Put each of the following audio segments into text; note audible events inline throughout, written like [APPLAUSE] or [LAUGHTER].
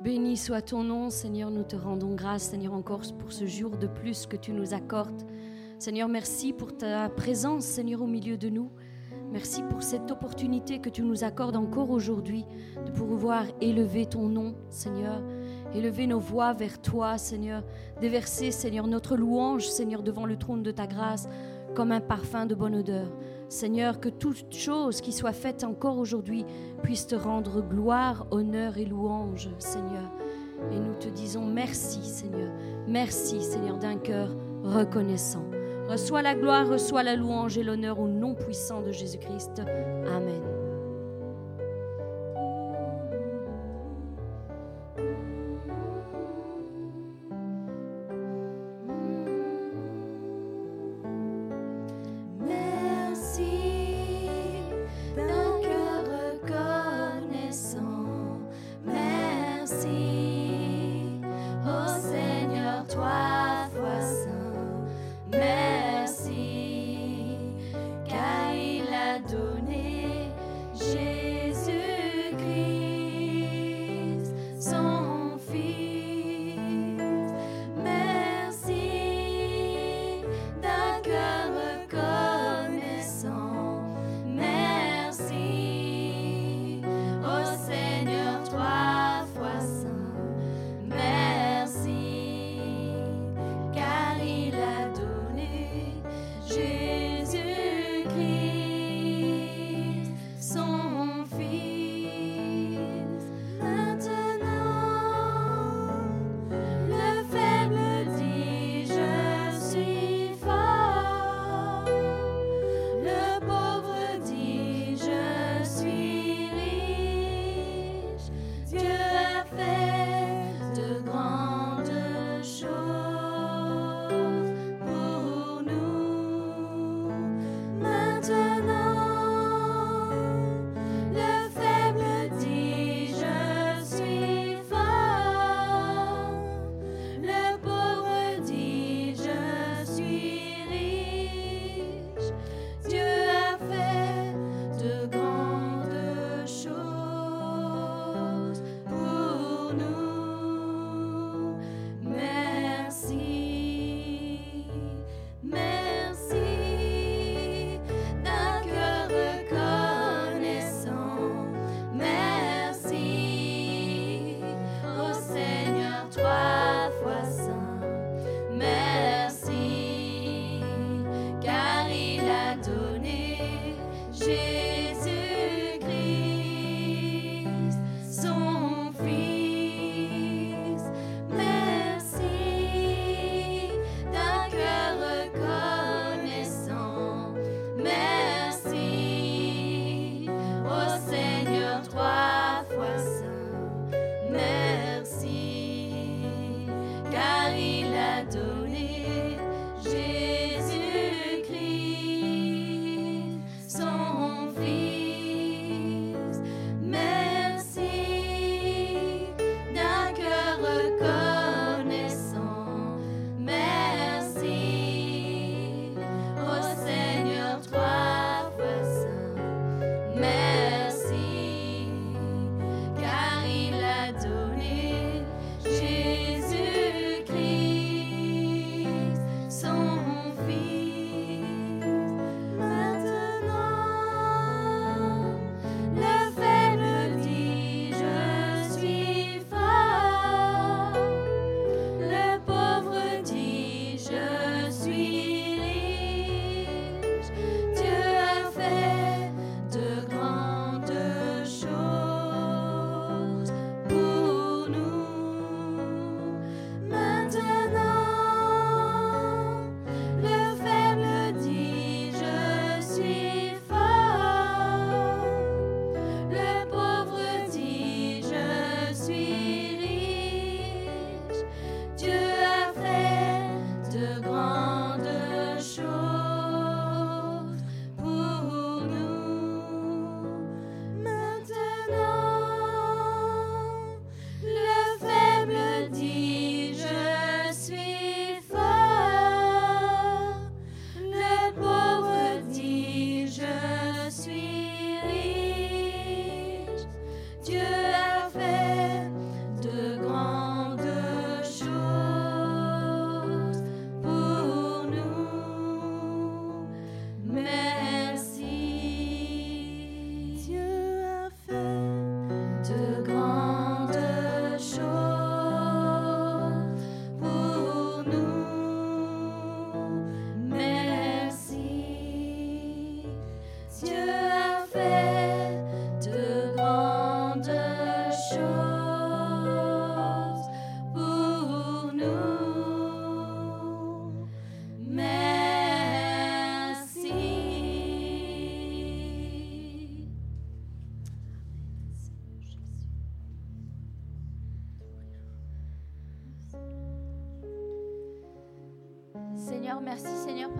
Béni soit ton nom, Seigneur, nous te rendons grâce, Seigneur, encore pour ce jour de plus que tu nous accordes. Seigneur, merci pour ta présence, Seigneur, au milieu de nous. Merci pour cette opportunité que tu nous accordes encore aujourd'hui de pouvoir élever ton nom, Seigneur, élever nos voix vers toi, Seigneur, déverser, Seigneur, notre louange, Seigneur, devant le trône de ta grâce, comme un parfum de bonne odeur. Seigneur, que toute chose qui soit faite encore aujourd'hui puisse te rendre gloire, honneur et louange, Seigneur. Et nous te disons merci, Seigneur. Merci, Seigneur, d'un cœur reconnaissant. Reçois la gloire, reçois la louange et l'honneur au nom puissant de Jésus-Christ. Amen.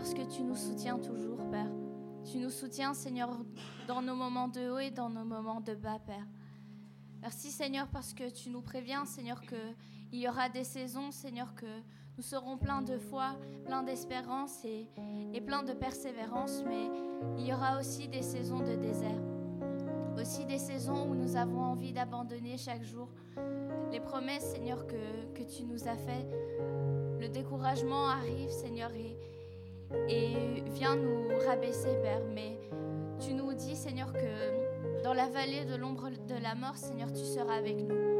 Parce que tu nous soutiens toujours, Père. Tu nous soutiens, Seigneur, dans nos moments de haut et dans nos moments de bas, Père. Merci Seigneur parce que tu nous préviens, Seigneur, qu'il y aura des saisons, Seigneur, que nous serons pleins de foi, pleins d'espérance et, pleins de persévérance, mais il y aura aussi des saisons de désert. Aussi des saisons où nous avons envie d'abandonner chaque jour les promesses, Seigneur, que, que tu nous as faites. Le découragement arrive, Seigneur, et, et vient nous rabaisser, Père. Mais tu nous dis, Seigneur, que dans la vallée de l'ombre de la mort, Seigneur, tu seras avec nous.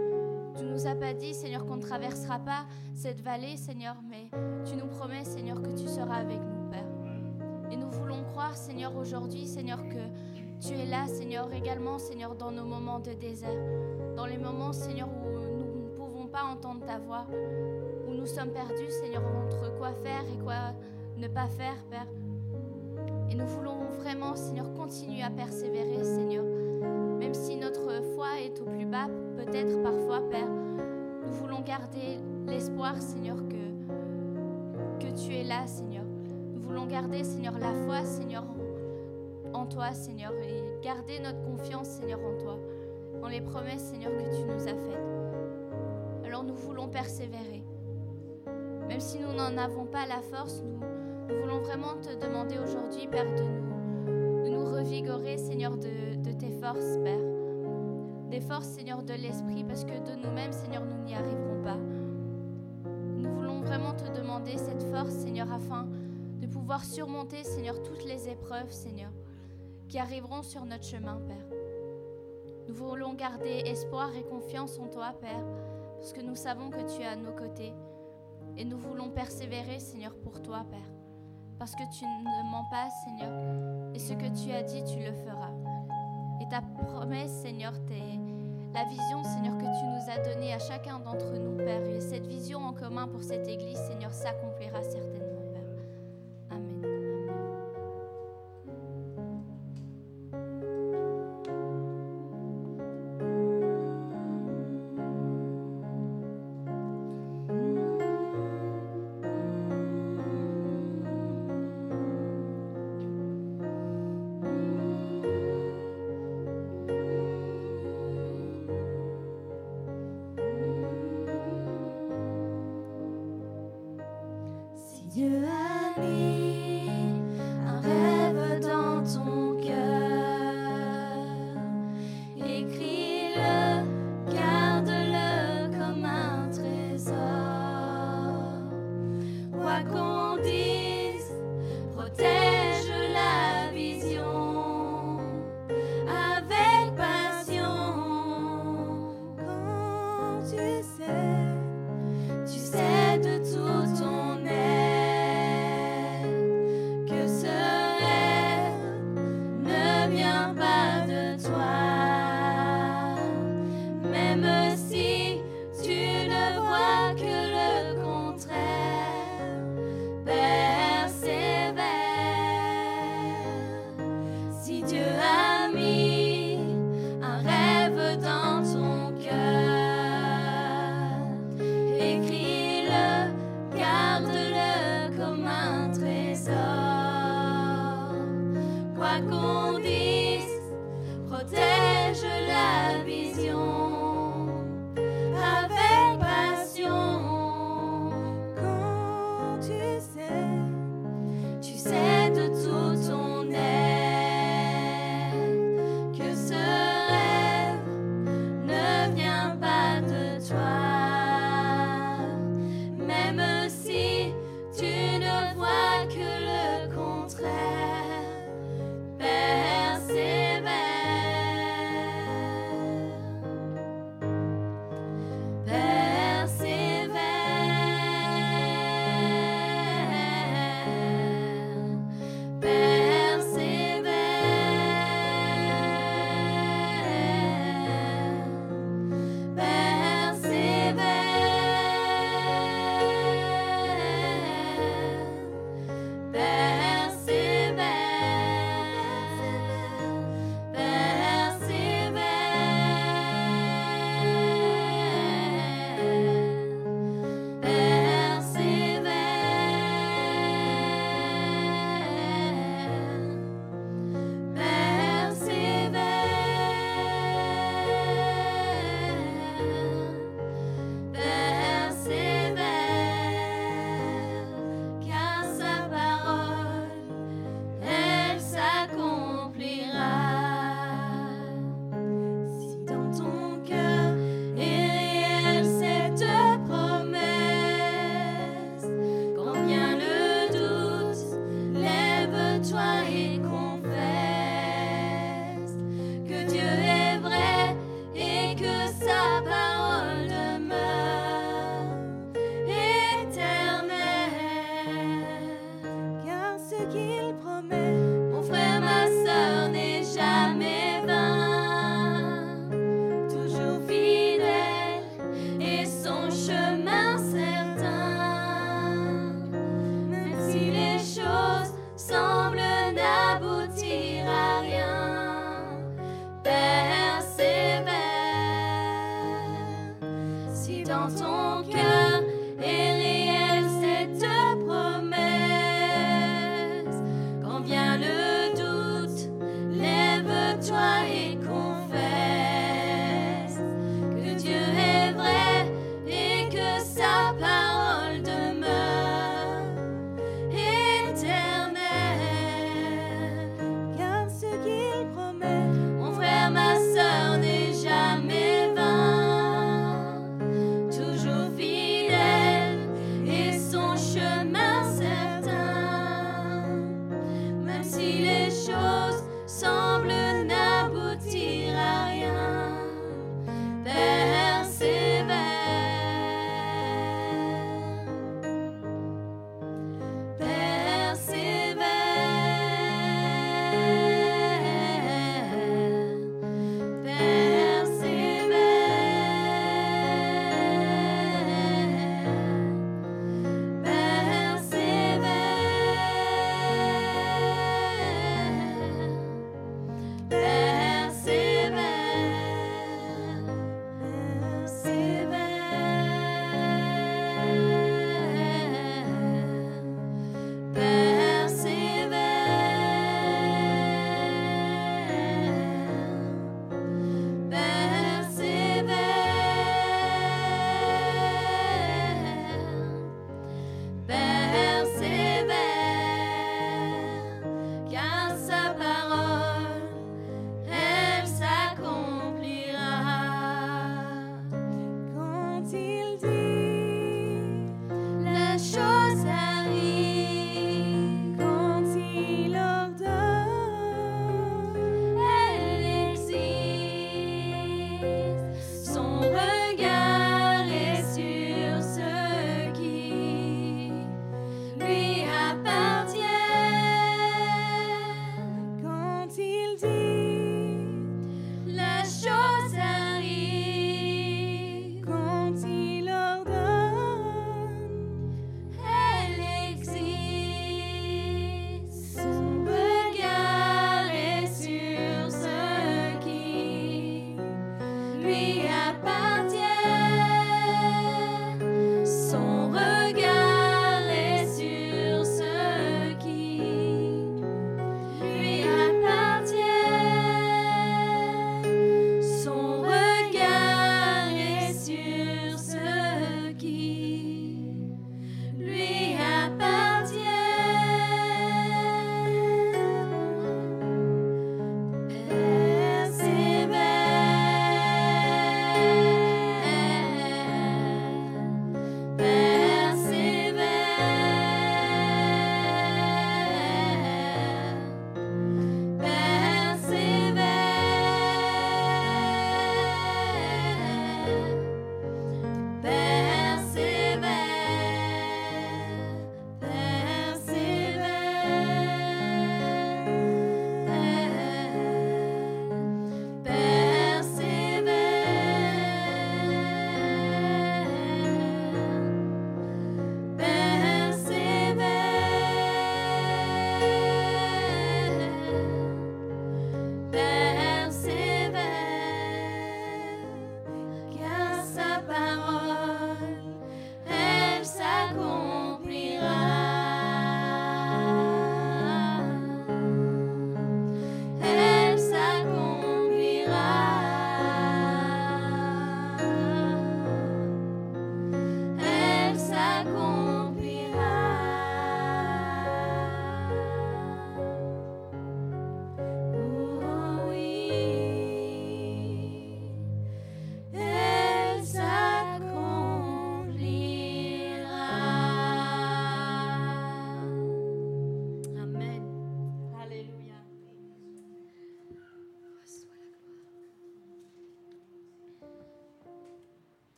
Tu nous as pas dit, Seigneur, qu'on ne traversera pas cette vallée, Seigneur, mais tu nous promets, Seigneur, que tu seras avec nous, Père. Et nous voulons croire, Seigneur, aujourd'hui, Seigneur, que tu es là, Seigneur, également, Seigneur, dans nos moments de désert, dans les moments, Seigneur, où nous ne pouvons pas entendre ta voix, où nous sommes perdus, Seigneur, entre quoi faire et quoi ne pas faire, Père. Et nous voulons vraiment, Seigneur, continuer à persévérer, Seigneur. Même si notre foi est au plus bas, peut-être parfois, Père, nous voulons garder l'espoir, Seigneur, que, tu es là, Seigneur. Nous voulons garder, Seigneur, la foi, Seigneur, en, en toi, Seigneur, et garder notre confiance, Seigneur, en toi, en les promesses, Seigneur, que tu nous as faites. Alors nous voulons persévérer. Même si nous n'en avons pas la force, nous nous voulons vraiment te demander aujourd'hui, Père, de nous, de nous revigorer, Seigneur, de, de tes forces, Père. Des forces, Seigneur, de l'Esprit, parce que de nous-mêmes, Seigneur, nous n'y arriverons pas. Nous voulons vraiment te demander cette force, Seigneur, afin de pouvoir surmonter, Seigneur, toutes les épreuves, Seigneur, qui arriveront sur notre chemin, Père. Nous voulons garder espoir et confiance en toi, Père, parce que nous savons que tu es à nos côtés. Et nous voulons persévérer, Seigneur, pour toi, Père parce que tu ne mens pas, Seigneur. Et ce que tu as dit, tu le feras. Et ta promesse, Seigneur, la vision, Seigneur, que tu nous as donnée à chacun d'entre nous, Père. Et cette vision en commun pour cette Église, Seigneur, s'accomplira certainement,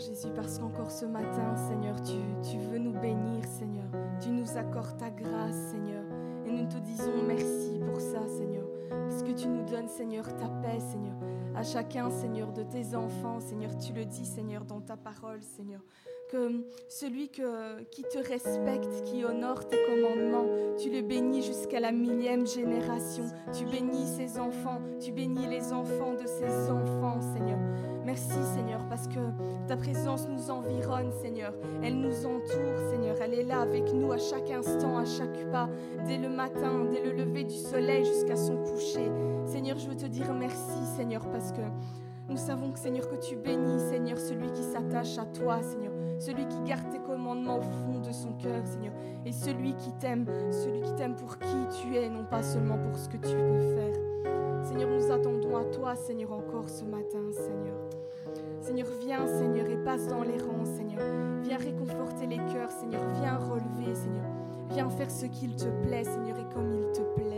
Jésus parce qu'encore ce matin, Seigneur, tu, tu veux nous bénir, Seigneur. Tu nous accordes ta grâce, Seigneur. Et nous te disons merci pour ça, Seigneur. Parce que tu nous donnes, Seigneur, ta paix, Seigneur. À chacun, Seigneur, de tes enfants, Seigneur, tu le dis, Seigneur, dans ta parole, Seigneur que celui que, qui te respecte, qui honore tes commandements, tu le bénis jusqu'à la millième génération. Tu bénis ses enfants, tu bénis les enfants de ses enfants, Seigneur. Merci, Seigneur, parce que ta présence nous environne, Seigneur. Elle nous entoure, Seigneur. Elle est là avec nous à chaque instant, à chaque pas, dès le matin, dès le lever du soleil jusqu'à son coucher. Seigneur, je veux te dire merci, Seigneur, parce que nous savons, Seigneur, que tu bénis, Seigneur, celui qui s'attache à toi, Seigneur celui qui garde tes commandements au fond de son cœur, Seigneur, et celui qui t'aime, celui qui t'aime pour qui tu es, non pas seulement pour ce que tu peux faire. Seigneur, nous attendons à toi, Seigneur, encore ce matin, Seigneur. Seigneur, viens, Seigneur, et passe dans les rangs, Seigneur. Viens réconforter les cœurs, Seigneur. Viens relever, Seigneur. Viens faire ce qu'il te plaît, Seigneur, et comme il te plaît,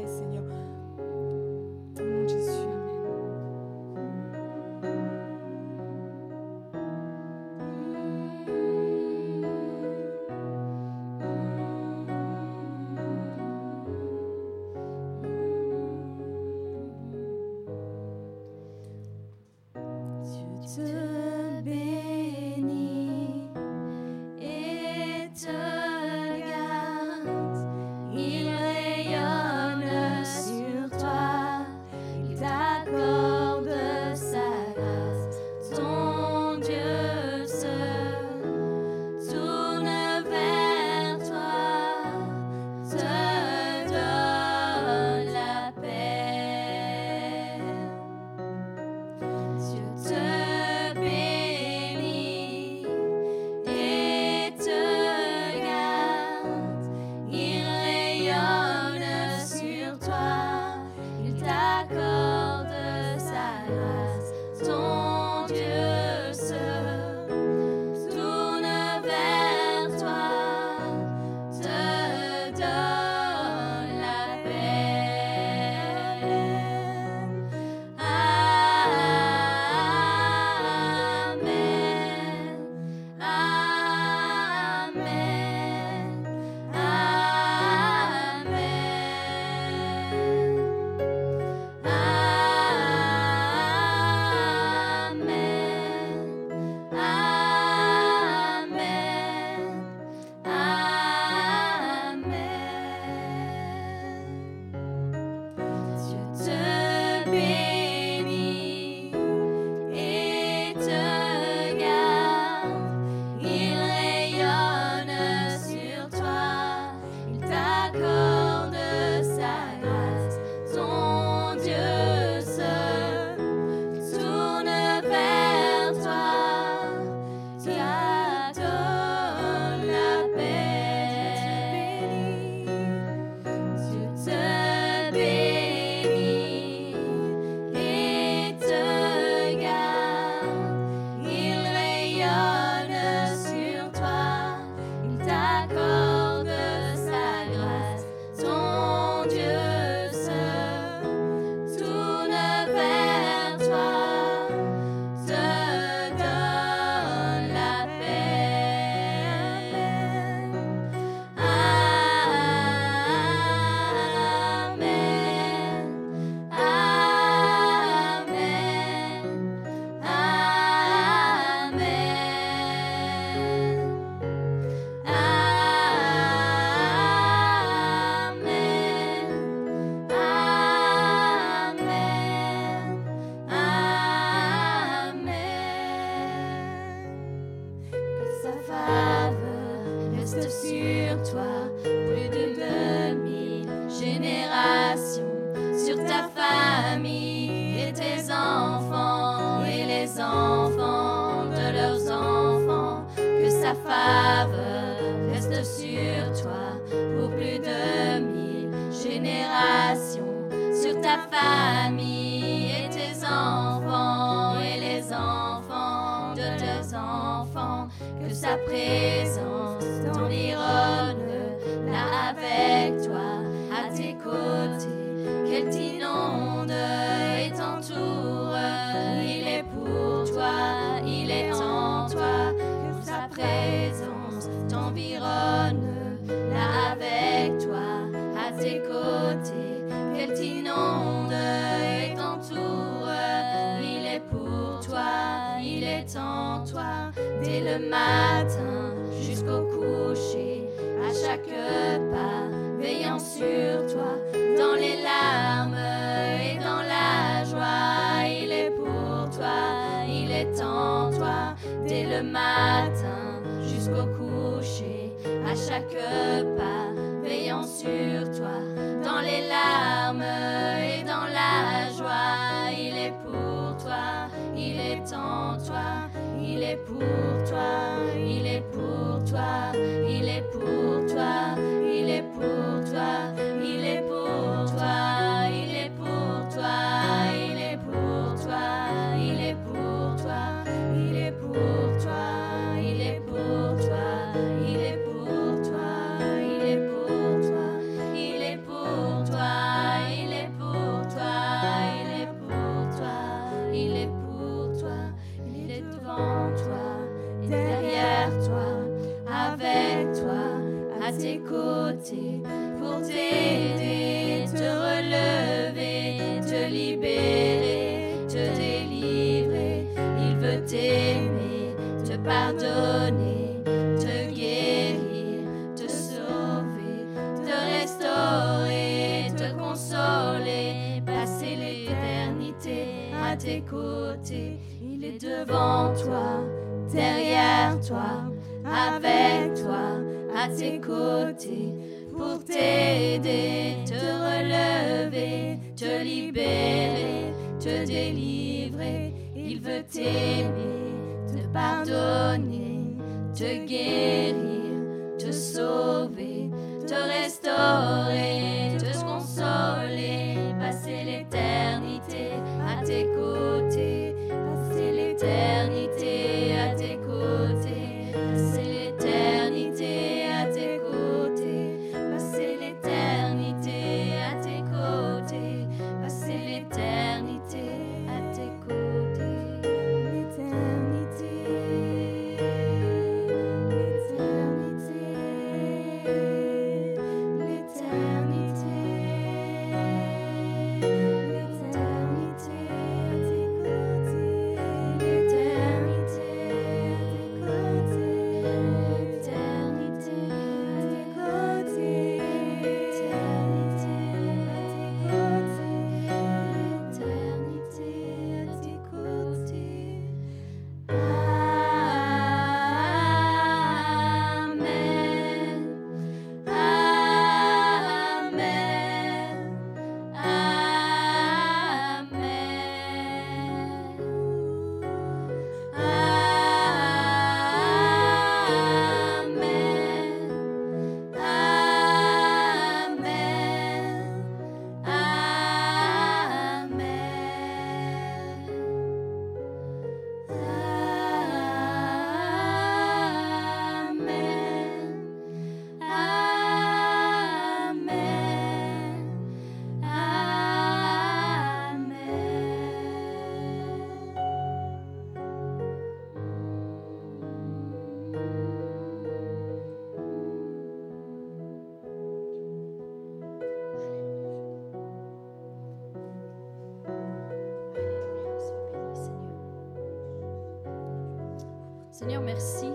Seigneur. Merci.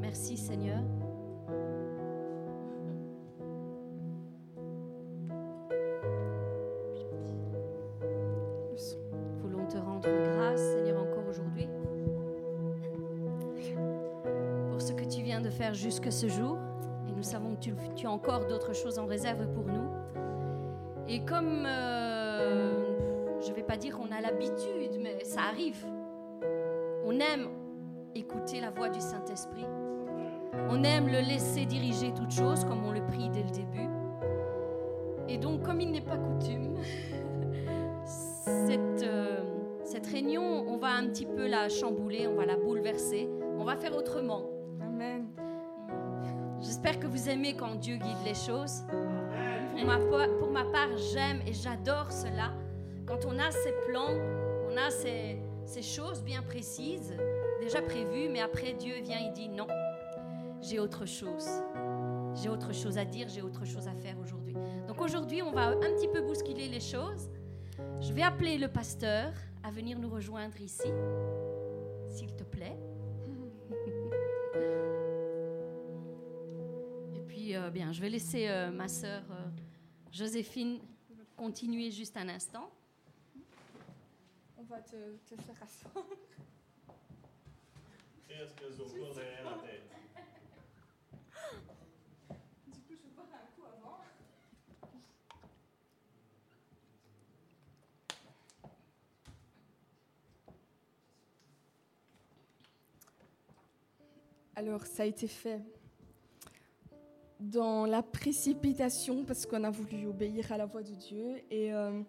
Merci, Seigneur. Voulons te rendre grâce, Seigneur, encore aujourd'hui, pour ce que tu viens de faire jusque ce jour. Et nous savons que tu, tu as encore d'autres choses en réserve pour nous. Et comme, euh, je ne vais pas dire qu'on a l'habitude, mais ça arrive, du Saint-Esprit. On aime le laisser diriger toutes choses, comme on le prie dès le début. Et donc, comme il n'est pas coutume, [LAUGHS] cette, euh, cette réunion, on va un petit peu la chambouler, on va la bouleverser, on va faire autrement. Amen. J'espère que vous aimez quand Dieu guide les choses. Pour ma, po- pour ma part, j'aime et j'adore cela. Quand on a ces plans, on a ces, ces choses bien précises, déjà prévu, mais après Dieu vient et dit non, j'ai autre chose. J'ai autre chose à dire, j'ai autre chose à faire aujourd'hui. Donc aujourd'hui, on va un petit peu bousculer les choses. Je vais appeler le pasteur à venir nous rejoindre ici, s'il te plaît. [LAUGHS] Et puis, euh, bien, je vais laisser euh, ma sœur euh, Joséphine continuer juste un instant. On va te, te faire asseoir. Est-ce que derrière la tête? Du coup, je vais boire un coup avant. Alors, ça a été fait dans la précipitation parce qu'on a voulu obéir à la voix de Dieu. Et euh,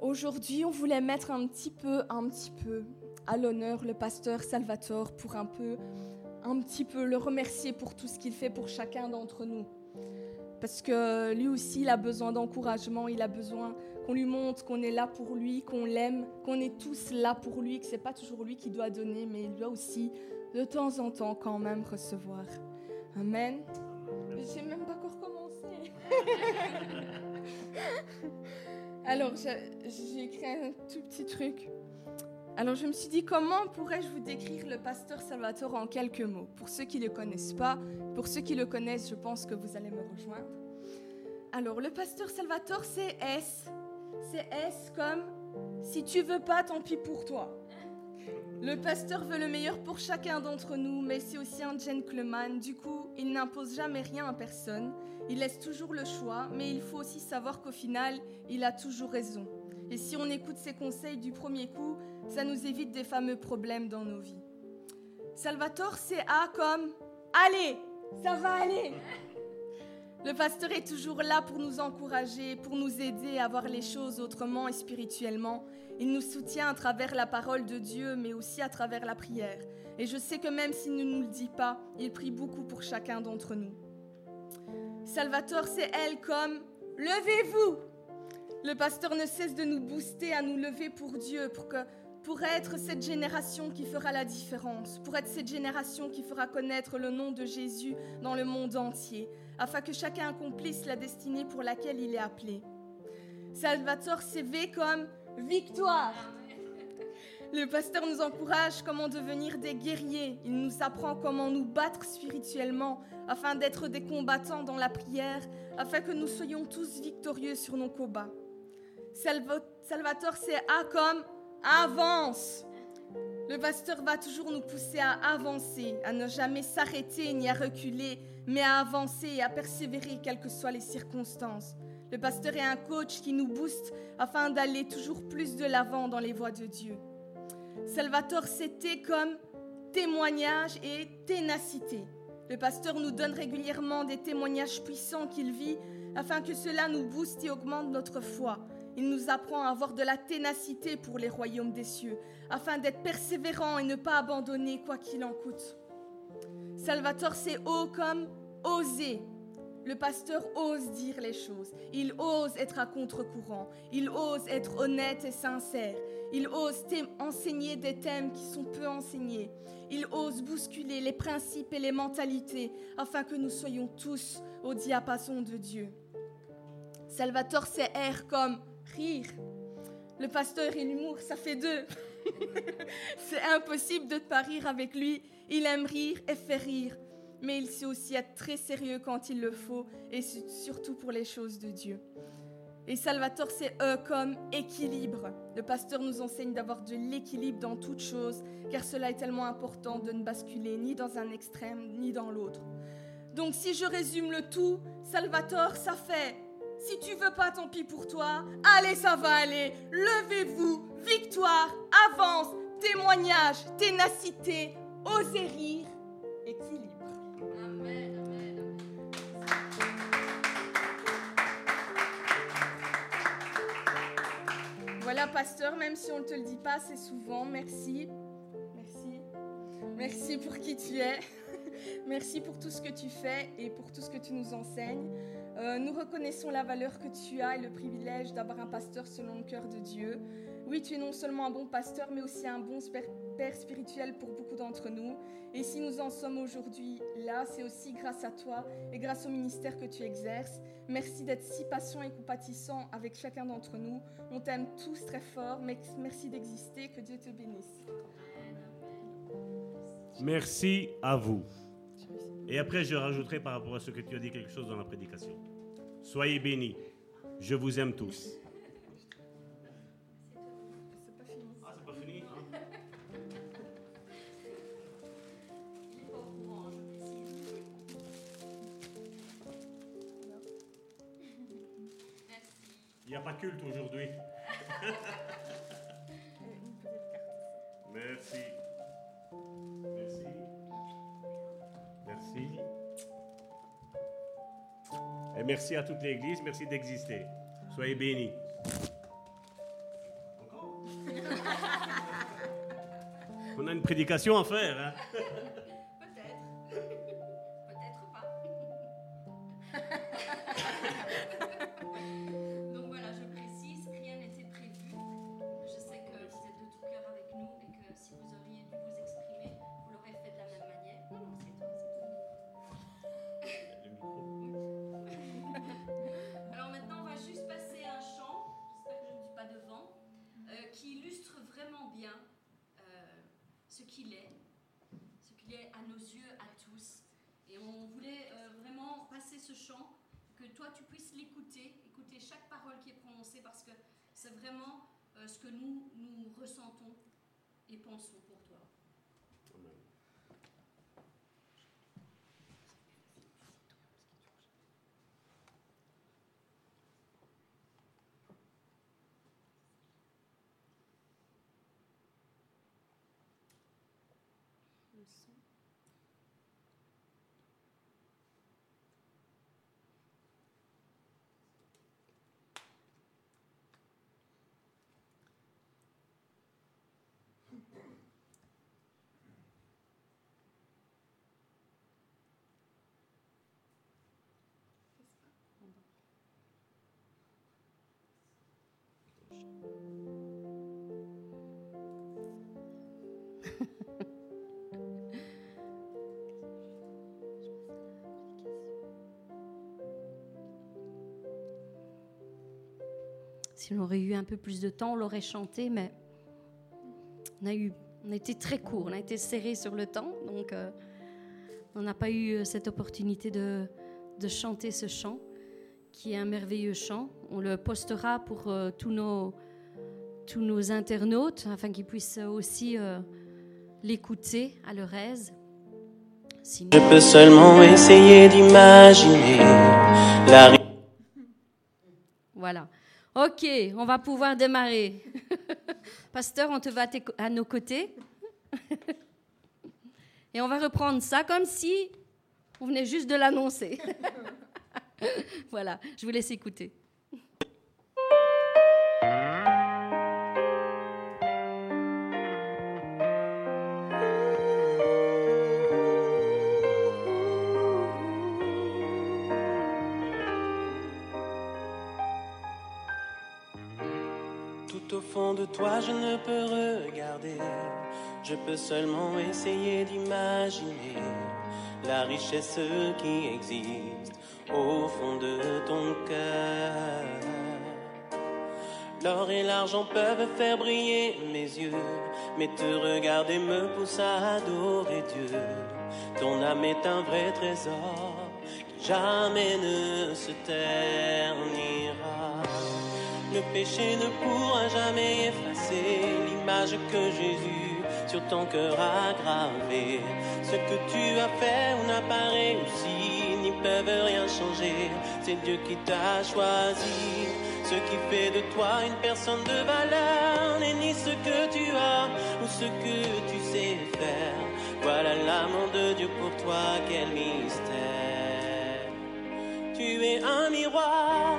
aujourd'hui, on voulait mettre un petit peu, un petit peu à l'honneur le pasteur Salvatore pour un peu, un petit peu le remercier pour tout ce qu'il fait pour chacun d'entre nous. Parce que lui aussi, il a besoin d'encouragement, il a besoin qu'on lui montre qu'on est là pour lui, qu'on l'aime, qu'on est tous là pour lui, que c'est pas toujours lui qui doit donner, mais il doit aussi de temps en temps quand même recevoir. Amen. J'ai même pas encore commencé. [LAUGHS] Alors, j'ai écrit un tout petit truc. Alors, je me suis dit, comment pourrais-je vous décrire le pasteur Salvatore en quelques mots? Pour ceux qui ne le connaissent pas, pour ceux qui le connaissent, je pense que vous allez me rejoindre. Alors, le pasteur Salvatore, c'est S. C'est S comme si tu veux pas, tant pis pour toi. Le pasteur veut le meilleur pour chacun d'entre nous, mais c'est aussi un gentleman. Du coup, il n'impose jamais rien à personne. Il laisse toujours le choix, mais il faut aussi savoir qu'au final, il a toujours raison. Et si on écoute ses conseils du premier coup, ça nous évite des fameux problèmes dans nos vies. Salvatore, c'est A comme Allez, ça va aller. Le pasteur est toujours là pour nous encourager, pour nous aider à voir les choses autrement et spirituellement. Il nous soutient à travers la parole de Dieu, mais aussi à travers la prière. Et je sais que même s'il ne nous le dit pas, il prie beaucoup pour chacun d'entre nous. Salvatore, c'est elle comme Levez-vous Le pasteur ne cesse de nous booster à nous lever pour Dieu, pour, que, pour être cette génération qui fera la différence, pour être cette génération qui fera connaître le nom de Jésus dans le monde entier, afin que chacun accomplisse la destinée pour laquelle il est appelé. Salvatore, c'est V comme victoire. Le pasteur nous encourage comment devenir des guerriers. Il nous apprend comment nous battre spirituellement afin d'être des combattants dans la prière, afin que nous soyons tous victorieux sur nos combats. Salvatore, c'est A comme avance. Le pasteur va toujours nous pousser à avancer, à ne jamais s'arrêter ni à reculer, mais à avancer et à persévérer quelles que soient les circonstances. Le pasteur est un coach qui nous booste afin d'aller toujours plus de l'avant dans les voies de Dieu. Salvatore, c'était comme témoignage et ténacité. Le pasteur nous donne régulièrement des témoignages puissants qu'il vit afin que cela nous booste et augmente notre foi. Il nous apprend à avoir de la ténacité pour les royaumes des cieux, afin d'être persévérant et ne pas abandonner quoi qu'il en coûte. Salvatore, c'est haut comme oser. Le pasteur ose dire les choses. Il ose être à contre-courant. Il ose être honnête et sincère. Il ose enseigner des thèmes qui sont peu enseignés. Il ose bousculer les principes et les mentalités afin que nous soyons tous au diapason de Dieu. Salvatore sait R comme rire. Le pasteur et l'humour, ça fait deux. [LAUGHS] C'est impossible de ne pas rire avec lui. Il aime rire et faire rire mais il sait aussi être très sérieux quand il le faut, et surtout pour les choses de Dieu. Et Salvatore, c'est E comme équilibre. Le pasteur nous enseigne d'avoir de l'équilibre dans toute chose, car cela est tellement important de ne basculer ni dans un extrême ni dans l'autre. Donc si je résume le tout, Salvatore, ça fait si tu veux pas, tant pis pour toi. Allez, ça va aller. Levez-vous. Victoire, avance, témoignage, ténacité, osez rire, équilibre. Voilà, pasteur, même si on ne te le dit pas c'est souvent, merci. Merci. Merci pour qui tu es. [LAUGHS] merci pour tout ce que tu fais et pour tout ce que tu nous enseignes. Euh, nous reconnaissons la valeur que tu as et le privilège d'avoir un pasteur selon le cœur de Dieu. Oui, tu es non seulement un bon pasteur, mais aussi un bon père spirituel pour beaucoup d'entre nous. Et si nous en sommes aujourd'hui là, c'est aussi grâce à toi et grâce au ministère que tu exerces. Merci d'être si patient et compatissant avec chacun d'entre nous. On t'aime tous très fort. Merci d'exister. Que Dieu te bénisse. Merci à vous. Et après, je rajouterai par rapport à ce que tu as dit quelque chose dans la prédication. Soyez bénis. Je vous aime tous. Hein? Il n'y a pas culte aujourd'hui. [LAUGHS] Merci. Et merci à toute l'Église. Merci d'exister. Soyez bénis. Encore? On a une prédication à faire. Hein? [LAUGHS] Si on aurait eu un peu plus de temps, on l'aurait chanté, mais on a, été très court, on a été serré sur le temps, donc euh, on n'a pas eu euh, cette opportunité de chanter ce chant, qui est un merveilleux chant. On le postera pour euh, tous, nos, tous nos internautes, afin qu'ils puissent aussi euh, l'écouter à leur aise. Sinon- Je peux seulement essayer d'imaginer la [LAUGHS] Voilà. Ok, on va pouvoir démarrer. [LAUGHS] Pasteur, on te va à nos côtés. [LAUGHS] Et on va reprendre ça comme si on venait juste de l'annoncer. [LAUGHS] voilà, je vous laisse écouter. Tout au fond de toi, je ne peux regarder. Je peux seulement essayer d'imaginer la richesse qui existe au fond de ton cœur. L'or et l'argent peuvent faire briller mes yeux, mais te regarder me pousse à adorer Dieu. Ton âme est un vrai trésor qui jamais ne se ternira. Le péché ne pourra jamais effacer l'image que Jésus sur ton cœur a gravée. Ce que tu as fait ou n'a pas réussi peuvent rien changer. C'est Dieu qui t'a choisi. Ce qui fait de toi une personne de valeur n'est ni ce que tu as ou ce que tu sais faire. Voilà l'amour de Dieu pour toi, quel mystère. Tu es un miroir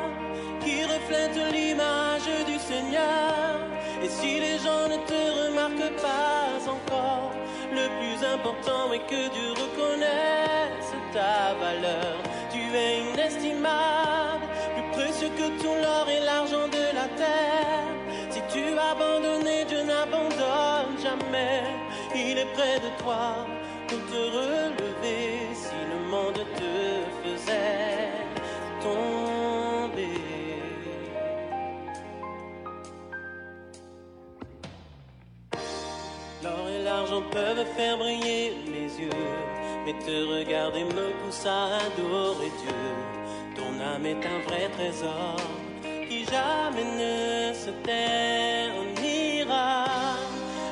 qui reflète l'image du Seigneur. Et si les gens ne te remarquent pas encore, le plus important est que Dieu reconnaisse ta valeur. Tu es inestimable, plus précieux que tout l'or et l'argent de la terre. Si tu as abandonné, Dieu n'abandonne jamais. Il est près de toi pour te relever si le monde te faisait tomber. L'or et l'argent peuvent faire briller mes yeux, mais te regarder me pousse à adorer Dieu. Ton âme est un vrai trésor qui jamais ne se ternira.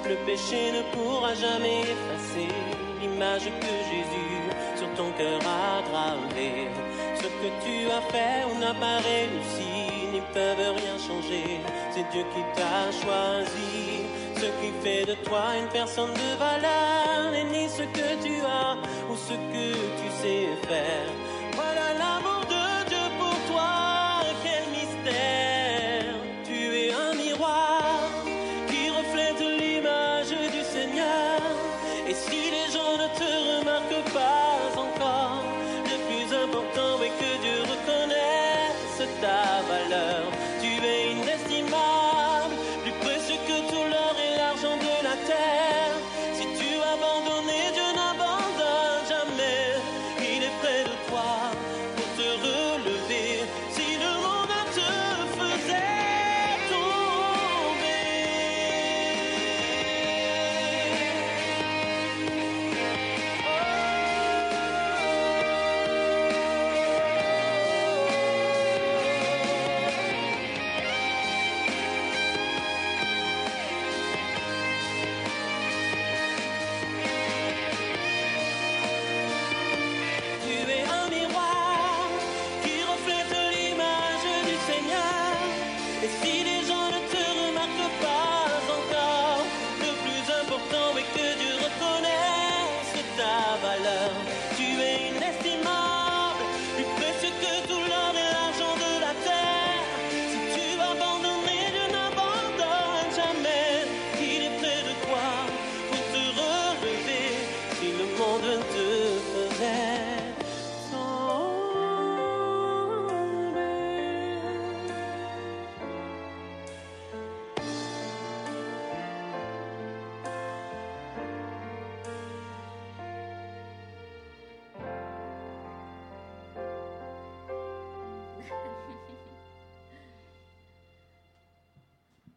Le péché ne pourra jamais effacer l'image que Jésus sur ton cœur a gravée. Ce que tu as fait ou n'a pas réussi n'y peuvent rien changer. C'est Dieu qui t'a choisi. Ce qui fait de toi une personne de valeur n'est ni ce que tu as ou ce que tu sais faire.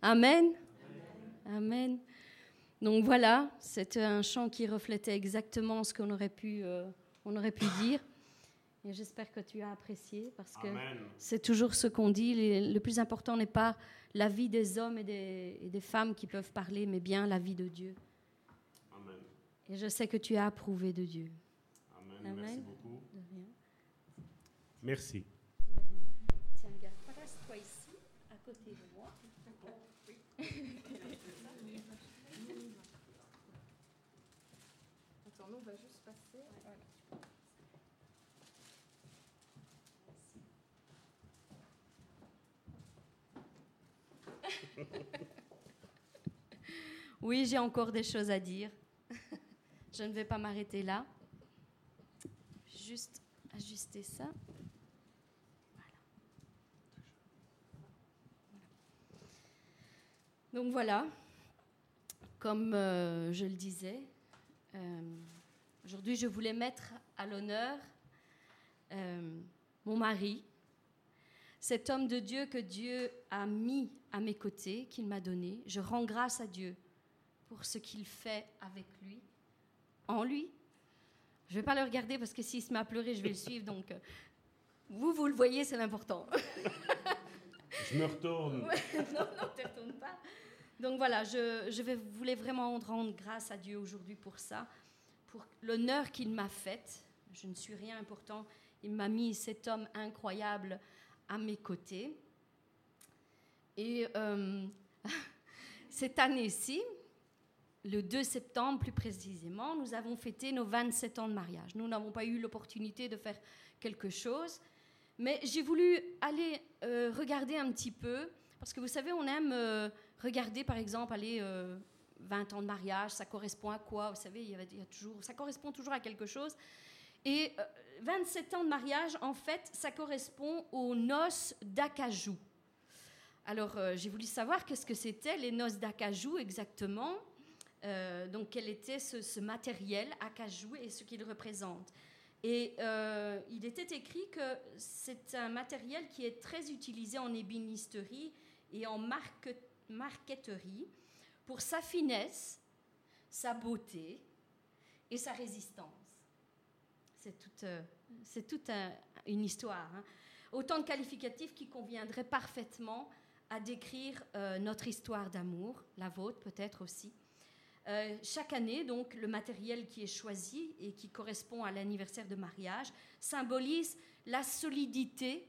Amen. Amen. Donc voilà, c'était un chant qui reflétait exactement ce qu'on aurait pu, euh, on aurait pu dire. Et j'espère que tu as apprécié parce que c'est toujours ce qu'on dit. Le plus important n'est pas la vie des hommes et des, et des femmes qui peuvent parler, mais bien la vie de Dieu. Amen. Et je sais que tu as approuvé de Dieu. Amen. Amen. Merci beaucoup. De rien. Merci. Tiens, regarde, place-toi ici, à côté de moi. Attends, nous, on va juste passer. Voilà. [LAUGHS] Oui, j'ai encore des choses à dire. Je ne vais pas m'arrêter là. Juste ajuster ça. Voilà. Donc voilà, comme euh, je le disais, euh, aujourd'hui je voulais mettre à l'honneur euh, mon mari, cet homme de Dieu que Dieu a mis à mes côtés, qu'il m'a donné. Je rends grâce à Dieu pour ce qu'il fait avec lui, en lui. Je ne vais pas le regarder parce que s'il se met à pleurer, je vais le suivre. Donc, euh, vous, vous le voyez, c'est l'important. Je me retourne. [LAUGHS] non, non, ne te retourne pas. Donc voilà, je, je vais, voulais vraiment rendre grâce à Dieu aujourd'hui pour ça, pour l'honneur qu'il m'a fait. Je ne suis rien important. Il m'a mis cet homme incroyable à mes côtés. Et euh, [LAUGHS] cette année-ci, le 2 septembre plus précisément, nous avons fêté nos 27 ans de mariage. Nous n'avons pas eu l'opportunité de faire quelque chose, mais j'ai voulu aller euh, regarder un petit peu, parce que vous savez, on aime euh, regarder par exemple, aller 20 ans de mariage, ça correspond à quoi? Vous savez, il y, a toujours, ça correspond toujours à quelque chose. Et 27 ans de mariage, en fait, ça correspond aux noces d'acajou. Alors, euh, j'ai voulu savoir qu'est-ce que c'était les noces d'acajou exactement. Euh, donc, quel était ce, matériel acajou et ce qu'il représente. Et euh, il était écrit que c'est un matériel qui est très utilisé en ébénisterie et en marque- marqueterie pour sa finesse, sa beauté et sa résistance. C'est toute, euh, c'est toute une histoire. Hein. Autant de qualificatifs qui conviendraient parfaitement à décrire euh, notre histoire d'amour, la vôtre peut-être aussi. Euh, chaque année, donc, le matériel qui est choisi et qui correspond à l'anniversaire de mariage symbolise la solidité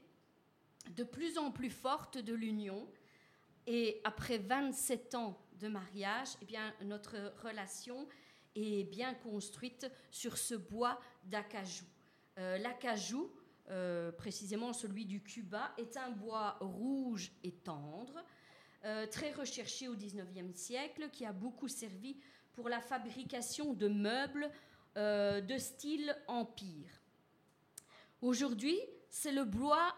de plus en plus forte de l'union. Et après 27 ans de mariage, eh bien, notre relation est bien construite sur ce bois d'acajou. Euh, l'acajou, euh, précisément celui du Cuba, est un bois rouge et tendre, euh, très recherché au XIXe siècle, qui a beaucoup servi pour la fabrication de meubles de style empire. Aujourd'hui, c'est le bois,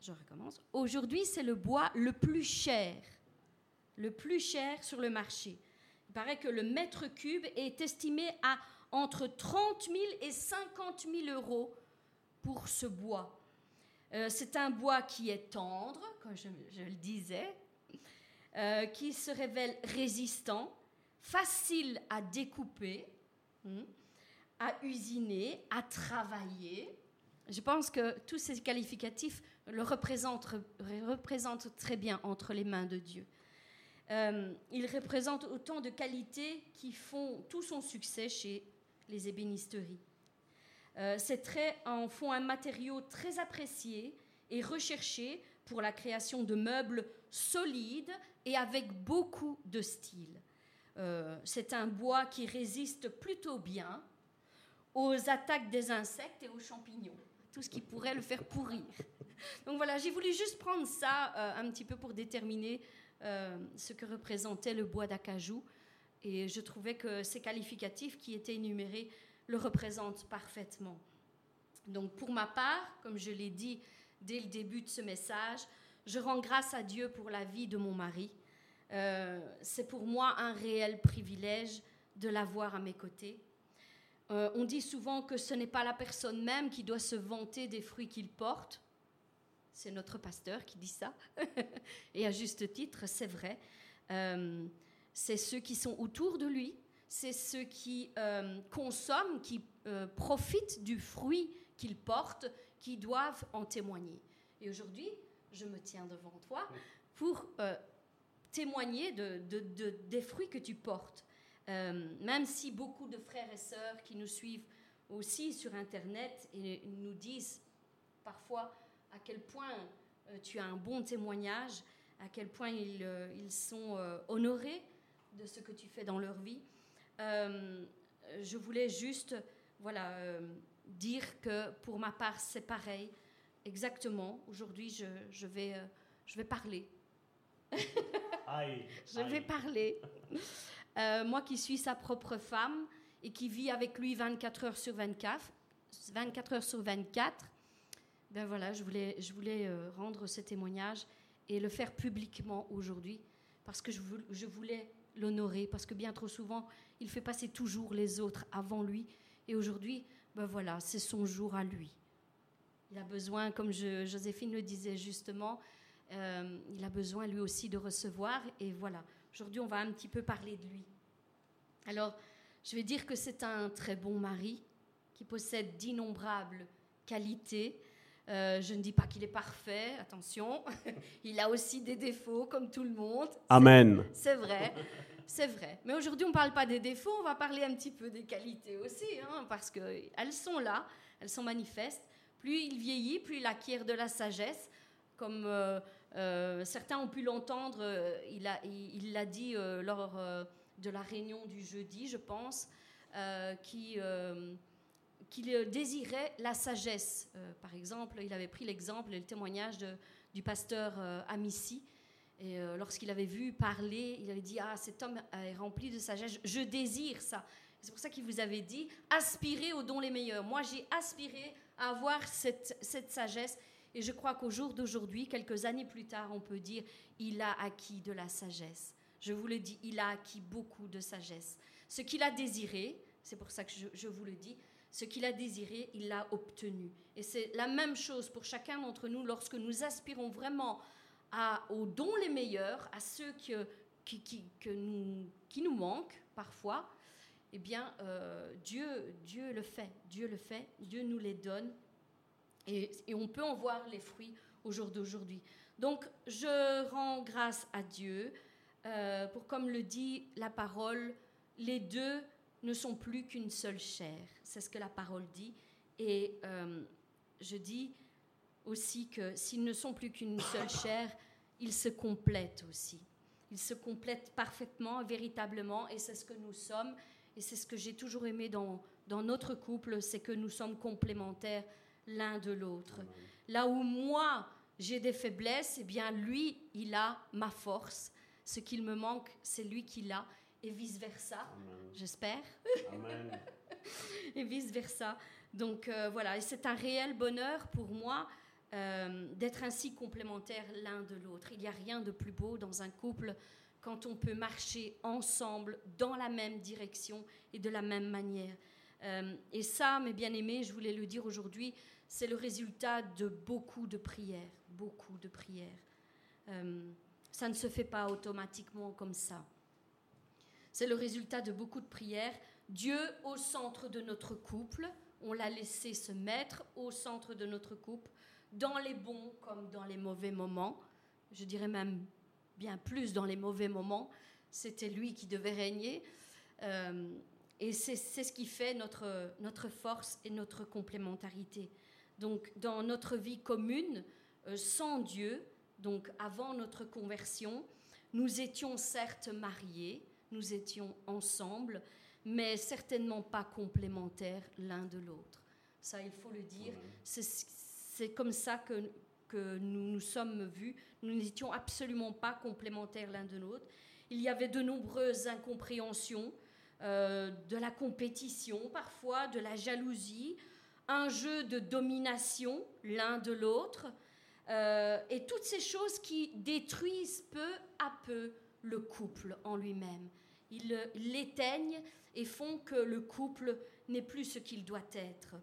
je recommence, aujourd'hui c'est le bois le plus cher, le plus cher sur le marché paraît que le mètre cube est estimé à entre 30 000 et 50 000 euros pour ce bois. Euh, c'est un bois qui est tendre, comme je, le disais, euh, qui se révèle résistant, facile à découper, hmm, à usiner, à travailler. Je pense que tous ces qualificatifs le représentent, représentent très bien entre les mains de Dieu. Euh, il représente autant de qualités qui font tout son succès chez les ébénisteries. Euh, ces traits en font un matériau très apprécié et recherché pour la création de meubles solides et avec beaucoup de style. Euh, c'est un bois qui résiste plutôt bien aux attaques des insectes et aux champignons, tout ce qui pourrait le faire pourrir. Donc voilà, j'ai voulu juste prendre ça un petit peu pour déterminer euh, ce que représentait le bois d'acajou. Et je trouvais que ces qualificatifs qui étaient énumérés le représentent parfaitement. Donc pour ma part, comme je l'ai dit dès le début de ce message, je rends grâce à Dieu pour la vie de mon mari. Euh, c'est pour moi un réel privilège de l'avoir à mes côtés. Euh, on dit souvent que ce n'est pas la personne même qui doit se vanter des fruits qu'il porte, c'est notre pasteur qui dit ça, [LAUGHS] et à juste titre, c'est vrai. Euh, c'est ceux qui sont autour de lui, c'est ceux qui euh, consomment, qui euh, profitent du fruit qu'il porte, qui doivent en témoigner. Et aujourd'hui, je me tiens devant toi pour témoigner de, des fruits que tu portes. même si beaucoup de frères et sœurs qui nous suivent aussi sur Internet et nous disent parfois à quel point euh, tu as un bon témoignage, à quel point ils, euh, ils sont euh, honorés de ce que tu fais dans leur vie. je voulais juste voilà, dire que pour ma part, c'est pareil, exactement. Aujourd'hui, je, je, vais, je vais parler. [LAUGHS] [LAUGHS] je vais parler. [LAUGHS] moi qui suis sa propre femme et qui vis avec lui 24 heures sur 24, 24 heures sur 24, ben voilà, je voulais, je voulais euh, rendre ce témoignage et le faire publiquement aujourd'hui parce que je voulais l'honorer, parce que bien trop souvent, il fait passer toujours les autres avant lui. Et aujourd'hui, ben voilà, c'est son jour à lui. Il a besoin, comme Joséphine le disait justement, euh, il a besoin lui aussi de recevoir. Et voilà, aujourd'hui, on va un petit peu parler de lui. Alors, je vais dire que c'est un très bon mari qui possède d'innombrables qualités euh, je ne dis pas qu'il est parfait, attention. [LAUGHS] Il a aussi des défauts, comme tout le monde. Amen. C'est vrai, c'est vrai. Mais aujourd'hui, on ne parle pas des défauts, on va parler un petit peu des qualités aussi, hein, parce qu'elles sont là, elles sont manifestes. Plus il vieillit, plus il acquiert de la sagesse. Comme euh, euh, certains ont pu l'entendre, il l'a il, dit lors de la réunion du jeudi, je pense, qui qu'il euh, désirait la sagesse. Euh, par exemple, il avait pris l'exemple et le témoignage du pasteur euh, Amici. Et lorsqu'il avait vu parler, il avait dit Ah, cet homme est rempli de sagesse, je désire ça. C'est pour ça qu'il vous avait dit Aspirez aux dons les meilleurs. Moi, j'ai aspiré à avoir cette, sagesse. Et je crois qu'au jour d'aujourd'hui, quelques années plus tard, on peut dire Il a acquis de la sagesse. Je vous le dis, il a acquis beaucoup de sagesse. Ce qu'il a désiré, c'est pour ça que je vous le dis, ce qu'il a désiré, il l'a obtenu. Et c'est la même chose pour chacun d'entre nous lorsque nous aspirons vraiment aux dons les meilleurs, à ceux qui, nous, manquent parfois. eh bien, euh, Dieu, Dieu le fait. Dieu le fait. Dieu nous les donne. Et, et on peut en voir les fruits au jour d'aujourd'hui. Donc, je rends grâce à Dieu euh, pour, comme le dit la parole, les deux ne sont plus qu'une seule chair. C'est ce que la parole dit. Et euh, je dis aussi que s'ils ne sont plus qu'une seule chair, ils se complètent aussi. Ils se complètent parfaitement, véritablement, et c'est ce que nous sommes. Et c'est ce que j'ai toujours aimé dans, dans notre couple, c'est que nous sommes complémentaires l'un de l'autre. Là où moi, j'ai des faiblesses, eh bien lui, il a ma force. Ce qu'il me manque, c'est lui qui l'a, et vice-versa, j'espère. [LAUGHS] et vice-versa. Donc euh, voilà, et c'est un réel bonheur pour moi euh, d'être ainsi complémentaires l'un de l'autre. Il n'y a rien de plus beau dans un couple quand on peut marcher ensemble dans la même direction et de la même manière. Euh, et ça, mes bien-aimés, je voulais le dire aujourd'hui, c'est le résultat de beaucoup de prières, beaucoup de prières. Ça ne se fait pas automatiquement comme ça. C'est le résultat de beaucoup de prières. Dieu au centre de notre couple, on l'a laissé se mettre au centre de notre couple, dans les bons comme dans les mauvais moments. Je dirais même bien plus dans les mauvais moments. C'était lui qui devait régner. Euh, et c'est ce qui fait notre, notre force et notre complémentarité. Donc dans notre vie commune, euh, sans Dieu, donc avant notre conversion, nous étions certes mariés, nous étions ensemble, mais certainement pas complémentaires l'un de l'autre. Ça, il faut le dire. C'est comme ça que, que nous nous sommes vus. Nous n'étions absolument pas complémentaires l'un de l'autre. Il y avait de nombreuses incompréhensions, euh, de la compétition parfois, de la jalousie, un jeu de domination l'un de l'autre, euh, et toutes ces choses qui détruisent peu à peu le couple en lui-même. Ils l'éteignent et font que le couple n'est plus ce qu'il doit être.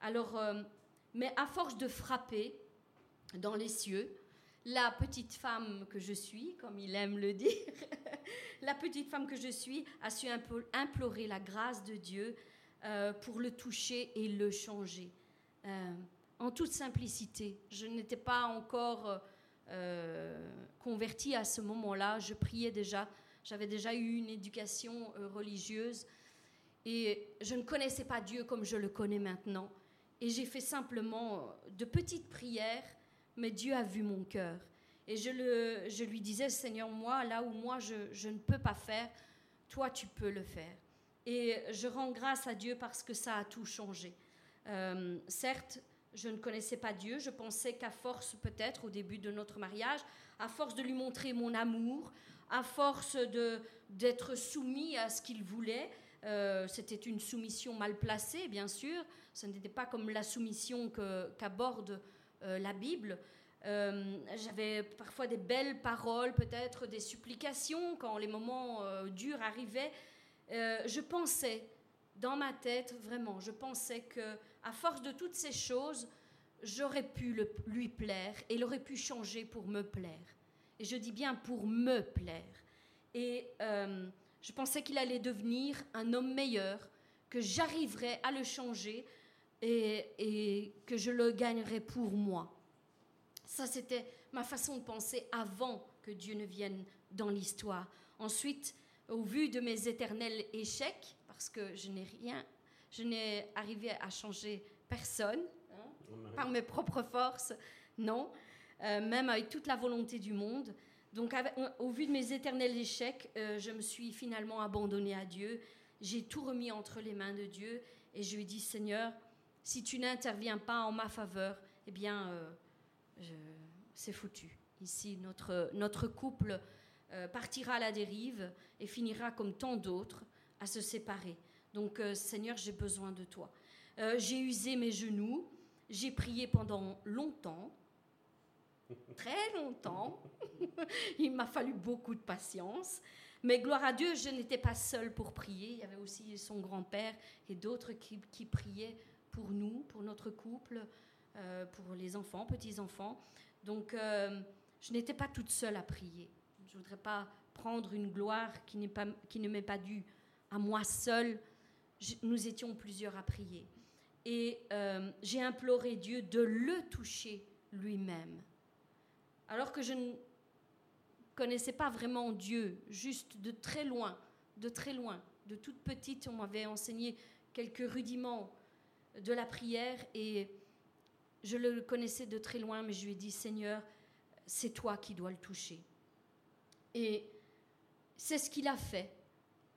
Alors, euh, mais à force de frapper dans les cieux, la petite femme que je suis, comme il aime le dire, [LAUGHS] la petite femme que je suis a su implorer la grâce de Dieu euh, pour le toucher et le changer. Euh, en toute simplicité. Je n'étais pas encore euh, convertie à ce moment-là. Je priais déjà. J'avais déjà eu une éducation religieuse. Et je ne connaissais pas Dieu comme je le connais maintenant. Et j'ai fait simplement de petites prières, mais Dieu a vu mon cœur. Et je, lui disais, Seigneur, moi, là où moi je, ne peux pas faire, toi tu peux le faire. Et je rends grâce à Dieu parce que ça a tout changé. Euh, certes, je ne connaissais pas Dieu, je pensais qu'à force peut-être au début de notre mariage, à force de lui montrer mon amour, à force d'être soumis à ce qu'il voulait, euh, c'était une soumission mal placée, bien sûr, ce n'était pas comme la soumission qu'aborde euh, la Bible. J'avais parfois des belles paroles, peut-être des supplications quand les moments durs arrivaient, euh, je pensais, dans ma tête, vraiment, je pensais que, à force de toutes ces choses, j'aurais pu lui plaire et il aurait pu changer pour me plaire. Et je dis bien pour me plaire. Et euh, je pensais qu'il allait devenir un homme meilleur, que j'arriverais à le changer et, et, que je le gagnerais pour moi. Ça, c'était ma façon de penser avant que Dieu ne vienne dans l'histoire. Ensuite, au vu de mes éternels échecs, parce que je n'ai rien, je n'ai arrivé à changer personne hein, par mes propres forces, non, euh, même avec toute la volonté du monde. Donc, au vu de mes éternels échecs, euh, je me suis finalement abandonnée à Dieu. J'ai tout remis entre les mains de Dieu et je lui ai dit Seigneur, si tu n'interviens pas en ma faveur, eh bien, euh, c'est foutu. Ici, notre, notre couple partira à la dérive et finira comme tant d'autres à se séparer. Donc euh, Seigneur, j'ai besoin de toi. Euh, j'ai usé mes genoux, j'ai prié pendant longtemps, [LAUGHS] très longtemps. [LAUGHS] Il m'a fallu beaucoup de patience. Mais gloire à Dieu, je n'étais pas seule pour prier. Il y avait aussi son grand-père et d'autres qui, qui, priaient pour nous, pour notre couple, pour les enfants, petits-enfants. Donc, je n'étais pas toute seule à prier. Je ne voudrais pas prendre une gloire qui, pas, qui ne m'est pas due à moi seule. nous étions plusieurs à prier. Et euh, j'ai imploré Dieu de le toucher lui-même. Alors que je ne connaissais pas vraiment Dieu, juste de très loin, de très loin. De toute petite, on m'avait enseigné quelques rudiments de la prière et je le connaissais de très loin, mais je lui ai dit, Seigneur, c'est toi qui dois le toucher. Et c'est ce qu'il a fait.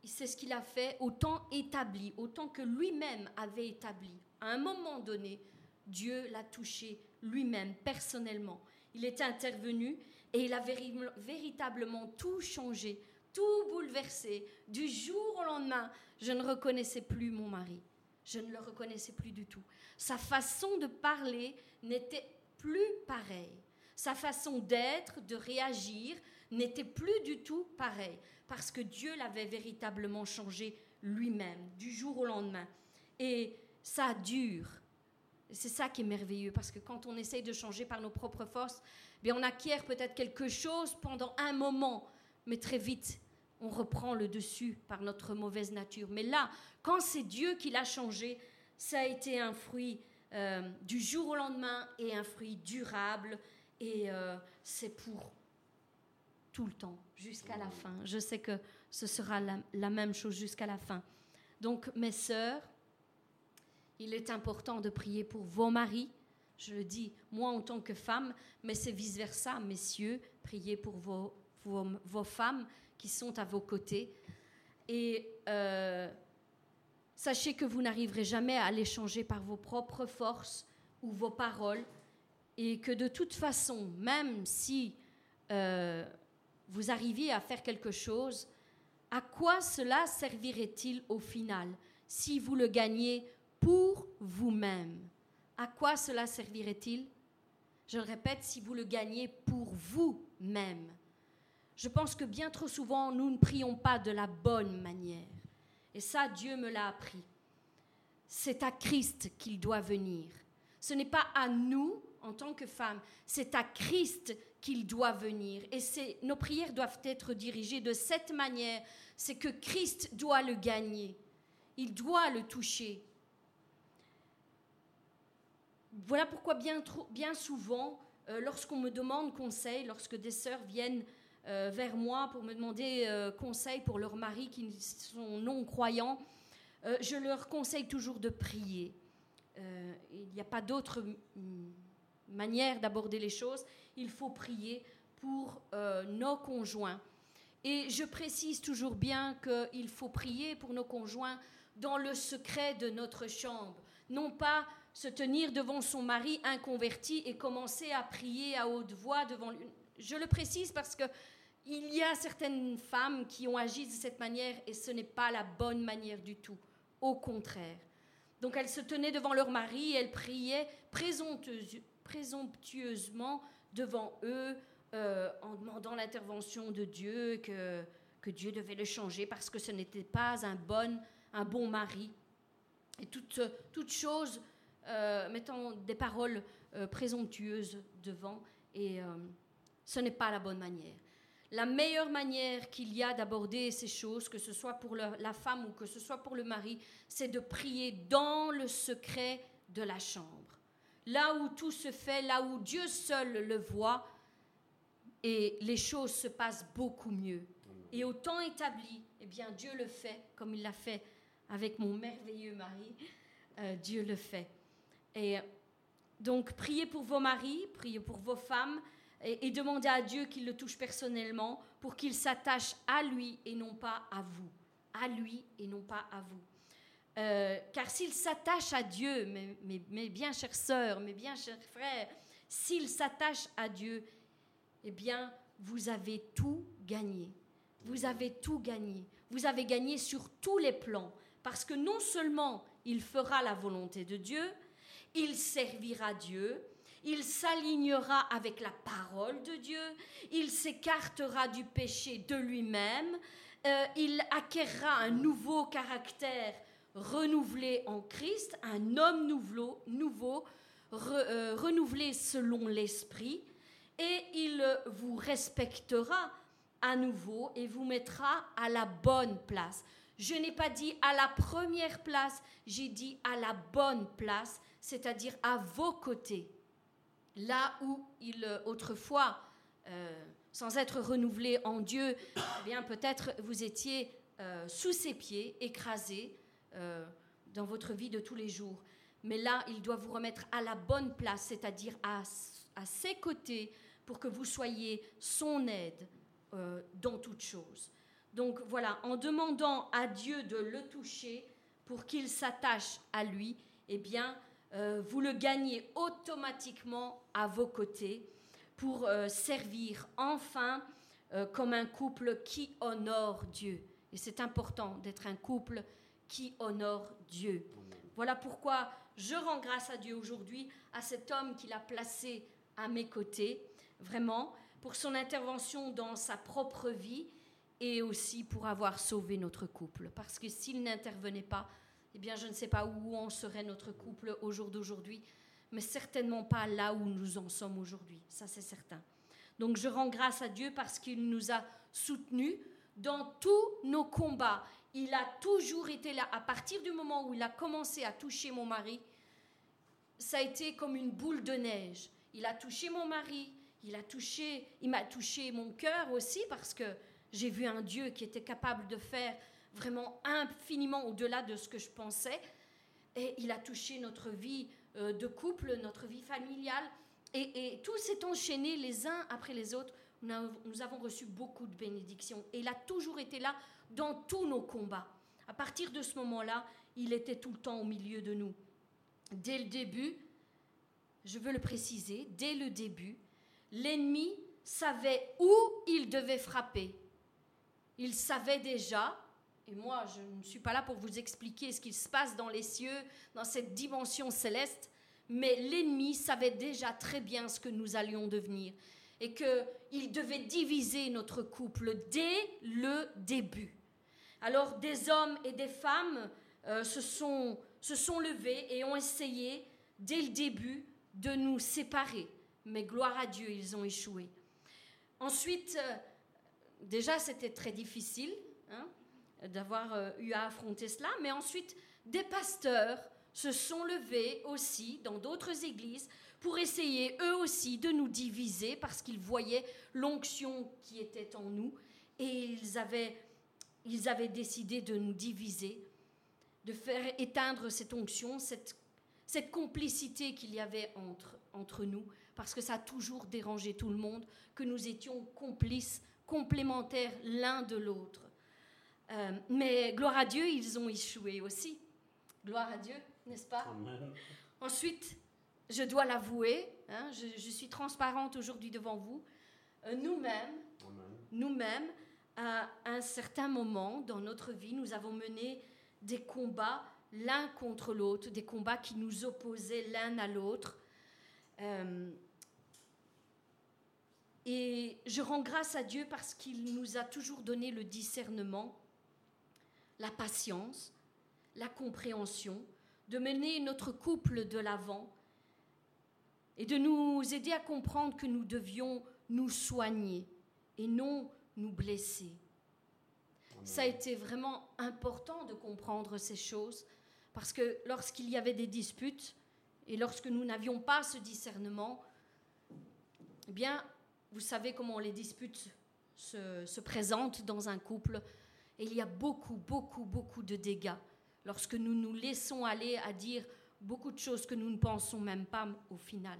C'est ce qu'il a fait au temps établi, au temps que lui-même avait établi. À un moment donné, Dieu l'a touché lui-même, personnellement. Il est intervenu et il a véritablement tout changé, tout bouleversé. Du jour au lendemain, je ne reconnaissais plus mon mari. Je ne le reconnaissais plus du tout. Sa façon de parler n'était plus pareille. Sa façon d'être, de réagir, n'était plus du tout pareille. Parce que Dieu l'avait véritablement changé lui-même, du jour au lendemain. Et ça dure. C'est ça qui est merveilleux, parce que quand on essaye de changer par nos propres forces, bien on acquiert peut-être quelque chose pendant un moment, mais très vite, on reprend le dessus par notre mauvaise nature. Mais là, quand c'est Dieu qui l'a changé, ça a été un fruit euh, du jour au lendemain et un fruit durable. Et euh, c'est pour tout le temps, jusqu'à la fin. Je sais que ce sera la, même chose jusqu'à la fin. Donc, mes sœurs, il est important de prier pour vos maris. Je le dis, moi en tant que femme, mais c'est vice-versa, messieurs, priez pour vos, vos femmes qui sont à vos côtés. Et euh, sachez que vous n'arriverez jamais à les changer par vos propres forces ou vos paroles. Et que de toute façon, même si euh, vous arriviez à faire quelque chose, à quoi cela servirait-il au final si vous le gagnez pour vous-même? À quoi cela servirait-il? Je le répète, si vous le gagnez pour vous-même. Je pense que bien trop souvent, nous ne prions pas de la bonne manière. Et ça, Dieu me l'a appris. C'est à Christ qu'il doit venir. Ce n'est pas à nous, en tant que femmes, c'est à Christ qu'il doit venir. Et nos prières doivent être dirigées de cette manière. C'est que Christ doit le gagner. Il doit le toucher. Voilà pourquoi bien, souvent, euh, lorsqu'on me demande conseil, lorsque des sœurs viennent euh, vers moi pour me demander euh, conseil pour leurs maris qui sont non-croyants, je leur conseille toujours de prier. il n'y a pas d'autre manière d'aborder les choses. Il faut prier pour nos conjoints. Et je précise toujours bien qu'il faut prier pour nos conjoints dans le secret de notre chambre. Non pas se tenir devant son mari inconverti et commencer à prier à haute voix devant lui. Je le précise parce que il y a certaines femmes qui ont agi de cette manière et ce n'est pas la bonne manière du tout. Au contraire. Donc elles se tenaient devant leur mari et elles priaient présomptueusement devant eux euh, en demandant l'intervention de Dieu, que, que Dieu devait le changer parce que ce n'était pas un bon, un bon mari. Et toute, toute chose euh, mettant des paroles euh, présomptueuses devant, et ce n'est pas la bonne manière la meilleure manière qu'il y a d'aborder ces choses, que ce soit pour la femme ou que ce soit pour le mari, c'est de prier dans le secret de la chambre. Là où tout se fait, là où Dieu seul le voit, et les choses se passent beaucoup mieux. Et au temps établi, eh bien, Dieu le fait, comme il l'a fait avec mon merveilleux mari. Euh, Dieu le fait. Et donc, priez pour vos maris, priez pour vos femmes, et, demandez à Dieu qu'il le touche personnellement pour qu'il s'attache à lui et non pas à vous. À lui et non pas à vous. Euh, car s'il s'attache à Dieu, mes, bien chères sœurs, mes bien chers frères, s'il s'attache à Dieu, eh bien, vous avez tout gagné. Vous avez tout gagné. Vous avez gagné sur tous les plans. Parce que non seulement il fera la volonté de Dieu, il servira Dieu, il s'alignera avec la parole de Dieu, il s'écartera du péché de lui-même, euh, il acquérera un nouveau caractère renouvelé en Christ, un homme nouveau, nouveau euh, renouvelé selon l'esprit, et il vous respectera à nouveau et vous mettra à la bonne place. Je n'ai pas dit à la première place, j'ai dit à la bonne place, c'est-à-dire à vos côtés. Là où il autrefois, euh, sans être renouvelé en Dieu, eh bien peut-être vous étiez euh, sous ses pieds, écrasé dans votre vie de tous les jours. Mais là, il doit vous remettre à la bonne place, c'est-à-dire à, à, ses côtés, pour que vous soyez son aide dans toute chose. Donc voilà, en demandant à Dieu de le toucher pour qu'il s'attache à lui, eh bien, euh, vous le gagnez automatiquement à vos côtés pour euh, servir enfin euh, comme un couple qui honore Dieu. Et c'est important d'être un couple qui honore Dieu. Voilà pourquoi je rends grâce à Dieu aujourd'hui, à cet homme qu'il a placé à mes côtés, vraiment, pour son intervention dans sa propre vie et aussi pour avoir sauvé notre couple. Parce que s'il n'intervenait pas, eh bien, je ne sais pas où en serait notre couple au jour d'aujourd'hui, mais certainement pas là où nous en sommes aujourd'hui. Ça, c'est certain. Donc, je rends grâce à Dieu parce qu'il nous a soutenus dans tous nos combats. Il a toujours été là. À partir du moment où il a commencé à toucher mon mari, ça a été comme une boule de neige. Il a touché mon mari, il a touché, il m'a touché mon cœur aussi parce que j'ai vu un Dieu qui était capable de faire vraiment infiniment au-delà de ce que je pensais. Et il a touché notre vie euh, de couple, notre vie familiale. Et, tout s'est enchaîné les uns après les autres. Nous avons reçu beaucoup de bénédictions. Et il a toujours été là dans tous nos combats. À partir de ce moment-là, il était tout le temps au milieu de nous. Dès le début, je veux le préciser, dès le début, l'ennemi savait où il devait frapper il savait déjà, et moi je ne suis pas là pour vous expliquer ce qu'il se passe dans les cieux, dans cette dimension céleste, mais l'ennemi savait déjà très bien ce que nous allions devenir et qu'il devait diviser notre couple dès le début. Alors des hommes et des femmes euh, se, sont, levés et ont essayé dès le début de nous séparer, mais gloire à Dieu, ils ont échoué. Ensuite, euh, déjà, c'était très difficile hein, d'avoir euh, eu à affronter cela, mais ensuite, des pasteurs se sont levés aussi dans d'autres églises pour essayer eux aussi de nous diviser parce qu'ils voyaient l'onction qui était en nous et ils avaient, ils avaient décidé de nous diviser, de faire éteindre cette onction, cette, cette complicité qu'il y avait entre, entre nous, parce que ça a toujours dérangé tout le monde, que nous étions complices complémentaires l'un de l'autre. Euh, mais gloire à Dieu, ils ont échoué aussi. Gloire à Dieu, n'est-ce pas? Ensuite, je dois l'avouer, hein, je, suis transparente aujourd'hui devant vous, euh, nous-mêmes, nous-mêmes, à un certain moment dans notre vie, nous avons mené des combats l'un contre l'autre, des combats qui nous opposaient l'un à l'autre. Euh, et je rends grâce à Dieu parce qu'il nous a toujours donné le discernement, la patience, la compréhension, de mener notre couple de l'avant et de nous aider à comprendre que nous devions nous soigner et non nous blesser. Ça a été vraiment important de comprendre ces choses parce que lorsqu'il y avait des disputes et lorsque nous n'avions pas ce discernement, eh bien, vous savez comment les disputes se, présentent dans un couple. Et il y a beaucoup, beaucoup, beaucoup de dégâts lorsque nous nous laissons aller à dire beaucoup de choses que nous ne pensons même pas au final.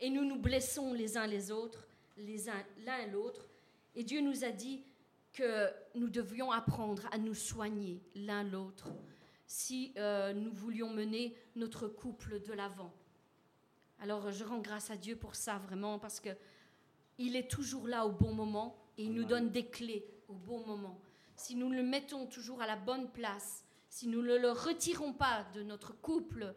Et nous nous blessons les uns les autres, les uns l'un l'autre. Et Dieu nous a dit que nous devions apprendre à nous soigner l'un l'autre si euh, nous voulions mener notre couple de l'avant. Alors je rends grâce à Dieu pour ça vraiment parce que il est toujours là au bon moment et il nous donne des clés au bon moment. Si nous le mettons toujours à la bonne place, si nous ne le retirons pas de notre couple,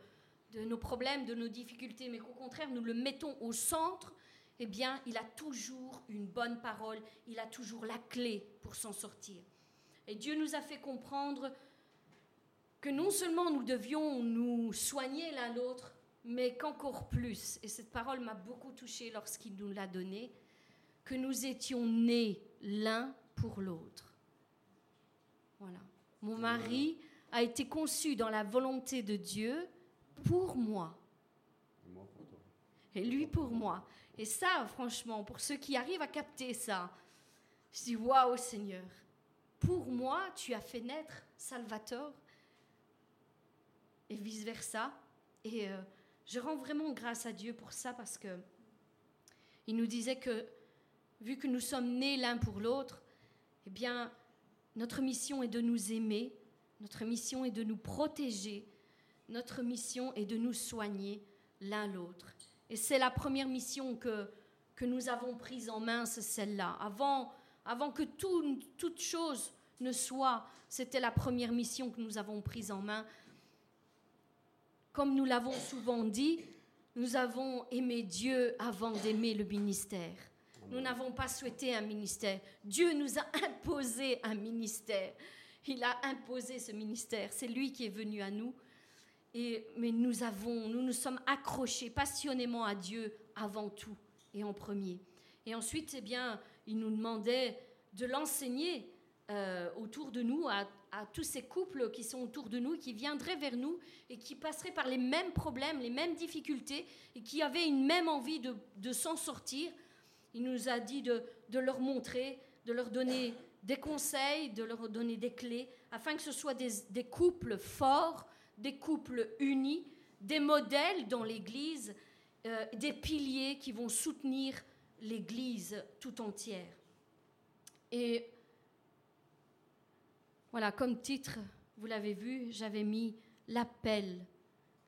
de nos problèmes, de nos difficultés, mais qu'au contraire nous le mettons au centre, eh bien, il a toujours une bonne parole, il a toujours la clé pour s'en sortir. Et Dieu nous a fait comprendre que non seulement nous devions nous soigner l'un l'autre, mais qu'encore plus, et cette parole m'a beaucoup touchée lorsqu'il nous l'a donnée, que nous étions nés l'un pour l'autre. Voilà. Mon mari a été conçu dans la volonté de Dieu pour moi. Et lui pour moi. Et ça, franchement, pour ceux qui arrivent à capter ça, je dis waouh Seigneur, pour moi, tu as fait naître Salvatore et vice-versa. Et euh, je rends vraiment grâce à Dieu pour ça parce que il nous disait que vu que nous sommes nés l'un pour l'autre, eh bien, notre mission est de nous aimer, notre mission est de nous protéger, notre mission est de nous soigner l'un l'autre. Et c'est la première mission que, que nous avons prise en main, c'est celle-là. Avant, avant que tout, toute chose ne soit, c'était la première mission que nous avons prise en main. Comme nous l'avons souvent dit, nous avons aimé Dieu avant d'aimer le ministère. Nous n'avons pas souhaité un ministère. Dieu nous a [LAUGHS] imposé un ministère. Il a imposé ce ministère. C'est lui qui est venu à nous. Et, mais nous avons, nous nous sommes accrochés passionnément à Dieu avant tout et en premier. Et ensuite, eh bien, il nous demandait de l'enseigner euh, autour de nous, à, tous ces couples qui sont autour de nous, qui viendraient vers nous et qui passeraient par les mêmes problèmes, les mêmes difficultés et qui avaient une même envie de, s'en sortir. Il nous a dit de, leur montrer, de leur donner des conseils, de leur donner des clés, afin que ce soit des couples forts, des couples unis, des modèles dans l'Église, euh, des piliers qui vont soutenir l'Église tout entière. Et voilà, comme titre, vous l'avez vu, j'avais mis l'appel,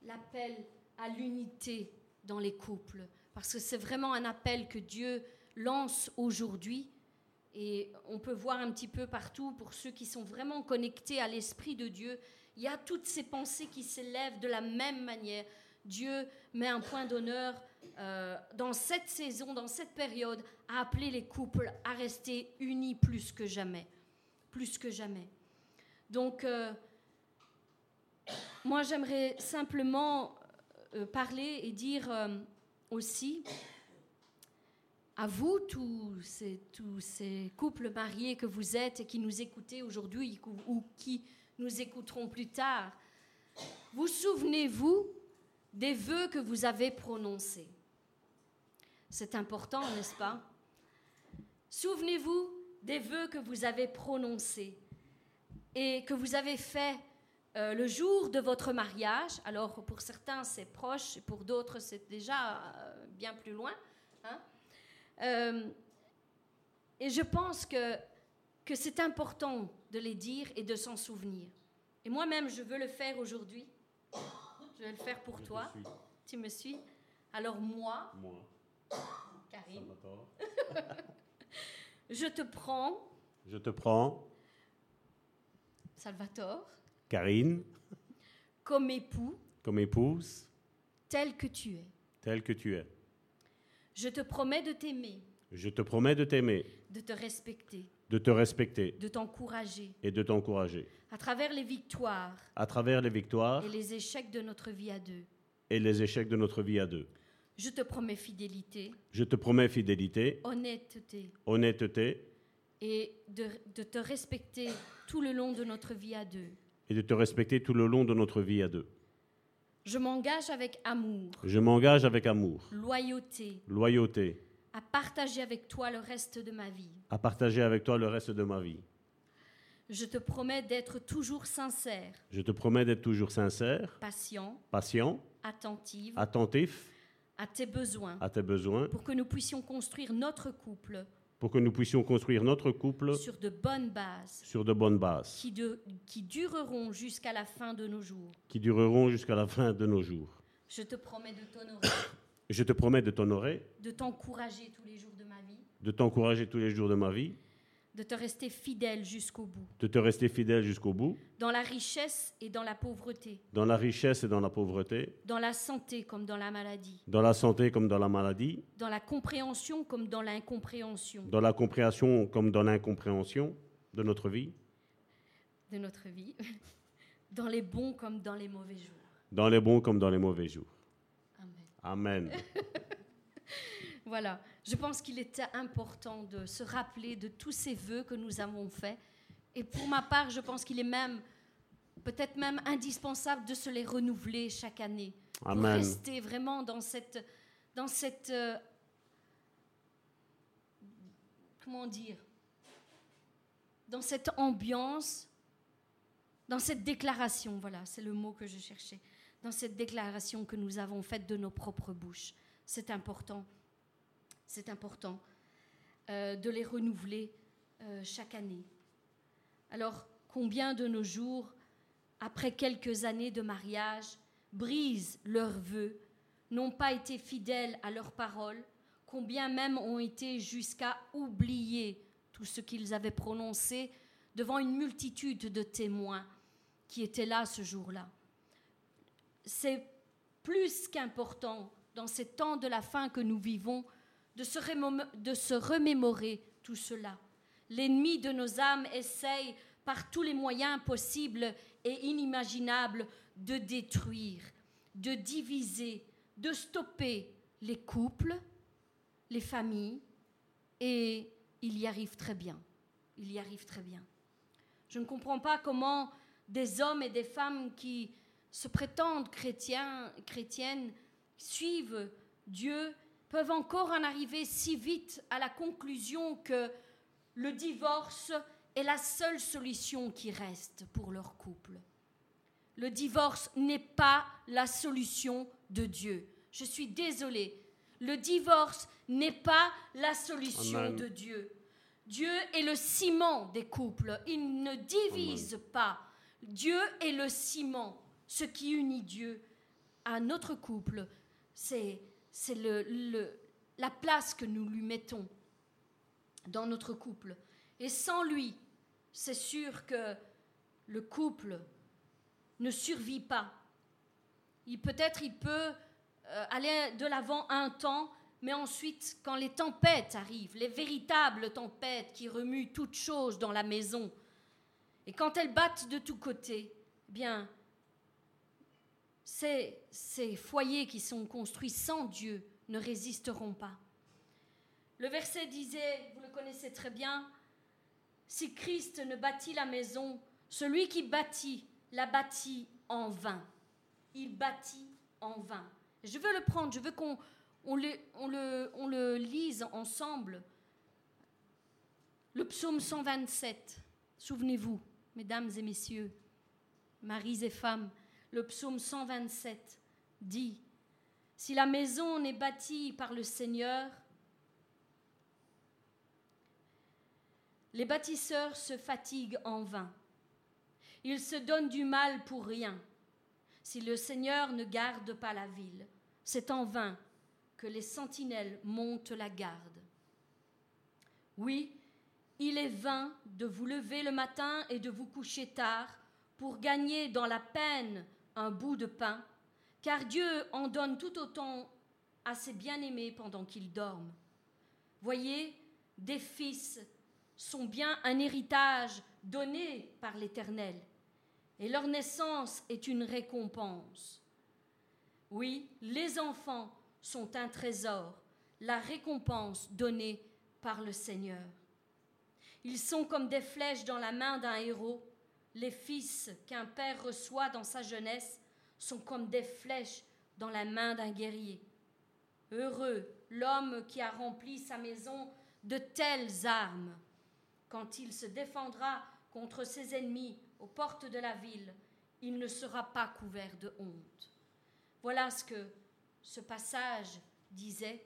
l'appel à l'unité dans les couples, parce que c'est vraiment un appel que Dieu lance aujourd'hui. Et on peut voir un petit peu partout, pour ceux qui sont vraiment connectés à l'Esprit de Dieu, il y a toutes ces pensées qui s'élèvent de la même manière. Dieu met un point d'honneur euh, dans cette saison, dans cette période, à appeler les couples à rester unis plus que jamais. Plus que jamais. Donc, euh, moi, j'aimerais simplement euh, parler et dire aussi à vous, tous ces, tous ces couples mariés que vous êtes et qui nous écoutez aujourd'hui ou qui nous écouterons plus tard. Vous souvenez-vous des vœux que vous avez prononcés? C'est important, n'est-ce pas? Souvenez-vous des vœux que vous avez prononcés et que vous avez faits euh, le jour de votre mariage? Alors pour certains c'est proche, et pour d'autres c'est déjà euh, bien plus loin. Hein? Euh, et je pense que que c'est important de les dire et de s'en souvenir. Et moi-même, je veux le faire aujourd'hui. Je vais le faire pour toi. Tu me suis Alors moi, moi. Karine, [LAUGHS] je te prends. Je te prends. Salvatore. Karine. Comme époux. Comme épouse. Tel que tu es. Tel que tu es. Je te promets de t'aimer. Je te promets de t'aimer. De te respecter de te respecter de t'encourager et de t'encourager à travers les victoires à travers les victoires et les échecs de notre vie à deux. Et les échecs de notre vie à deux. Je te promets fidélité. Je te promets fidélité. Honnêteté. Honnêteté. Et de, de te respecter tout le long de notre vie à deux. Et de te respecter tout le long de notre vie à deux. Je m'engage avec amour. Je m'engage avec amour. Loyauté. Loyauté à partager avec toi le reste de ma vie. À partager avec toi le reste de ma vie. Je te promets d'être toujours sincère. Je te promets d'être toujours sincère. Patient. Patient. Attentive. Attentif. À tes besoins. À tes besoins. Pour que nous puissions construire notre couple. Pour que nous puissions construire notre couple. Sur de bonnes bases. Sur de bonnes bases. Qui, de, qui dureront jusqu'à la fin de nos jours. Qui dureront jusqu'à la fin de nos jours. Je te promets de t'honorer. [COUGHS] Je te promets de t'honorer. De t'encourager tous les jours de ma vie. De t'encourager tous les jours de ma vie. De te rester fidèle jusqu'au bout. De te rester fidèle jusqu'au bout. Dans la richesse et dans la pauvreté. Dans la richesse et dans la pauvreté. Dans la santé comme dans la maladie. Dans la santé comme dans la maladie. Dans la compréhension comme dans l'incompréhension. Dans la compréhension comme dans l'incompréhension de notre vie. De notre vie. [LAUGHS] dans les bons comme dans les mauvais jours. Dans les bons comme dans les mauvais jours. Amen. [LAUGHS] voilà, je pense qu'il était important de se rappeler de tous ces vœux que nous avons faits, Et pour ma part, je pense qu'il est même, peut-être même indispensable de se les renouveler chaque année. Pour rester vraiment dans cette, dans cette, euh, comment dire, dans cette ambiance, dans cette déclaration, voilà, c'est le mot que je cherchais, dans cette déclaration que nous avons faite de nos propres bouches. C'est important, c'est important euh, de les renouveler euh, chaque année. Alors, combien de nos jours, après quelques années de mariage, brisent leurs vœux, n'ont pas été fidèles à leurs paroles, combien même ont été jusqu'à oublier tout ce qu'ils avaient prononcé devant une multitude de témoins qui étaient là ce jour-là. C'est plus qu'important dans ces temps de la fin que nous vivons de se, de se remémorer tout cela. L'ennemi de nos âmes essaye par tous les moyens possibles et inimaginables de détruire, de diviser, de stopper les couples, les familles, et il y arrive très bien. Il y arrive très bien. Je ne comprends pas comment des hommes et des femmes qui se prétendent chrétiens, chrétiennes, suivent Dieu, peuvent encore en arriver si vite à la conclusion que le divorce est la seule solution qui reste pour leur couple. Le divorce n'est pas la solution de Dieu. Je suis désolée. Le divorce n'est pas la solution de Dieu. Dieu est le ciment des couples. Il ne divise pas. Dieu est le ciment. Ce qui unit Dieu à notre couple, c'est la place que nous lui mettons dans notre couple. Et sans lui, c'est sûr que le couple ne survit pas. Il peut-être il peut euh, aller de l'avant un temps, mais ensuite, quand les tempêtes arrivent, les véritables tempêtes qui remuent toutes choses dans la maison, et quand elles battent de tous côtés, eh bien, ces, foyers qui sont construits sans Dieu ne résisteront pas. Le verset disait, vous le connaissez très bien, si Christ ne bâtit la maison, celui qui bâtit la bâtit en vain. Il bâtit en vain. Je veux le prendre, je veux qu'on on le, on le, on le lise ensemble. Le psaume 127, souvenez-vous, mesdames et messieurs, maris et femmes, le psaume 127 dit, Si la maison n'est bâtie par le Seigneur, les bâtisseurs se fatiguent en vain. Ils se donnent du mal pour rien. Si le Seigneur ne garde pas la ville, c'est en vain que les sentinelles montent la garde. Oui, il est vain de vous lever le matin et de vous coucher tard pour gagner dans la peine bout de pain, car Dieu en donne tout autant à ses bien-aimés pendant qu'ils dorment. Voyez, des fils sont bien un héritage donné par l'Éternel et leur naissance est une récompense. Oui, les enfants sont un trésor, la récompense donnée par le Seigneur. Ils sont comme des flèches dans la main d'un héros. Les fils qu'un père reçoit dans sa jeunesse sont comme des flèches dans la main d'un guerrier. Heureux l'homme qui a rempli sa maison de telles armes. Quand il se défendra contre ses ennemis aux portes de la ville, il ne sera pas couvert de honte. Voilà ce que ce passage disait.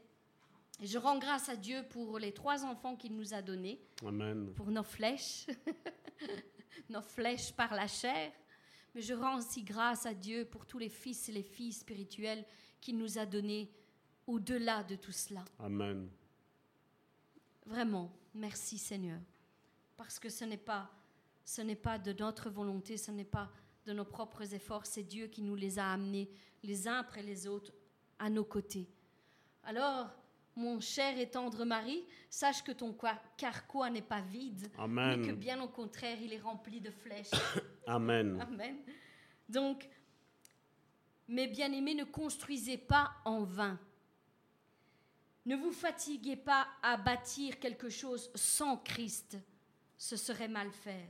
Et je rends grâce à Dieu pour les trois enfants qu'il nous a donnés, Amen. pour nos flèches, [LAUGHS] nos flèches par la chair. Mais je rends aussi grâce à Dieu pour tous les fils et les filles spirituels qu'il nous a donnés au-delà de tout cela. Amen. Vraiment, merci Seigneur. Parce que ce n'est pas ce n'est pas de notre volonté, ce n'est pas de nos propres efforts, c'est Dieu qui nous les a amenés les uns après les autres à nos côtés. Alors, mon cher et tendre mari, sache que ton carquois n'est pas vide, Amen. mais que bien au contraire, il est rempli de flèches. [COUGHS] Amen. Amen. Donc, mes bien-aimés, ne construisez pas en vain. Ne vous fatiguez pas à bâtir quelque chose sans Christ. Ce serait mal faire.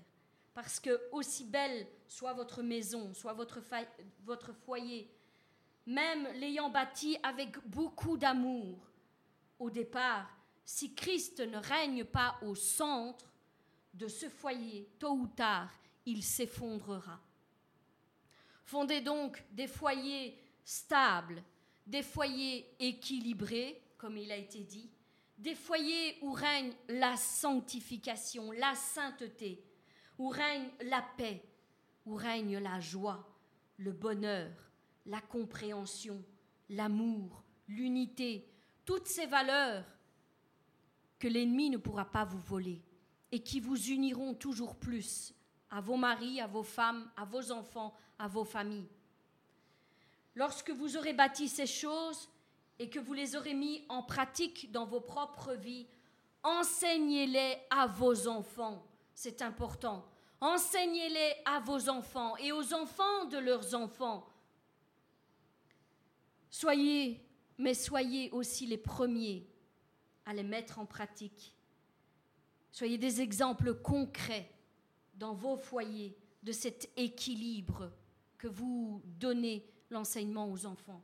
parce que aussi belle soit votre maison, soit votre, votre foyer, même l'ayant bâti avec beaucoup d'amour, au départ, si Christ ne règne pas au centre de ce foyer, tôt ou tard, il s'effondrera. Fondez donc des foyers stables, des foyers équilibrés, comme il a été dit, des foyers où règne la sanctification, la sainteté, où règne la paix, où règne la joie, le bonheur, la compréhension, l'amour, l'unité, toutes ces valeurs que l'ennemi ne pourra pas vous voler et qui vous uniront toujours plus à vos maris, à vos femmes, à vos enfants, à vos familles. Lorsque vous aurez bâti ces choses et que vous les aurez mis en pratique dans vos propres vies, enseignez-les à vos enfants. C'est important. Enseignez-les à vos enfants et aux enfants de leurs enfants. Soyez, mais soyez aussi les premiers à les mettre en pratique. Soyez des exemples concrets dans vos foyers de cet équilibre que vous donnez l'enseignement aux enfants.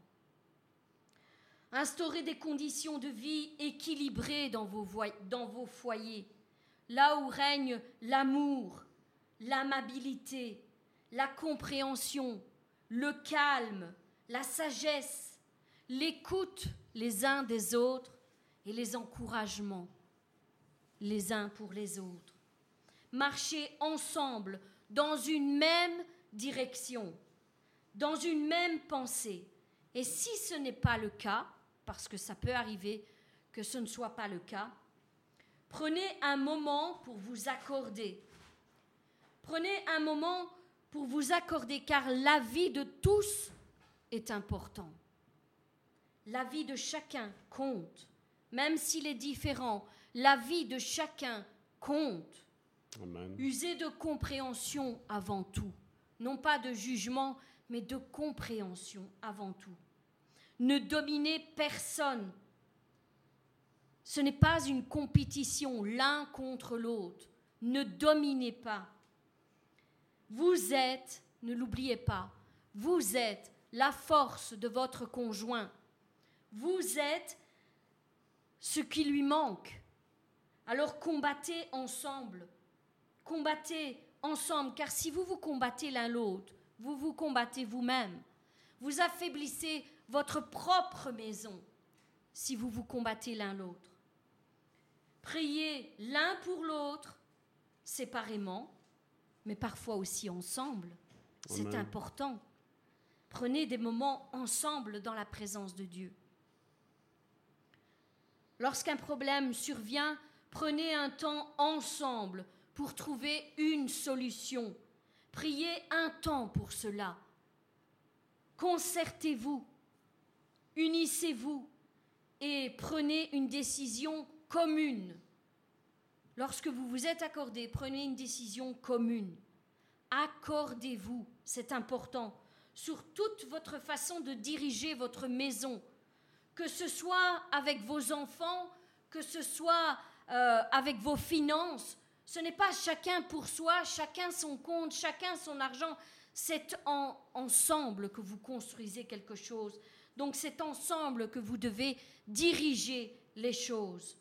Instaurez des conditions de vie équilibrées dans vos, dans vos foyers, là où règne l'amour, l'amabilité, la compréhension, le calme, la sagesse, l'écoute les uns des autres et les encouragements les uns pour les autres. Marchez ensemble dans une même direction, dans une même pensée. Et si ce n'est pas le cas, parce que ça peut arriver que ce ne soit pas le cas, prenez un moment pour vous accorder. Prenez un moment pour vous accorder, car la vie de tous est important. La vie de chacun compte, même s'il est différent. La vie de chacun compte. Usez de compréhension avant tout, non pas de jugement, mais de compréhension avant tout. Ne dominez personne. Ce n'est pas une compétition l'un contre l'autre. Ne dominez pas. Vous êtes, ne l'oubliez pas, vous êtes la force de votre conjoint. Vous êtes ce qui lui manque. Alors combattez ensemble combattez ensemble, car si vous vous combattez l'un l'autre, vous vous combattez vous-même. Vous affaiblissez votre propre maison si vous vous combattez l'un l'autre. Priez l'un pour l'autre, séparément, mais parfois aussi ensemble. C'est important. Prenez des moments ensemble dans la présence de Dieu. Lorsqu'un problème survient, prenez un temps ensemble pour trouver une solution. Priez un temps pour cela. Concertez-vous, unissez-vous et prenez une décision commune. Lorsque vous vous êtes accordé, prenez une décision commune. Accordez-vous, c'est important, sur toute votre façon de diriger votre maison, que ce soit avec vos enfants, que ce soit euh, avec vos finances, ce n'est pas chacun pour soi, chacun son compte, chacun son argent. C'est ensemble que vous construisez quelque chose. Donc c'est ensemble que vous devez diriger les choses.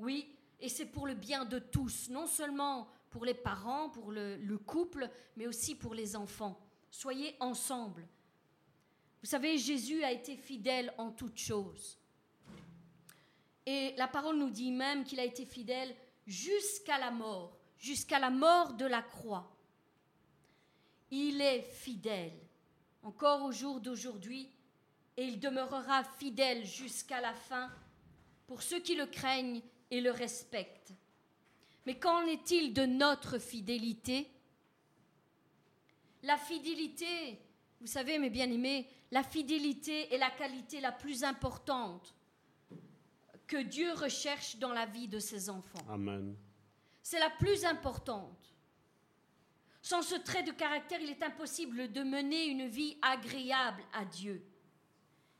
Oui, et c'est pour le bien de tous, non seulement pour les parents, pour le couple, mais aussi pour les enfants. Soyez ensemble. Vous savez, Jésus a été fidèle en toutes choses. Et la parole nous dit même qu'il a été fidèle jusqu'à la mort, jusqu'à la mort de la croix. Il est fidèle encore au jour d'aujourd'hui et il demeurera fidèle jusqu'à la fin pour ceux qui le craignent et le respectent. Mais qu'en est-il de notre fidélité? La fidélité, vous savez mes bien-aimés, la fidélité est la qualité la plus importante que Dieu recherche dans la vie de ses enfants. Amen. C'est la plus importante. Sans ce trait de caractère, il est impossible de mener une vie agréable à Dieu.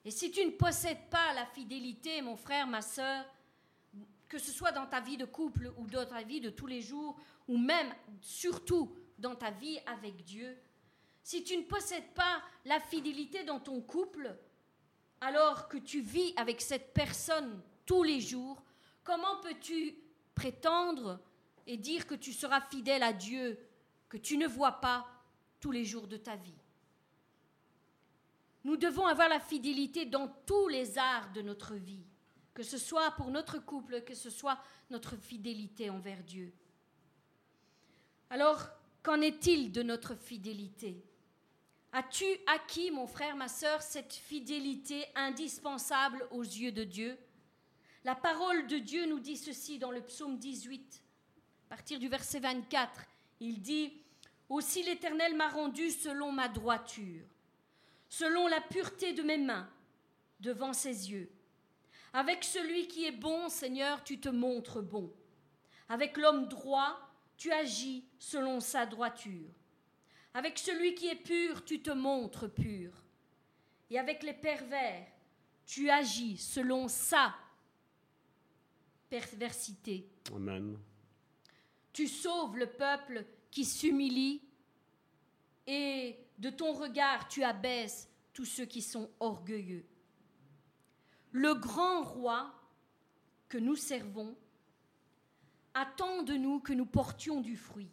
Et si tu ne possèdes pas la fidélité, mon frère, ma sœur, que ce soit dans ta vie de couple ou dans ta vie de tous les jours, ou même surtout dans ta vie avec Dieu, si tu ne possèdes pas la fidélité dans ton couple, alors que tu vis avec cette personne tous les jours, comment peux-tu prétendre et dire que tu seras fidèle à Dieu que tu ne vois pas tous les jours de ta vie? Nous devons avoir la fidélité dans tous les arts de notre vie, que ce soit pour notre couple, que ce soit notre fidélité envers Dieu. Alors, qu'en est-il de notre fidélité? As-tu acquis, mon frère, ma sœur, cette fidélité indispensable aux yeux de Dieu? La parole de Dieu nous dit ceci dans le psaume 18, à partir du verset 24. Il dit, Aussi l'Éternel m'a rendu selon ma droiture, selon la pureté de mes mains, devant ses yeux. Avec celui qui est bon, Seigneur, tu te montres bon. Avec l'homme droit, tu agis selon sa droiture. Avec celui qui est pur, tu te montres pur. Et avec les pervers, tu agis selon sa perversité. Amen. Tu sauves le peuple qui s'humilie et de ton regard tu abaisses tous ceux qui sont orgueilleux. Le grand roi que nous servons attend de nous que nous portions du fruit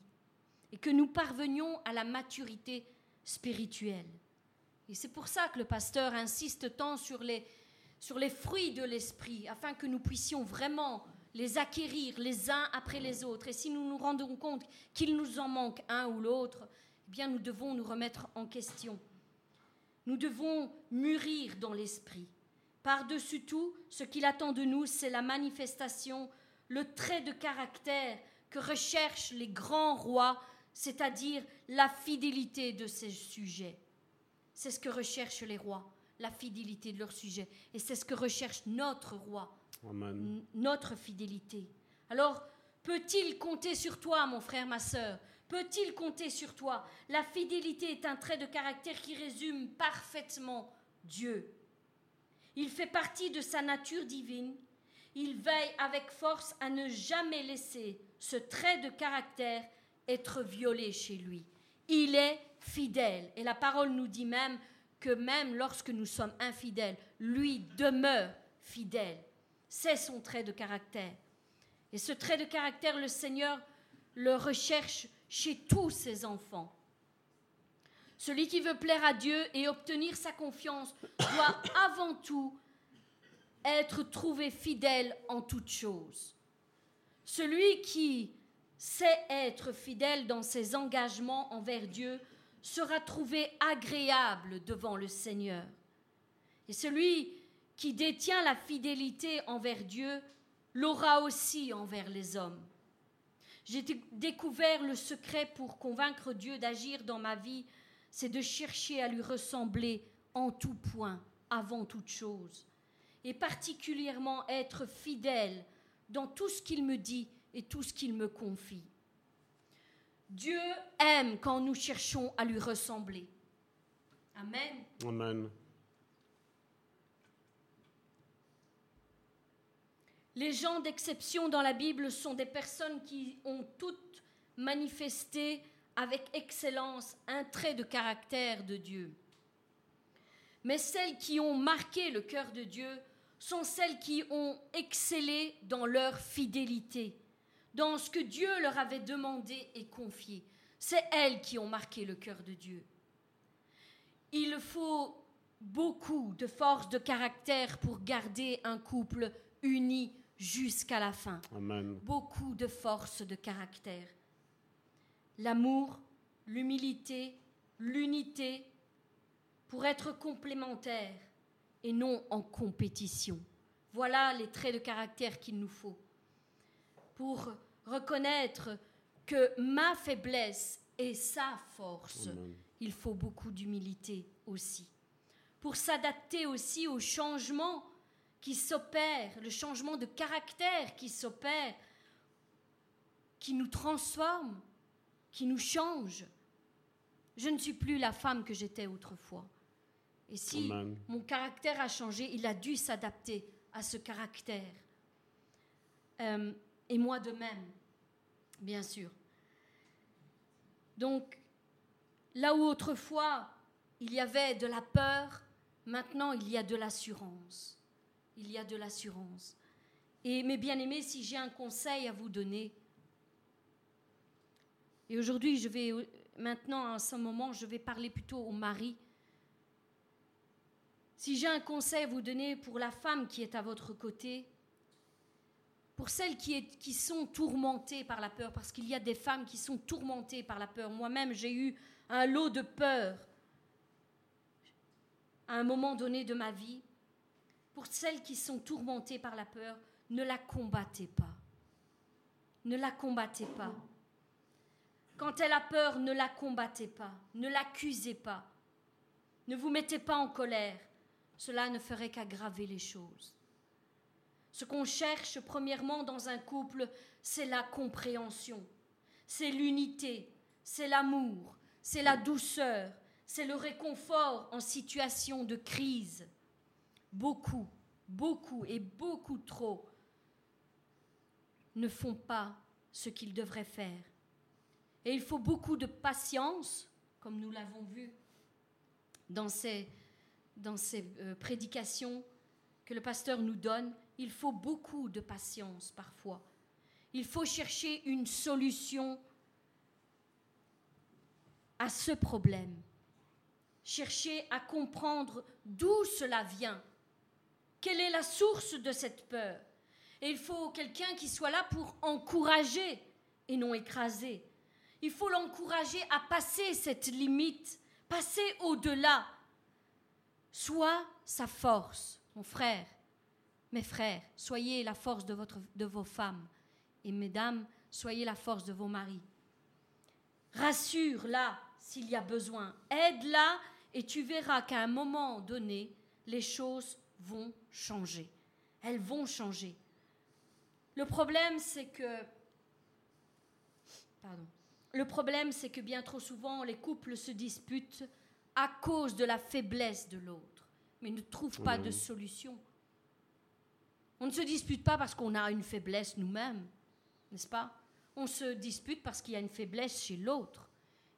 et que nous parvenions à la maturité spirituelle. Et c'est pour ça que le pasteur insiste tant sur les, sur les fruits de l'esprit, afin que nous puissions vraiment les acquérir les uns après les autres. Et si nous nous rendons compte qu'il nous en manque un ou l'autre, eh bien nous devons nous remettre en question. Nous devons mûrir dans l'esprit. Par-dessus tout, ce qu'il attend de nous, c'est la manifestation, le trait de caractère que recherchent les grands rois c'est-à-dire la fidélité de ces sujets. C'est ce que recherchent les rois, la fidélité de leurs sujets. Et c'est ce que recherche notre roi, notre fidélité. Alors, peut-il compter sur toi, mon frère, ma sœur? Peut-il compter sur toi? La fidélité est un trait de caractère qui résume parfaitement Dieu. Il fait partie de sa nature divine. Il veille avec force à ne jamais laisser ce trait de caractère être violé chez lui. Il est fidèle. Et la parole nous dit même que même lorsque nous sommes infidèles, lui demeure fidèle. C'est son trait de caractère. Et ce trait de caractère, le Seigneur le recherche chez tous ses enfants. Celui qui veut plaire à Dieu et obtenir sa confiance doit avant tout être trouvé fidèle en toutes choses. Celui qui sait être fidèle dans ses engagements envers Dieu sera trouvé agréable devant le Seigneur. Et celui qui détient la fidélité envers Dieu l'aura aussi envers les hommes. J'ai découvert le secret pour convaincre Dieu d'agir dans ma vie, c'est de chercher à lui ressembler en tout point, avant toute chose, et particulièrement être fidèle dans tout ce qu'il me dit et tout ce qu'il me confie. Dieu aime quand nous cherchons à lui ressembler. Amen. Amen. Les gens d'exception dans la Bible sont des personnes qui ont toutes manifesté avec excellence un trait de caractère de Dieu. Mais celles qui ont marqué le cœur de Dieu sont celles qui ont excellé dans leur fidélité dans ce que Dieu leur avait demandé et confié. C'est elles qui ont marqué le cœur de Dieu. Il faut beaucoup de force de caractère pour garder un couple uni jusqu'à la fin. Amen. Beaucoup de force de caractère. L'amour, l'humilité, l'unité pour être complémentaires et non en compétition. Voilà les traits de caractère qu'il nous faut pour reconnaître que ma faiblesse est sa force. Il faut beaucoup d'humilité aussi. Pour s'adapter aussi au changement qui s'opère, le changement de caractère qui s'opère, qui nous transforme, qui nous change. Je ne suis plus la femme que j'étais autrefois. Et si mon caractère a changé, il a dû s'adapter à ce caractère. euh, et moi de même, bien sûr. Donc, là où autrefois il y avait de la peur, maintenant il y a de l'assurance. Il y a de l'assurance. Et mes bien-aimés, si j'ai un conseil à vous donner, et aujourd'hui je vais maintenant à ce moment, je vais parler plutôt au mari. Si j'ai un conseil à vous donner pour la femme qui est à votre côté, pour celles qui, sont tourmentées par la peur, parce qu'il y a des femmes qui sont tourmentées par la peur. Moi-même, j'ai eu un lot de peur à un moment donné de ma vie. Pour celles qui sont tourmentées par la peur, ne la combattez pas. Ne la combattez pas. Quand elle a peur, ne la combattez pas, ne l'accusez pas, ne vous mettez pas en colère. Cela ne ferait qu'aggraver les choses. Ce qu'on cherche premièrement dans un couple, c'est la compréhension, c'est l'unité, c'est l'amour, c'est la douceur, c'est le réconfort en situation de crise. Beaucoup, beaucoup et beaucoup trop ne font pas ce qu'ils devraient faire. Et il faut beaucoup de patience, comme nous l'avons vu dans ces, dans ces euh, prédications que le pasteur nous donne. Il faut beaucoup de patience parfois. Il faut chercher une solution à ce problème. Chercher à comprendre d'où cela vient. Quelle est la source de cette peur? Et il faut quelqu'un qui soit là pour encourager et non écraser. Il faut l'encourager à passer cette limite, passer au-delà. Sois sa force, mon frère, mes frères, soyez la force de, votre, de vos femmes. Et mesdames, soyez la force de vos maris. Rassure-la s'il y a besoin. Aide-la et tu verras qu'à un moment donné, les choses vont changer. Elles vont changer. Le problème, c'est que... Pardon. Le problème, c'est que bien trop souvent, les couples se disputent à cause de la faiblesse de l'autre, mais ne trouvent pas de solution. On ne se dispute pas parce qu'on a une faiblesse nous-mêmes, n'est-ce pas? On se dispute parce qu'il y a une faiblesse chez l'autre.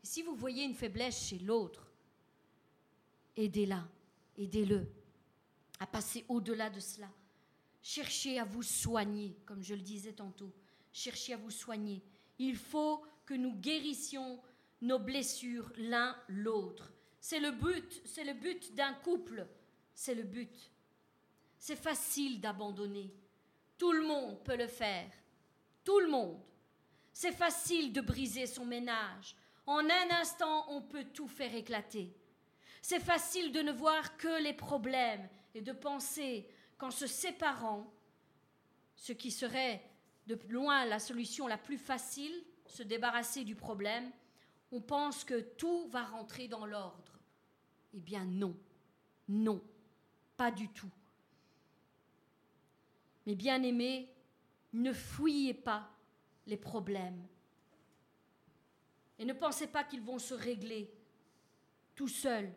Si vous voyez une faiblesse chez l'autre, aidez-la, aidez-le à passer au-delà de cela. Cherchez à vous soigner, comme je le disais tantôt. Cherchez à vous soigner. Il faut que nous guérissions nos blessures l'un l'autre. C'est le but, c'est le but d'un couple, c'est le but. C'est facile d'abandonner. Tout le monde peut le faire. Tout le monde. C'est facile de briser son ménage. En un instant, on peut tout faire éclater. C'est facile de ne voir que les problèmes et de penser qu'en se séparant, ce qui serait de loin la solution la plus facile, se débarrasser du problème, on pense que tout va rentrer dans l'ordre. Eh bien non, non, pas du tout. Mais bien aimés, ne fouillez pas les problèmes. Et ne pensez pas qu'ils vont se régler tout seuls.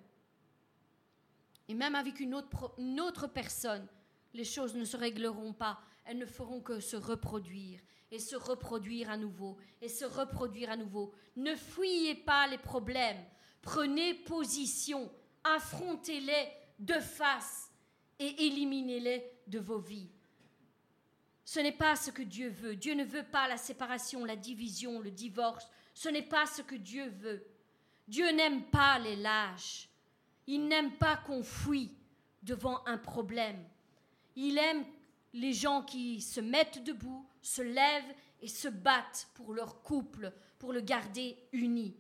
Et même avec une autre, une autre personne, les choses ne se régleront pas. Elles ne feront que se reproduire et se reproduire à nouveau, et se reproduire à nouveau. Ne fuyez pas les problèmes, prenez position, affrontez-les de face et éliminez-les de vos vies. Ce n'est pas ce que Dieu veut. Dieu ne veut pas la séparation, la division, le divorce. Ce n'est pas ce que Dieu veut. Dieu n'aime pas les lâches. Il n'aime pas qu'on fuit devant un problème. Il aime les gens qui se mettent debout, se lèvent et se battent pour leur couple, pour le garder uni.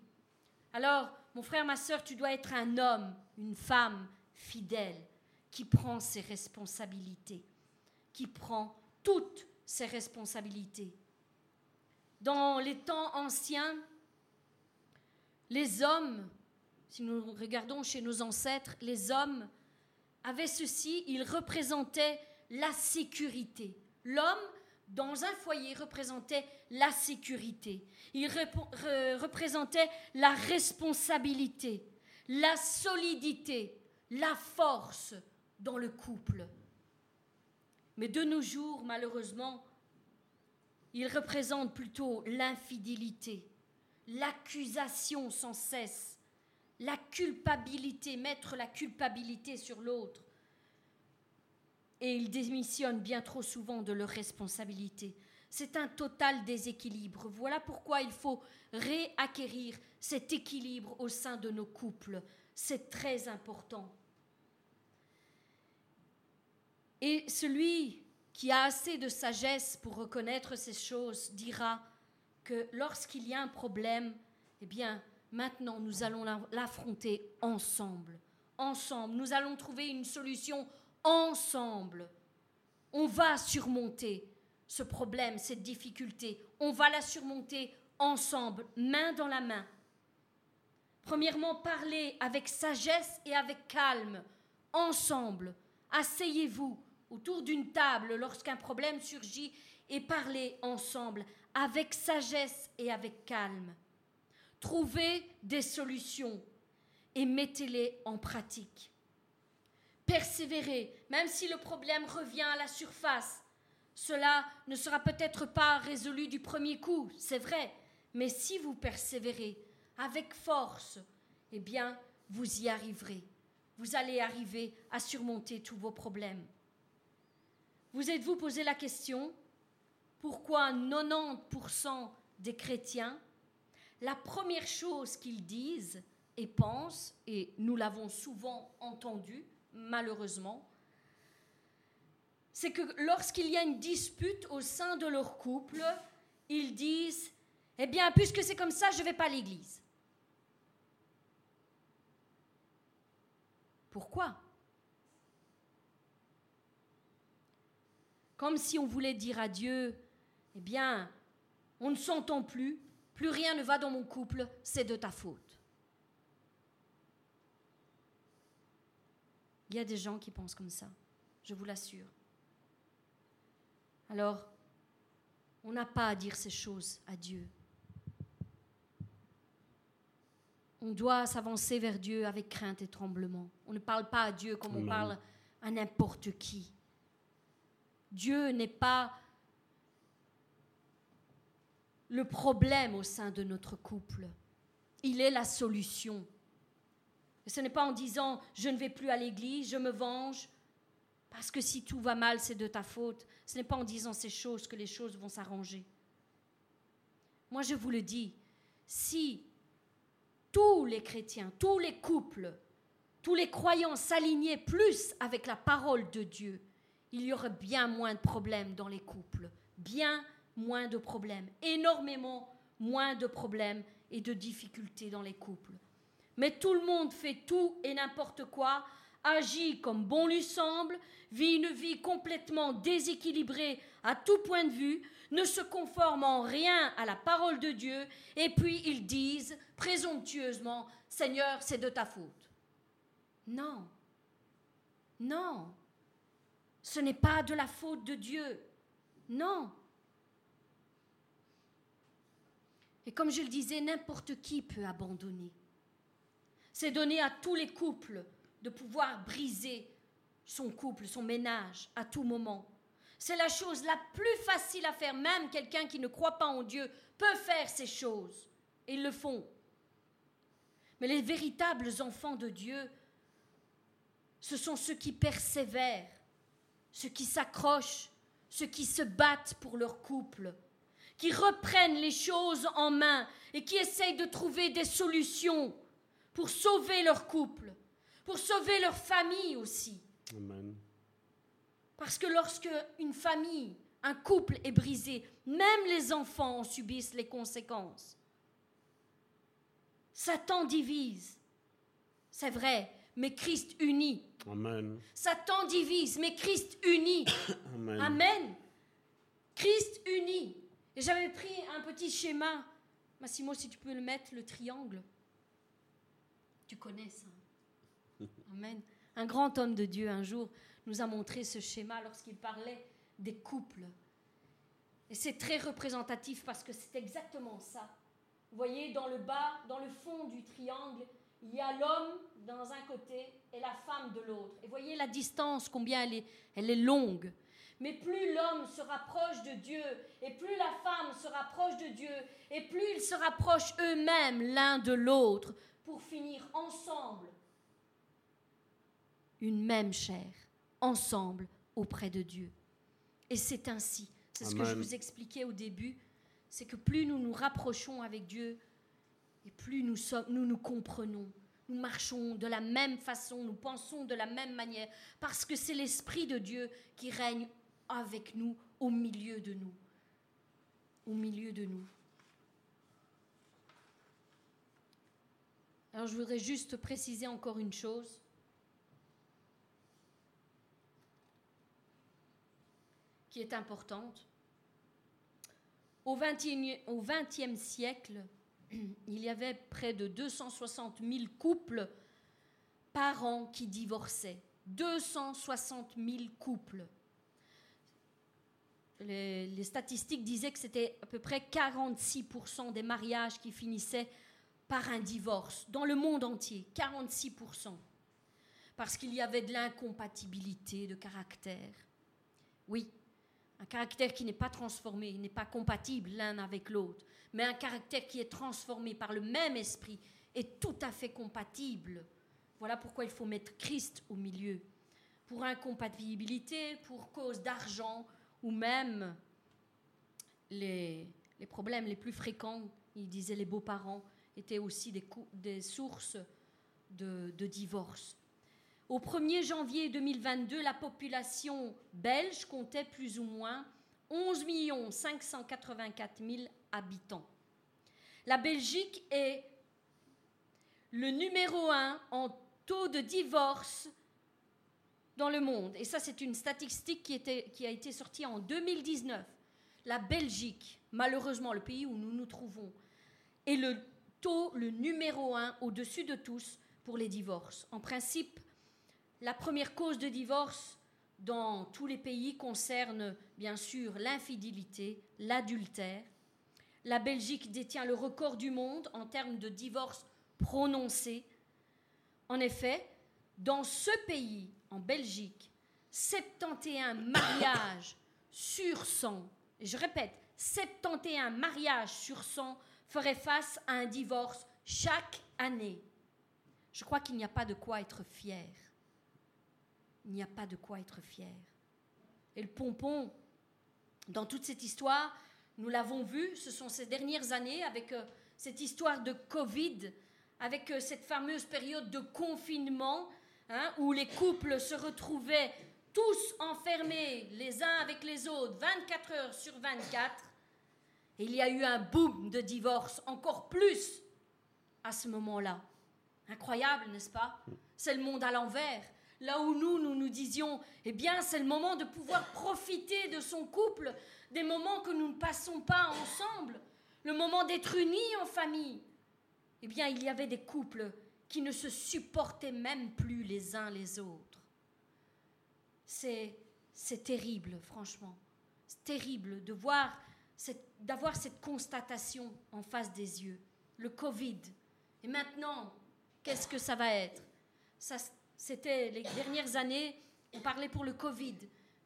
Alors, mon frère, ma soeur, tu dois être un homme, une femme fidèle, qui prend ses responsabilités, qui prend toutes ses responsabilités. Dans les temps anciens, les hommes, si nous regardons chez nos ancêtres, les hommes avaient ceci, ils représentaient la sécurité. L'homme dans un foyer représentait la sécurité, il représentait la responsabilité, la solidité, la force dans le couple. Mais de nos jours, malheureusement, il représente plutôt l'infidélité, l'accusation sans cesse, la culpabilité, mettre la culpabilité sur l'autre. Et ils démissionnent bien trop souvent de leurs responsabilités. C'est un total déséquilibre. Voilà pourquoi il faut réacquérir cet équilibre au sein de nos couples. C'est très important. Et celui qui a assez de sagesse pour reconnaître ces choses dira que lorsqu'il y a un problème, eh bien, maintenant, nous allons l'affronter ensemble. Ensemble. Nous allons trouver une solution ensemble. On va surmonter ce problème, cette difficulté. On va la surmonter ensemble, main dans la main. Premièrement, parlez avec sagesse et avec calme, ensemble. Asseyez-vous autour d'une table lorsqu'un problème surgit et parlez ensemble avec sagesse et avec calme. Trouvez des solutions et mettez-les en pratique. Persévérez, même si le problème revient à la surface. Cela ne sera peut-être pas résolu du premier coup, c'est vrai, mais si vous persévérez avec force, eh bien, vous y arriverez. Vous allez arriver à surmonter tous vos problèmes. Vous êtes-vous posé la question pourquoi 90% des chrétiens, la première chose qu'ils disent et pensent, et nous l'avons souvent entendu, malheureusement, c'est que lorsqu'il y a une dispute au sein de leur couple, ils disent Eh bien, puisque c'est comme ça, je ne vais pas à l'église. Pourquoi? Comme si on voulait dire à Dieu eh bien, on ne s'entend plus, plus rien ne va dans mon couple, c'est de ta faute. Il y a des gens qui pensent comme ça, je vous l'assure. Alors, on n'a pas à dire ces choses à Dieu. On doit s'avancer vers Dieu avec crainte et tremblement. On ne parle pas à Dieu comme on parle à n'importe qui. Dieu n'est pas le problème au sein de notre couple. Il est la solution. Ce n'est pas en disant je ne vais plus à l'église, je me venge, parce que si tout va mal, c'est de ta faute. Ce n'est pas en disant ces choses que les choses vont s'arranger. Moi, je vous le dis, si tous les chrétiens, tous les couples, tous les croyants s'alignaient plus avec la parole de Dieu, il y aurait bien moins de problèmes dans les couples, bien moins de problèmes, énormément moins de problèmes et de difficultés dans les couples. Mais tout le monde fait tout et n'importe quoi, agit comme bon lui semble, vit une vie complètement déséquilibrée à tout point de vue, ne se conforme en rien à la parole de Dieu, et puis ils disent présomptueusement, Seigneur, c'est de ta faute. Non, non, ce n'est pas de la faute de Dieu. Non, Et comme je le disais, n'importe qui peut abandonner. C'est donné à tous les couples de pouvoir briser son couple, son ménage, à tout moment. C'est la chose la plus facile à faire. Même quelqu'un qui ne croit pas en Dieu peut faire ces choses. Et ils le font. Mais les véritables enfants de Dieu, ce sont ceux qui persévèrent, ceux qui s'accrochent, ceux qui se battent pour leur couple, qui reprennent les choses en main et qui essayent de trouver des solutions pour sauver leur couple, pour sauver leur famille aussi. Amen. Parce que lorsque une famille, un couple est brisé, même les enfants en subissent les conséquences. Satan divise, c'est vrai, mais Christ unit. Amen. Satan divise, mais Christ unit. [COUGHS] Amen. Amen. Christ unit. Et j'avais pris un petit schéma. Massimo, si tu peux le mettre, le triangle. Tu connais ça. [LAUGHS] Amen. Un grand homme de Dieu, un jour, nous a montré ce schéma lorsqu'il parlait des couples. Et c'est très représentatif parce que c'est exactement ça. Vous voyez, dans le bas, dans le fond du triangle, il y a l'homme dans un côté et la femme de l'autre. Et voyez la distance, combien elle est, elle est longue. Mais plus l'homme se rapproche de Dieu, et plus la femme se rapproche de Dieu, et plus ils se rapprochent eux-mêmes l'un de l'autre, pour finir ensemble, une même chair, ensemble auprès de Dieu. Et c'est ainsi, c'est ce que je vous expliquais au début, c'est que plus nous nous rapprochons avec Dieu, et plus nous, sommes, nous nous comprenons, nous marchons de la même façon, nous pensons de la même manière, parce que c'est l'Esprit de Dieu qui règne avec nous, au milieu de nous. Au milieu de nous. Alors je voudrais juste préciser encore une chose. qui est importante. Au XXe siècle, [CLEARS THROAT] il y avait près de 260 000 couples par an qui divorçaient. 260 000 couples. Les, statistiques disaient que c'était à peu près 46% des mariages qui finissaient par un divorce dans le monde entier. 46%. Parce qu'il y avait de l'incompatibilité de caractère. Oui, un caractère qui n'est pas transformé, n'est pas compatible l'un avec l'autre, mais un caractère qui est transformé par le même esprit est tout à fait compatible. Voilà pourquoi il faut mettre Christ au milieu. Pour incompatibilité, pour cause d'argent, ou même les, problèmes les plus fréquents, il disait les beaux-parents, étaient aussi des, sources de, de divorce. Au 1er janvier 2022, la population belge comptait plus ou moins 11 584 000 habitants. La Belgique est le numéro un en taux de divorce dans le monde. Et ça, c'est une statistique qui, qui a été sortie en 2019. La Belgique, malheureusement le pays où nous nous trouvons, est le taux, le numéro un au-dessus de tous pour les divorces. En principe, la première cause de divorce dans tous les pays concerne bien sûr l'infidélité, l'adultère. La Belgique détient le record du monde en termes de divorce prononcés. En effet, dans ce pays, en Belgique, 71 mariages sur 100, et je répète, 71 mariages sur 100 feraient face à un divorce chaque année. Je crois qu'il n'y a pas de quoi être fier il n'y a pas de quoi être fier. Et le pompon, dans toute cette histoire, nous l'avons vu, ce sont ces dernières années avec euh, cette histoire de Covid, avec euh, cette fameuse période de confinement, hein, où les couples se retrouvaient tous enfermés les uns avec les autres, 24 heures sur 24. Et il y a eu un boom de divorce, encore plus à ce moment-là. Incroyable, n'est-ce pas? C'est le monde à l'envers là où nous, nous nous disions, eh bien, c'est le moment de pouvoir profiter de son couple, des moments que nous ne passons pas ensemble, le moment d'être unis en famille. Eh bien, il y avait des couples qui ne se supportaient même plus les uns les autres. C'est, terrible, franchement. C'est terrible de voir, d'avoir cette constatation en face des yeux. Le Covid. Et maintenant, qu'est-ce que ça va être? Ça, c'était les dernières années, on parlait pour le Covid.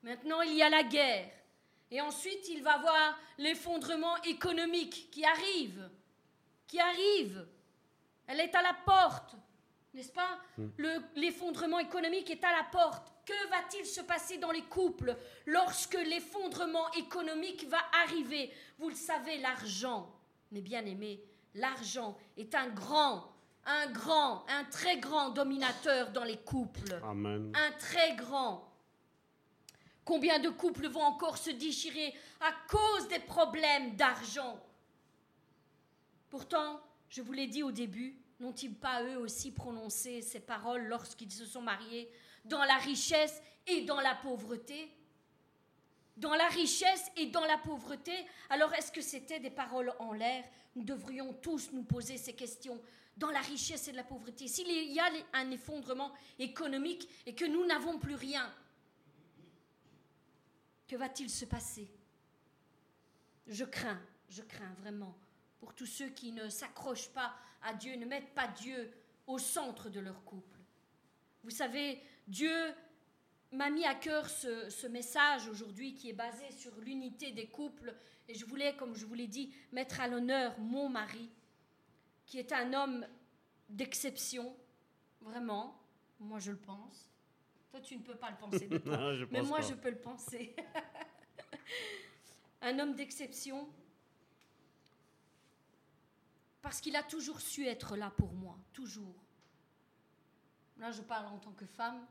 Maintenant, il y a la guerre. Et ensuite, il va y avoir l'effondrement économique qui arrive. Qui arrive. Elle est à la porte. N'est-ce pas? Hmm. L'effondrement économique est à la porte. Que va-t-il se passer dans les couples lorsque l'effondrement économique va arriver? Vous le savez, l'argent, mes bien-aimés, l'argent est un grand un grand, un très grand dominateur dans les couples. Amen. Un très grand. Combien de couples vont encore se déchirer à cause des problèmes d'argent? Pourtant, je vous l'ai dit au début, n'ont-ils pas eux aussi prononcé ces paroles lorsqu'ils se sont mariés dans la richesse et dans la pauvreté? Dans la richesse et dans la pauvreté? Alors est-ce que c'était des paroles en l'air? Nous devrions tous nous poser ces questions dans la richesse et la pauvreté, s'il y a un effondrement économique et que nous n'avons plus rien, que va-t-il se passer? Je crains, je crains vraiment pour tous ceux qui ne s'accrochent pas à Dieu, ne mettent pas Dieu au centre de leur couple. Vous savez, Dieu m'a mis à cœur ce, ce message aujourd'hui qui est basé sur l'unité des couples. Et je voulais, comme je vous l'ai dit, mettre à l'honneur mon mari, qui est un homme d'exception, vraiment. Moi, je le pense. Toi, tu ne peux pas le penser de [LAUGHS] toi. Non, je Mais pense moi, pas. je peux le penser. [LAUGHS] un homme d'exception. Parce qu'il a toujours su être là pour moi, toujours. Là, je parle en tant que femme.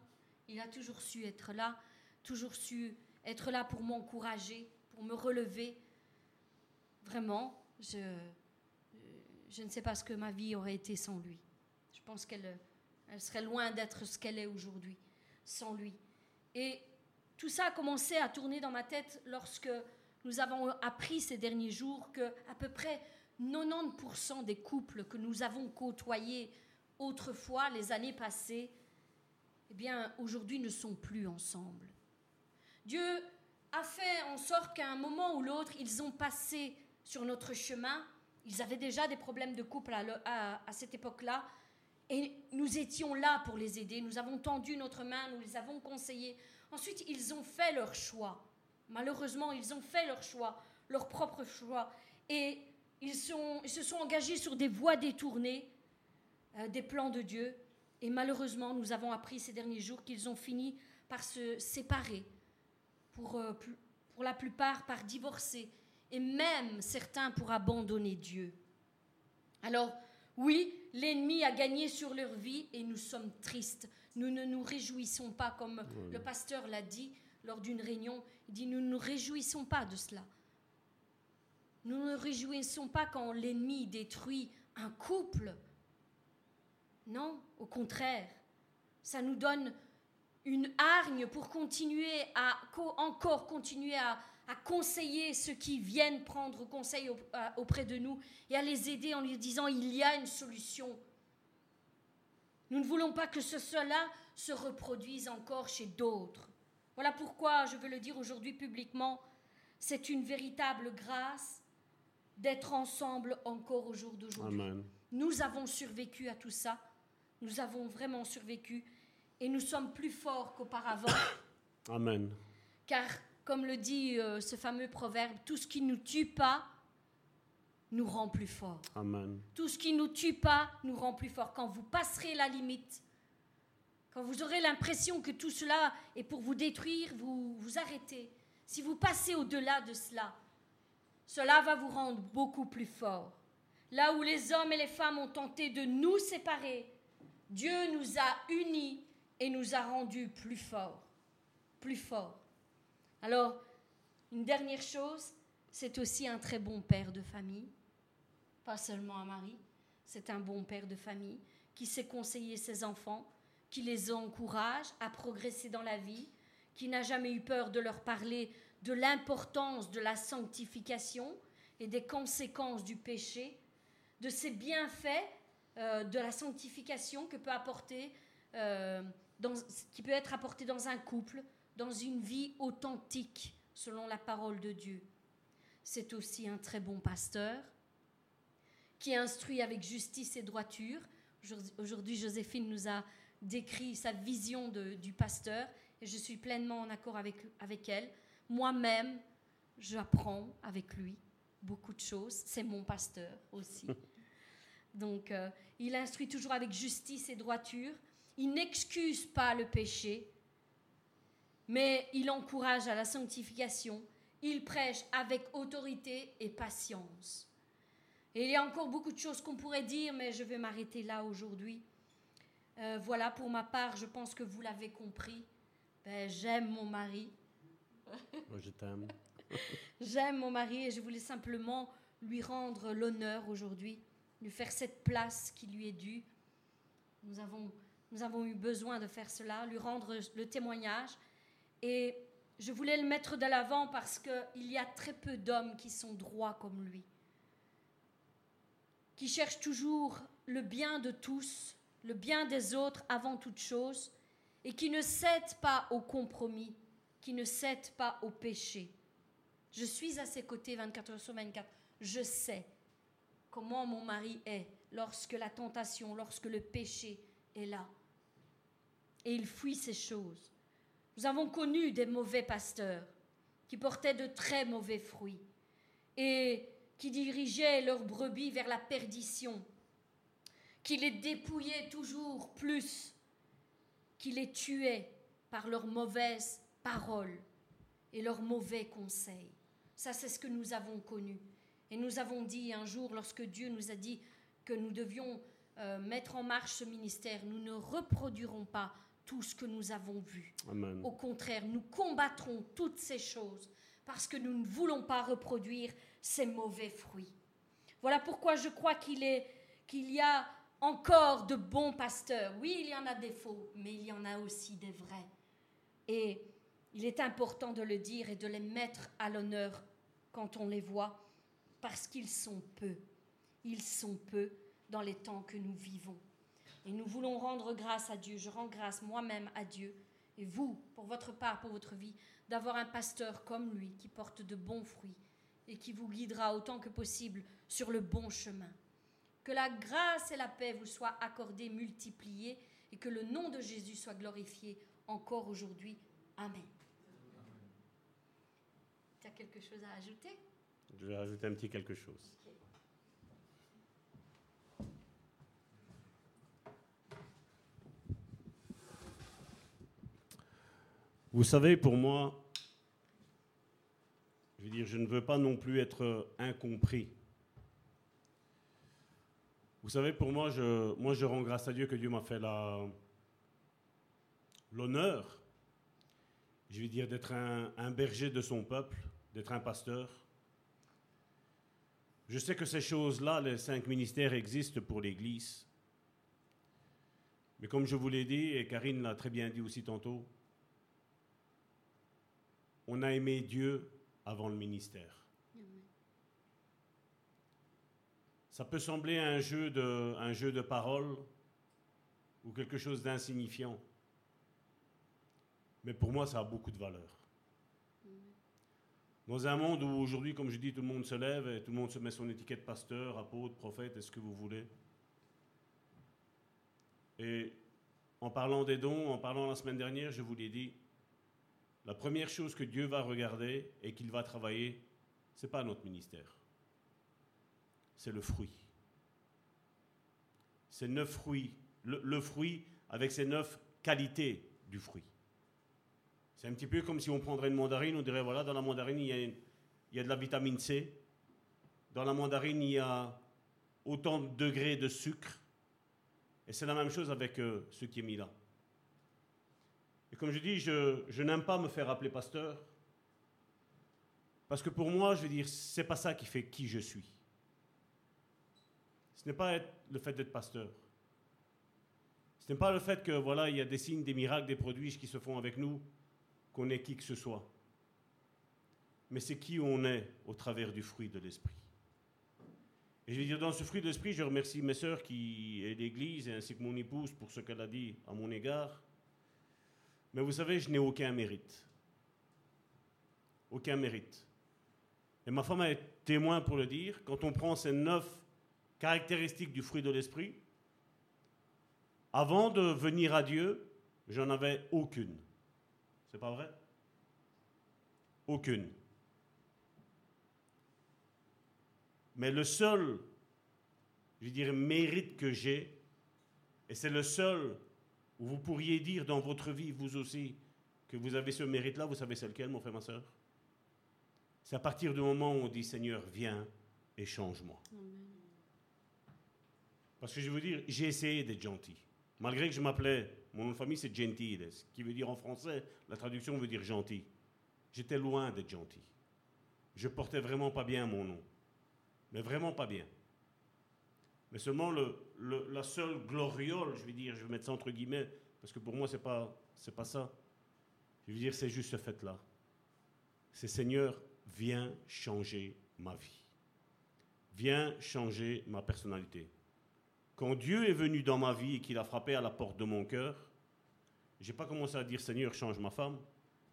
Il a toujours su être là, toujours su être là pour m'encourager, pour me relever. Vraiment, je, je ne sais pas ce que ma vie aurait été sans lui. Je pense qu'elle elle serait loin d'être ce qu'elle est aujourd'hui, sans lui. Et tout ça a commencé à tourner dans ma tête lorsque nous avons appris ces derniers jours que à peu près 90% des couples que nous avons côtoyés autrefois, les années passées, eh bien, aujourd'hui ne sont plus ensemble. Dieu a fait en sorte qu'à un moment ou l'autre, ils ont passé sur notre chemin. Ils avaient déjà des problèmes de couple à, cette époque-là. Et nous étions là pour les aider. Nous avons tendu notre main, nous les avons conseillés. Ensuite, ils ont fait leur choix. Malheureusement, ils ont fait leur choix, leur propre choix. Et ils, se sont engagés sur des voies détournées euh, des plans de Dieu. Et malheureusement, nous avons appris ces derniers jours qu'ils ont fini par se séparer, pour, euh, la plupart par divorcer, et même certains pour abandonner Dieu. Alors, oui, l'ennemi a gagné sur leur vie et nous sommes tristes. Nous ne nous réjouissons pas, comme le pasteur l'a dit lors d'une réunion. Il dit, nous ne nous réjouissons pas de cela. Nous ne nous réjouissons pas quand l'ennemi détruit un couple. Non, au contraire, ça nous donne une hargne pour continuer à co- encore continuer à, à conseiller ceux qui viennent prendre conseil à- auprès de nous et à les aider en leur disant il y a une solution. Nous ne voulons pas que ce cela se reproduise encore chez d'autres. Voilà pourquoi je veux le dire aujourd'hui publiquement, c'est une véritable grâce d'être ensemble encore au jour d'aujourd'hui. Nous avons survécu à tout ça. Nous avons vraiment survécu. Et nous sommes plus forts qu'auparavant. Amen. car, comme le dit euh, ce fameux proverbe, tout ce qui ne nous tue pas nous rend plus forts. Amen. Tout ce qui ne nous tue pas nous rend plus forts. Quand vous passerez la limite, quand vous aurez l'impression que tout cela est pour vous détruire, vous vous arrêtez. Si vous passez au-delà de cela, cela va vous rendre beaucoup plus fort. Là où les hommes et les femmes ont tenté de nous séparer, Dieu nous a unis et nous a rendus plus forts. Plus forts. Alors, une dernière chose, c'est aussi un très bon père de famille. Pas seulement un mari, c'est un bon père de famille qui sait conseiller ses enfants, qui les encourage à progresser dans la vie, qui n'a jamais eu peur de leur parler de l'importance de la sanctification et des conséquences du péché, de ses bienfaits euh, de la sanctification que peut apporter, euh, qui peut être apporté dans un couple, dans une vie authentique selon la parole de Dieu. C'est aussi un très bon pasteur qui instruit avec justice et droiture. Aujourd'hui- Joséphine nous a décrit sa vision de- du pasteur et je suis pleinement en accord avec, avec elle. Moi-même, j'apprends avec lui beaucoup de choses. C'est mon pasteur aussi. [LAUGHS] Donc, euh, il instruit toujours avec justice et droiture. Il n'excuse pas le péché, mais il encourage à la sanctification. Il prêche avec autorité et patience. Et il y a encore beaucoup de choses qu'on pourrait dire, mais je vais m'arrêter là aujourd'hui. Euh, voilà, pour ma part, je pense que vous l'avez compris. Ben, J'aime mon mari. Moi, je t'aime. [LAUGHS] J'aime mon mari et je voulais simplement lui rendre l'honneur aujourd'hui, lui faire cette place qui lui est due. Nous avons, nous avons eu besoin de faire cela, lui rendre le témoignage. Et je voulais le mettre de l'avant parce qu'il y a très peu d'hommes qui sont droits comme lui, qui cherchent toujours le bien de tous, le bien des autres avant toute chose, et qui ne cèdent pas au compromis, qui ne cèdent pas au péché. Je suis à ses côtés 24 heures sur 24. Je sais comment mon mari est lorsque la tentation, lorsque le péché est là. Et il fuit ces choses. Nous avons connu des mauvais pasteurs qui portaient de très mauvais fruits et qui dirigeaient leurs brebis vers la perdition, qui les dépouillaient toujours plus, qui les tuaient par leurs mauvaises paroles et leurs mauvais conseils. Ça, c'est ce que nous avons connu. Et nous avons dit un jour, lorsque Dieu nous a dit que nous devions euh, mettre en marche ce ministère, nous ne reproduirons pas tout ce que nous avons vu. Au contraire, nous combattrons toutes ces choses parce que nous ne voulons pas reproduire ces mauvais fruits. Voilà pourquoi je crois qu'il est qu'il y a encore de bons pasteurs. Oui, il y en a des faux, mais il y en a aussi des vrais. Et il est important de le dire et de les mettre à l'honneur quand on les voit, parce qu'ils sont peu. Ils sont peu dans les temps que nous vivons. Et nous voulons rendre grâce à Dieu. Je rends grâce moi-même à Dieu et vous, pour votre part, pour votre vie, d'avoir un pasteur comme lui qui porte de bons fruits et qui vous guidera autant que possible sur le bon chemin. Que la grâce et la paix vous soient accordées, multipliées et que le nom de Jésus soit glorifié encore aujourd'hui. Amen. Tu as quelque chose à ajouter? Je vais rajouter un petit quelque chose. Vous savez, pour moi, je veux dire, je ne veux pas non plus être incompris. Vous savez, pour moi, je, rends grâce à Dieu que Dieu m'a fait l'honneur, je veux dire, d'être un berger de son peuple, d'être un pasteur. Je sais que ces choses-là, les cinq ministères existent pour l'Église. Mais comme je vous l'ai dit, et Karine l'a très bien dit aussi tantôt, on a aimé Dieu avant le ministère. Ça peut sembler un jeu de, un jeu de paroles ou quelque chose d'insignifiant. Mais pour moi, ça a beaucoup de valeur. Dans un monde où aujourd'hui, comme je dis, tout le monde se lève et tout le monde se met son étiquette pasteur, apôtre, prophète, est-ce que vous voulez? Et en parlant des dons, en parlant la semaine dernière, je vous l'ai dit, la première chose que Dieu va regarder et qu'il va travailler, ce n'est pas notre ministère. C'est le fruit. C'est neuf fruits. Le, fruit avec ses neuf qualités du fruit. C'est un petit peu comme si on prendrait une mandarine, on dirait voilà, dans la mandarine, il y a, y a de la vitamine C. Dans la mandarine, il y a autant de degrés de sucre. Et c'est la même chose avec euh, ce qui est mis là. Et comme je dis, je, n'aime pas me faire appeler pasteur. Parce que pour moi, je veux dire, c'est pas ça qui fait qui je suis. Ce n'est pas le fait d'être pasteur. Ce n'est pas le fait que, voilà, il y a des signes, des miracles, des produits qui se font avec nous, qu'on est qui que ce soit. Mais c'est qui on est au travers du fruit de l'esprit. Et je veux dire, dans ce fruit de l'esprit, je remercie mes sœurs qui et l'Église, ainsi que mon épouse pour ce qu'elle a dit à mon égard. Mais vous savez, je n'ai aucun mérite. Aucun mérite. Et ma femme est témoin pour le dire. Quand on prend ces neuf caractéristiques du fruit de l'esprit, avant de venir à Dieu, j'en avais aucune. C'est pas vrai? Aucune. Mais le seul, je dirais, mérite que j'ai, et c'est le seul vous pourriez dire dans votre vie, vous aussi, que vous avez ce mérite-là, vous savez c'est lequel, mon frère, ma soeur C'est à partir du moment où on dit Seigneur, viens et change-moi. Parce que je veux dire, j'ai essayé d'être gentil. Malgré que je m'appelais, mon nom de famille c'est Gentiles, qui veut dire en français, la traduction veut dire gentil. J'étais loin d'être gentil. Je portais vraiment pas bien mon nom. Mais vraiment pas bien. Mais seulement le, la seule gloriole, je veux dire, je vais mettre ça entre guillemets, parce que pour moi, ce n'est pas, pas ça. Je veux dire, c'est juste ce fait-là. C'est Seigneur, viens changer ma vie. Viens changer ma personnalité. Quand Dieu est venu dans ma vie et qu'il a frappé à la porte de mon cœur, je n'ai pas commencé à dire Seigneur, change ma femme,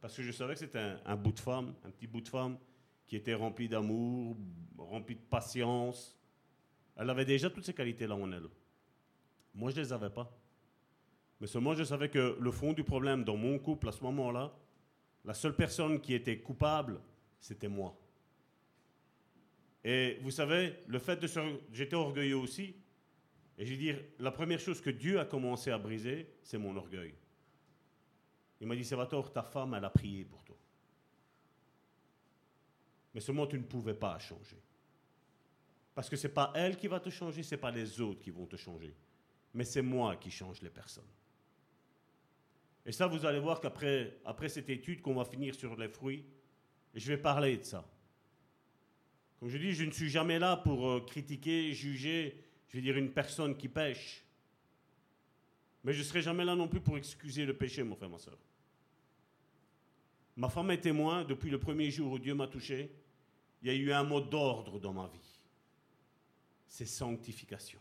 parce que je savais que c'était un, un bout de femme, un petit bout de femme qui était rempli d'amour, rempli de patience, elle avait déjà toutes ces qualités-là en elle. Moi, je ne les avais pas. Mais seulement je savais que le fond du problème dans mon couple à ce moment-là, la seule personne qui était coupable, c'était moi. Et vous savez, le fait de se... J'étais orgueilleux aussi. Et je veux dire, la première chose que Dieu a commencé à briser, c'est mon orgueil. Il m'a dit, Salvatore, ta femme, elle a prié pour toi. Mais seulement tu ne pouvais pas changer. Parce que ce n'est pas elle qui va te changer, ce n'est pas les autres qui vont te changer. Mais c'est moi qui change les personnes. Et ça, vous allez voir qu'après après cette étude qu'on va finir sur les fruits, je vais parler de ça. Comme je dis, je ne suis jamais là pour euh, critiquer, juger, je vais dire une personne qui pêche. Mais je ne serai jamais là non plus pour excuser le péché, mon frère, ma soeur. Ma femme est témoin depuis le premier jour où Dieu m'a touché. Il y a eu un mot d'ordre dans ma vie. C'est sanctification.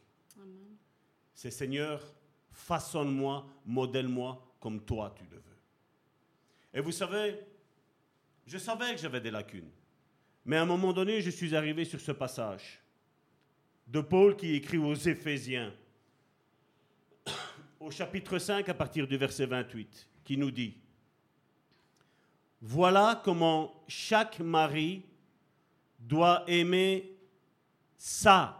C'est Seigneur, façonne-moi, modèle-moi comme toi tu le veux. Et vous savez, je savais que j'avais des lacunes. Mais à un moment donné, je suis arrivé sur ce passage de Paul qui écrit aux Éphésiens, au chapitre 5 à partir du verset 28, qui nous dit, Voilà comment chaque mari doit aimer sa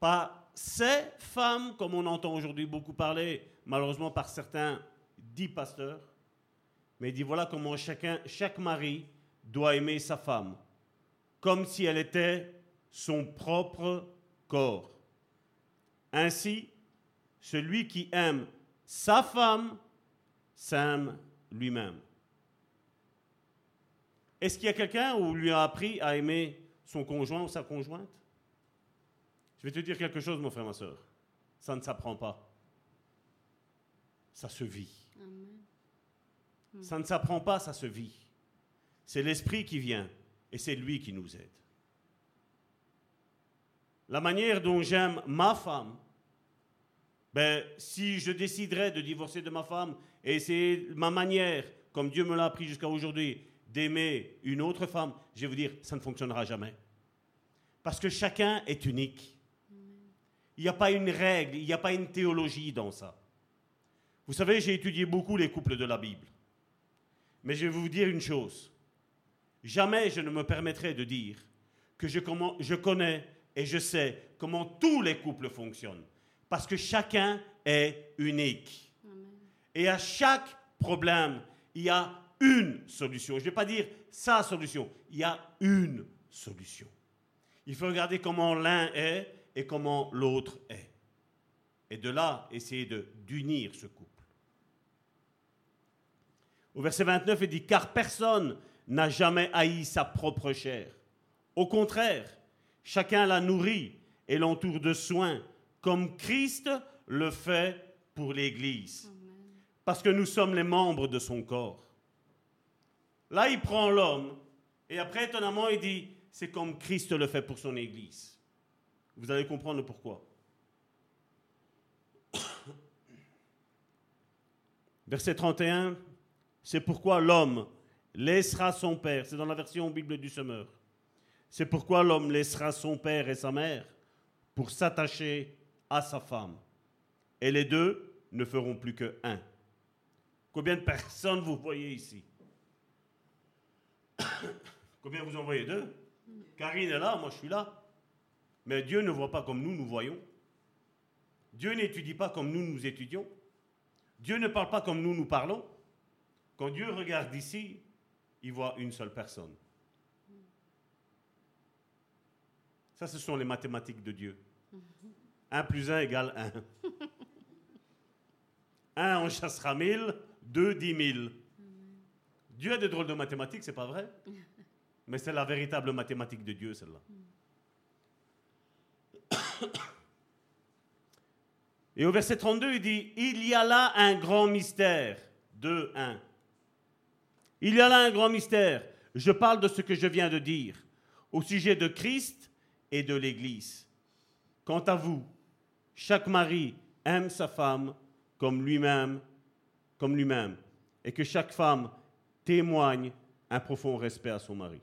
Pas ses femmes, comme on entend aujourd'hui beaucoup parler, malheureusement par certains dits pasteurs, mais il dit voilà comment chacun, chaque mari doit aimer sa femme, comme si elle était son propre corps. Ainsi, celui qui aime sa femme s'aime lui-même. Est-ce qu'il y a quelqu'un où lui a appris à aimer son conjoint ou sa conjointe? Je vais te dire quelque chose, mon frère, ma soeur. Ça ne s'apprend pas. Ça se vit. Ça ne s'apprend pas, ça se vit. C'est l'Esprit qui vient et c'est lui qui nous aide. La manière dont j'aime ma femme, ben, si je déciderais de divorcer de ma femme et c'est ma manière, comme Dieu me l'a appris jusqu'à aujourd'hui, d'aimer une autre femme, je vais vous dire, ça ne fonctionnera jamais. Parce que chacun est unique. Il n'y a pas une règle, il n'y a pas une théologie dans ça. Vous savez, j'ai étudié beaucoup les couples de la Bible. Mais je vais vous dire une chose. Jamais je ne me permettrai de dire que je, je connais et je sais comment tous les couples fonctionnent. Parce que chacun est unique. Et à chaque problème, il y a une solution. Je ne vais pas dire sa solution, il y a une solution. Il faut regarder comment l'un est et comment l'autre est. Et de là, essayer d'unir ce couple. Au verset 29, il dit, car personne n'a jamais haï sa propre chair. Au contraire, chacun la nourrit et l'entoure de soins, comme Christ le fait pour l'Église. Parce que nous sommes les membres de son corps. Là, il prend l'homme et après, étonnamment, il dit, c'est comme Christ le fait pour son Église. Vous allez comprendre pourquoi. [COUGHS] Verset 31, c'est pourquoi l'homme laissera son père, c'est dans la version Bible du Semeur, c'est pourquoi l'homme laissera son père et sa mère pour s'attacher à sa femme. Et les deux ne feront plus que un. Combien de personnes vous voyez ici? [LAUGHS] Combien vous en voyez deux Karine est là, moi je suis là. Mais Dieu ne voit pas comme nous, nous voyons. Dieu n'étudie pas comme nous, nous étudions. Dieu ne parle pas comme nous, nous parlons. Quand Dieu regarde d'ici, il voit une seule personne. Ça, ce sont les mathématiques de Dieu. 1 plus 1 égale 1. 1 [LAUGHS] en chassera 1000, 2 10 000. Dieu a des drôles de mathématiques, c'est pas vrai Mais c'est la véritable mathématique de Dieu, celle-là. [COUGHS] Et au verset 32, il dit, il y a là un grand mystère. 2, 1. Il y a là un grand mystère. Je parle de ce que je viens de dire au sujet de Christ et de l'Église. Quant à vous, chaque mari aime sa femme comme lui-même, comme lui-même, et que chaque femme témoigne un profond respect à son mari.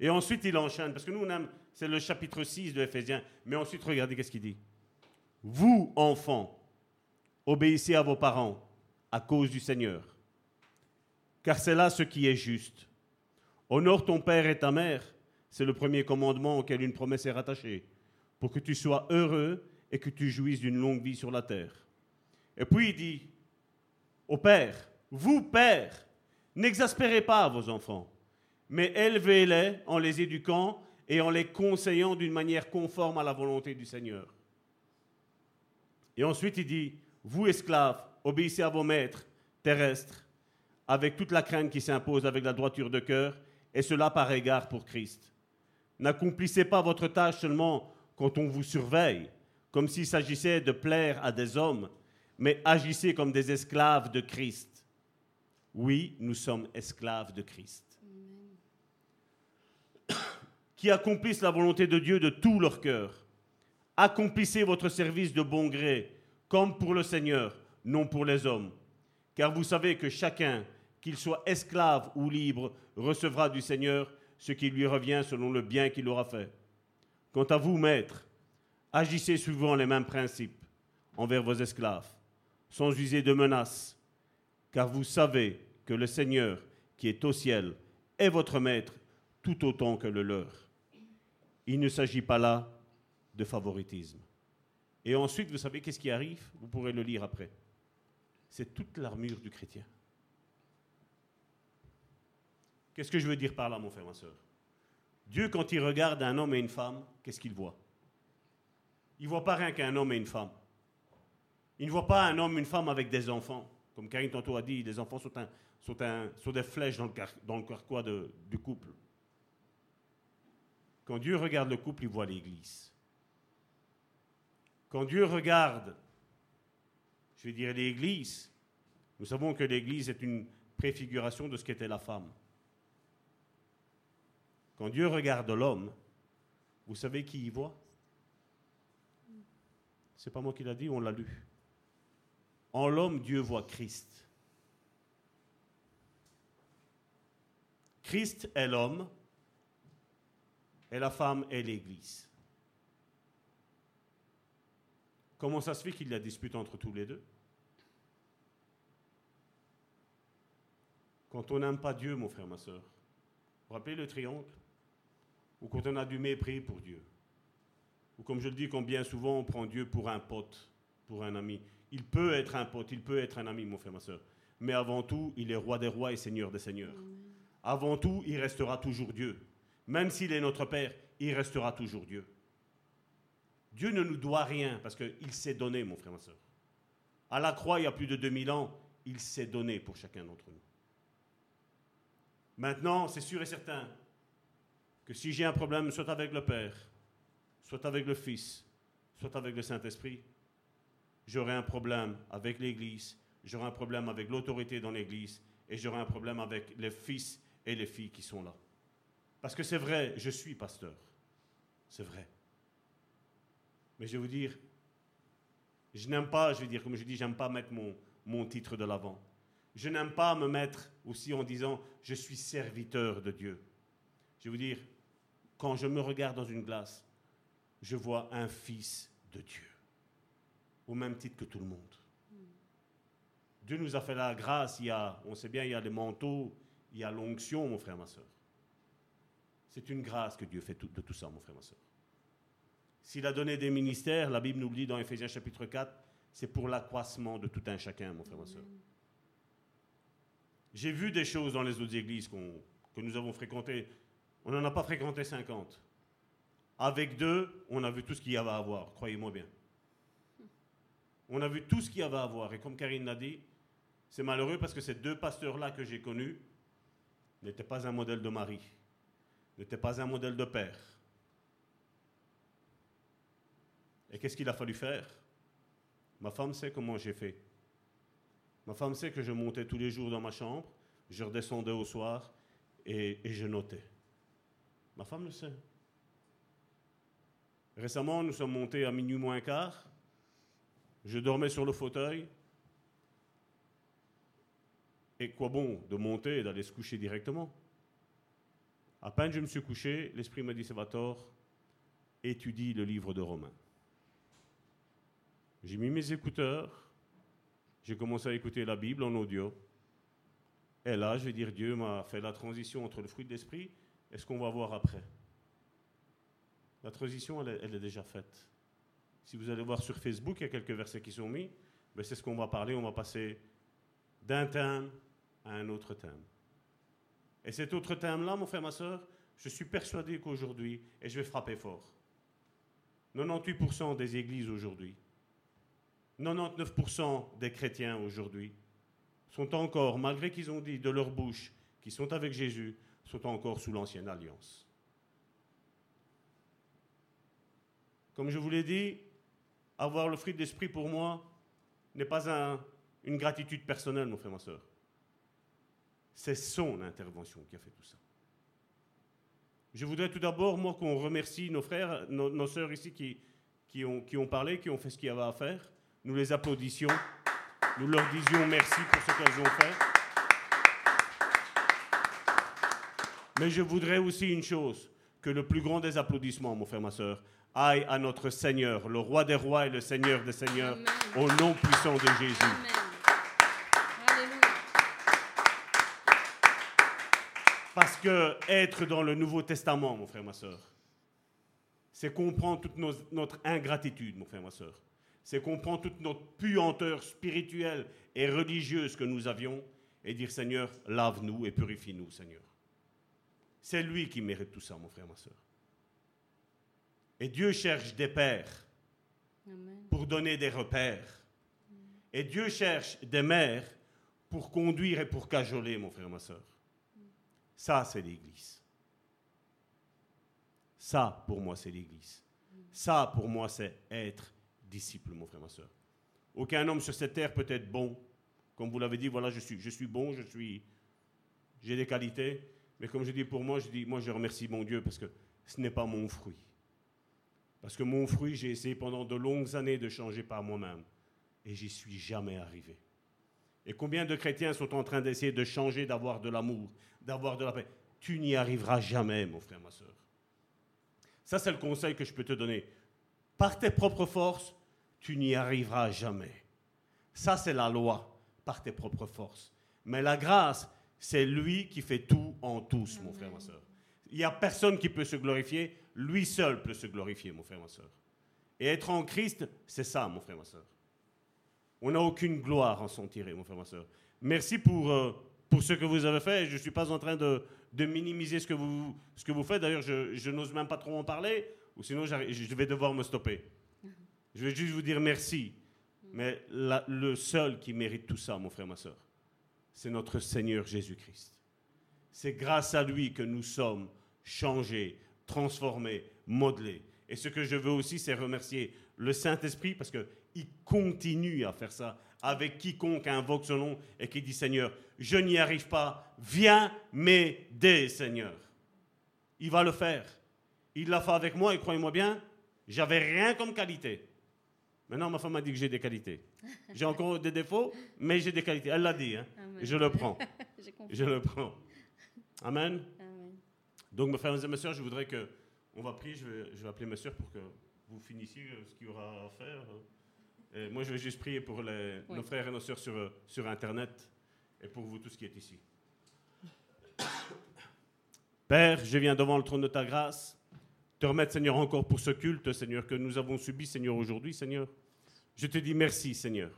Et ensuite, il enchaîne, parce que nous, on aime, c'est le chapitre 6 de Éphésiens, mais ensuite, regardez qu'est-ce qu'il dit. Vous, enfants, obéissez à vos parents à cause du Seigneur, car c'est là ce qui est juste. Honore ton père et ta mère, c'est le premier commandement auquel une promesse est rattachée, pour que tu sois heureux et que tu jouisses d'une longue vie sur la terre. Et puis il dit au Père, vous, Père, n'exaspérez pas vos enfants, mais élevez-les en les éduquant et en les conseillant d'une manière conforme à la volonté du Seigneur. Et ensuite il dit, vous esclaves, obéissez à vos maîtres terrestres, avec toute la crainte qui s'impose avec la droiture de cœur, et cela par égard pour Christ. N'accomplissez pas votre tâche seulement quand on vous surveille, comme s'il s'agissait de plaire à des hommes, mais agissez comme des esclaves de Christ. Oui, nous sommes esclaves de Christ. Qui accomplissent la volonté de Dieu de tout leur cœur. Accomplissez votre service de bon gré, comme pour le Seigneur, non pour les hommes. Car vous savez que chacun, qu'il soit esclave ou libre, recevra du Seigneur ce qui lui revient selon le bien qu'il aura fait. Quant à vous, maîtres, agissez suivant les mêmes principes envers vos esclaves sans user de menaces, car vous savez que le Seigneur qui est au ciel est votre maître tout autant que le leur. Il ne s'agit pas là de favoritisme. Et ensuite, vous savez qu'est-ce qui arrive? Vous pourrez le lire après. C'est toute l'armure du chrétien. Qu'est-ce que je veux dire par là, mon frère, ma soeur Dieu, quand il regarde un homme et une femme, qu'est-ce qu'il voit? Il ne voit pas rien qu'un homme et une femme. Il ne voit pas un homme, une femme avec des enfants. Comme Karine tantôt a dit, les enfants sont, des flèches dans le, dans le carquois du couple. Quand Dieu regarde le couple, il voit l'Église. Quand Dieu regarde, je vais dire l'Église, nous savons que l'Église est une préfiguration de ce qu'était la femme. Quand Dieu regarde l'homme, vous savez qui y voit? C'est pas moi qui l'a dit, on l'a lu. En l'homme, Dieu voit Christ. Christ est l'homme et la femme est l'Église. Comment ça se fait qu'il y a dispute entre tous les deux? Quand on n'aime pas Dieu, mon frère, ma soeur, vous rappelez le triangle? Ou quand on a du mépris pour Dieu? Ou comme je le dis, combien souvent on prend Dieu pour un pote, pour un ami il peut être un pote, il peut être un ami, mon frère, ma soeur. Mais avant tout, il est roi des rois et seigneur des seigneurs. Avant tout, il restera toujours Dieu. Même s'il est notre Père, il restera toujours Dieu. Dieu ne nous doit rien parce qu'il s'est donné, mon frère, ma soeur. À la croix, il y a plus de 2000 ans, il s'est donné pour chacun d'entre nous. Maintenant, c'est sûr et certain que si j'ai un problème, soit avec le Père, soit avec le Fils, soit avec le Saint-Esprit, j'aurai un problème avec l'Église, j'aurai un problème avec l'autorité dans l'Église, et j'aurai un problème avec les fils et les filles qui sont là. Parce que c'est vrai, je suis pasteur. C'est vrai. Mais je vais vous dire, je n'aime pas, je vais dire, comme je dis, j'aime pas mettre mon, mon titre de l'avant. Je n'aime pas me mettre aussi en disant, je suis serviteur de Dieu. Je vais vous dire, quand je me regarde dans une glace, je vois un fils de Dieu au même titre que tout le monde. Dieu nous a fait la grâce, il y a, on sait bien, il y a les manteaux, il y a l'onction, mon frère, ma soeur. C'est une grâce que Dieu fait de tout ça, mon frère, ma soeur. S'il a donné des ministères, la Bible nous dit dans Éphésiens chapitre 4, c'est pour l'accroissement de tout un chacun, mon frère, ma soeur. J'ai vu des choses dans les autres églises que nous avons fréquentées. On n'en a pas fréquenté 50. Avec deux, on a vu tout ce qu'il y avait à voir, croyez-moi bien. On a vu tout ce qu'il y avait à voir. Et comme Karine l'a dit, c'est malheureux parce que ces deux pasteurs-là que j'ai connus n'étaient pas un modèle de mari, n'étaient pas un modèle de père. Et qu'est-ce qu'il a fallu faire? Ma femme sait comment j'ai fait. Ma femme sait que je montais tous les jours dans ma chambre, je redescendais au soir et, je notais. Ma femme le sait. Récemment, nous sommes montés à minuit moins quart je dormais sur le fauteuil. Et quoi bon de monter et d'aller se coucher directement? À peine je me suis couché, l'Esprit m'a dit, Salvatore, étudie le livre de Romains. J'ai mis mes écouteurs, j'ai commencé à écouter la Bible en audio. Et là, je vais dire, Dieu m'a fait la transition entre le fruit de l'esprit et ce qu'on va voir après. La transition, elle est, déjà faite. Si vous allez voir sur Facebook, il y a quelques versets qui sont mis. Mais c'est ce qu'on va parler. On va passer d'un thème à un autre thème. Et cet autre thème-là, mon frère, ma soeur, je suis persuadé qu'aujourd'hui, et je vais frapper fort, 98% des églises aujourd'hui, 99% des chrétiens aujourd'hui, sont encore, malgré qu'ils ont dit de leur bouche qu'ils sont avec Jésus, sont encore sous l'ancienne alliance. Comme je vous l'ai dit, avoir le fruit d'esprit pour moi n'est pas une gratitude personnelle, mon frère, ma soeur. C'est son intervention qui a fait tout ça. Je voudrais tout d'abord, moi, qu'on remercie nos frères, nos, nos sœurs ici qui, ont parlé, qui ont fait ce qu'il y avait à faire. Nous les applaudissions. Nous leur disions merci pour ce qu'elles ont fait. Mais je voudrais aussi une chose, que le plus grand des applaudissements, mon frère, ma soeur, aille à notre Seigneur, le roi des rois et le Seigneur des seigneurs, au nom puissant de Jésus. Parce que être dans le Nouveau Testament, mon frère, ma soeur, c'est comprendre toute notre ingratitude, mon frère, ma soeur. C'est comprendre toute notre puanteur spirituelle et religieuse que nous avions et dire Seigneur, lave-nous et purifie-nous, Seigneur. C'est lui qui mérite tout ça, mon frère, ma soeur. Et Dieu cherche des pères pour donner des repères. Et Dieu cherche des mères pour conduire et pour cajoler, mon frère, ma soeur. Ça, c'est l'Église. Ça, pour moi, c'est l'Église. Ça, pour moi, c'est être disciple, mon frère, ma soeur. Aucun homme sur cette terre peut être bon. Comme vous l'avez dit, voilà, je suis, je suis bon, je suis, j'ai des qualités. Mais comme je dis pour moi, je dis, moi, je remercie mon Dieu parce que ce n'est pas mon fruit. Parce que mon fruit, j'ai essayé pendant de longues années de changer par moi-même. Et j'y suis jamais arrivé. Et combien de chrétiens sont en train d'essayer de changer, d'avoir de l'amour, d'avoir de la paix? Tu n'y arriveras jamais, mon frère, ma soeur. Ça, c'est le conseil que je peux te donner. Par tes propres forces, tu n'y arriveras jamais. Ça, c'est la loi, par tes propres forces. Mais la grâce, c'est lui qui fait tout en tous, mon frère, ma soeur. Il n'y a personne qui peut se glorifier lui seul peut se glorifier, mon frère, ma soeur. Et être en Christ, c'est ça, mon frère, ma soeur. On n'a aucune gloire en s'en tirer, mon frère, ma soeur. Merci pour, euh, pour ce que vous avez fait. Je ne suis pas en train de, de, minimiser ce que vous, ce que vous faites. D'ailleurs, je, je n'ose même pas trop en parler, ou sinon je vais devoir me stopper. Je vais juste vous dire merci. Mais le seul qui mérite tout ça, mon frère, ma soeur, c'est notre Seigneur Jésus-Christ. C'est grâce à lui que nous sommes changés, transformer, modeler. Et ce que je veux aussi, c'est remercier le Saint-Esprit parce qu'il continue à faire ça avec quiconque invoque son nom et qui dit Seigneur, je n'y arrive pas, viens m'aider, Seigneur. Il va le faire. Il l'a fait avec moi et croyez-moi bien, j'avais rien comme qualité. Maintenant, ma femme m'a dit que j'ai des qualités. J'ai encore des défauts, mais j'ai des qualités. Elle l'a dit. Hein. Je le prends. [LAUGHS] je le prends. Amen. Donc, mes frères et mes sœurs, je voudrais que. On va prier, je vais, je vais appeler mes sœurs pour que vous finissiez euh, ce qu'il y aura à faire. Et moi, je vais juste prier pour les, nos frères et nos sœurs sur, sur Internet et pour vous, tout ce qui est ici. [COUGHS] Père, je viens devant le trône de ta grâce, te remettre, Seigneur, encore pour ce culte, Seigneur, que nous avons subi, Seigneur, aujourd'hui, Seigneur. Je te dis merci, Seigneur.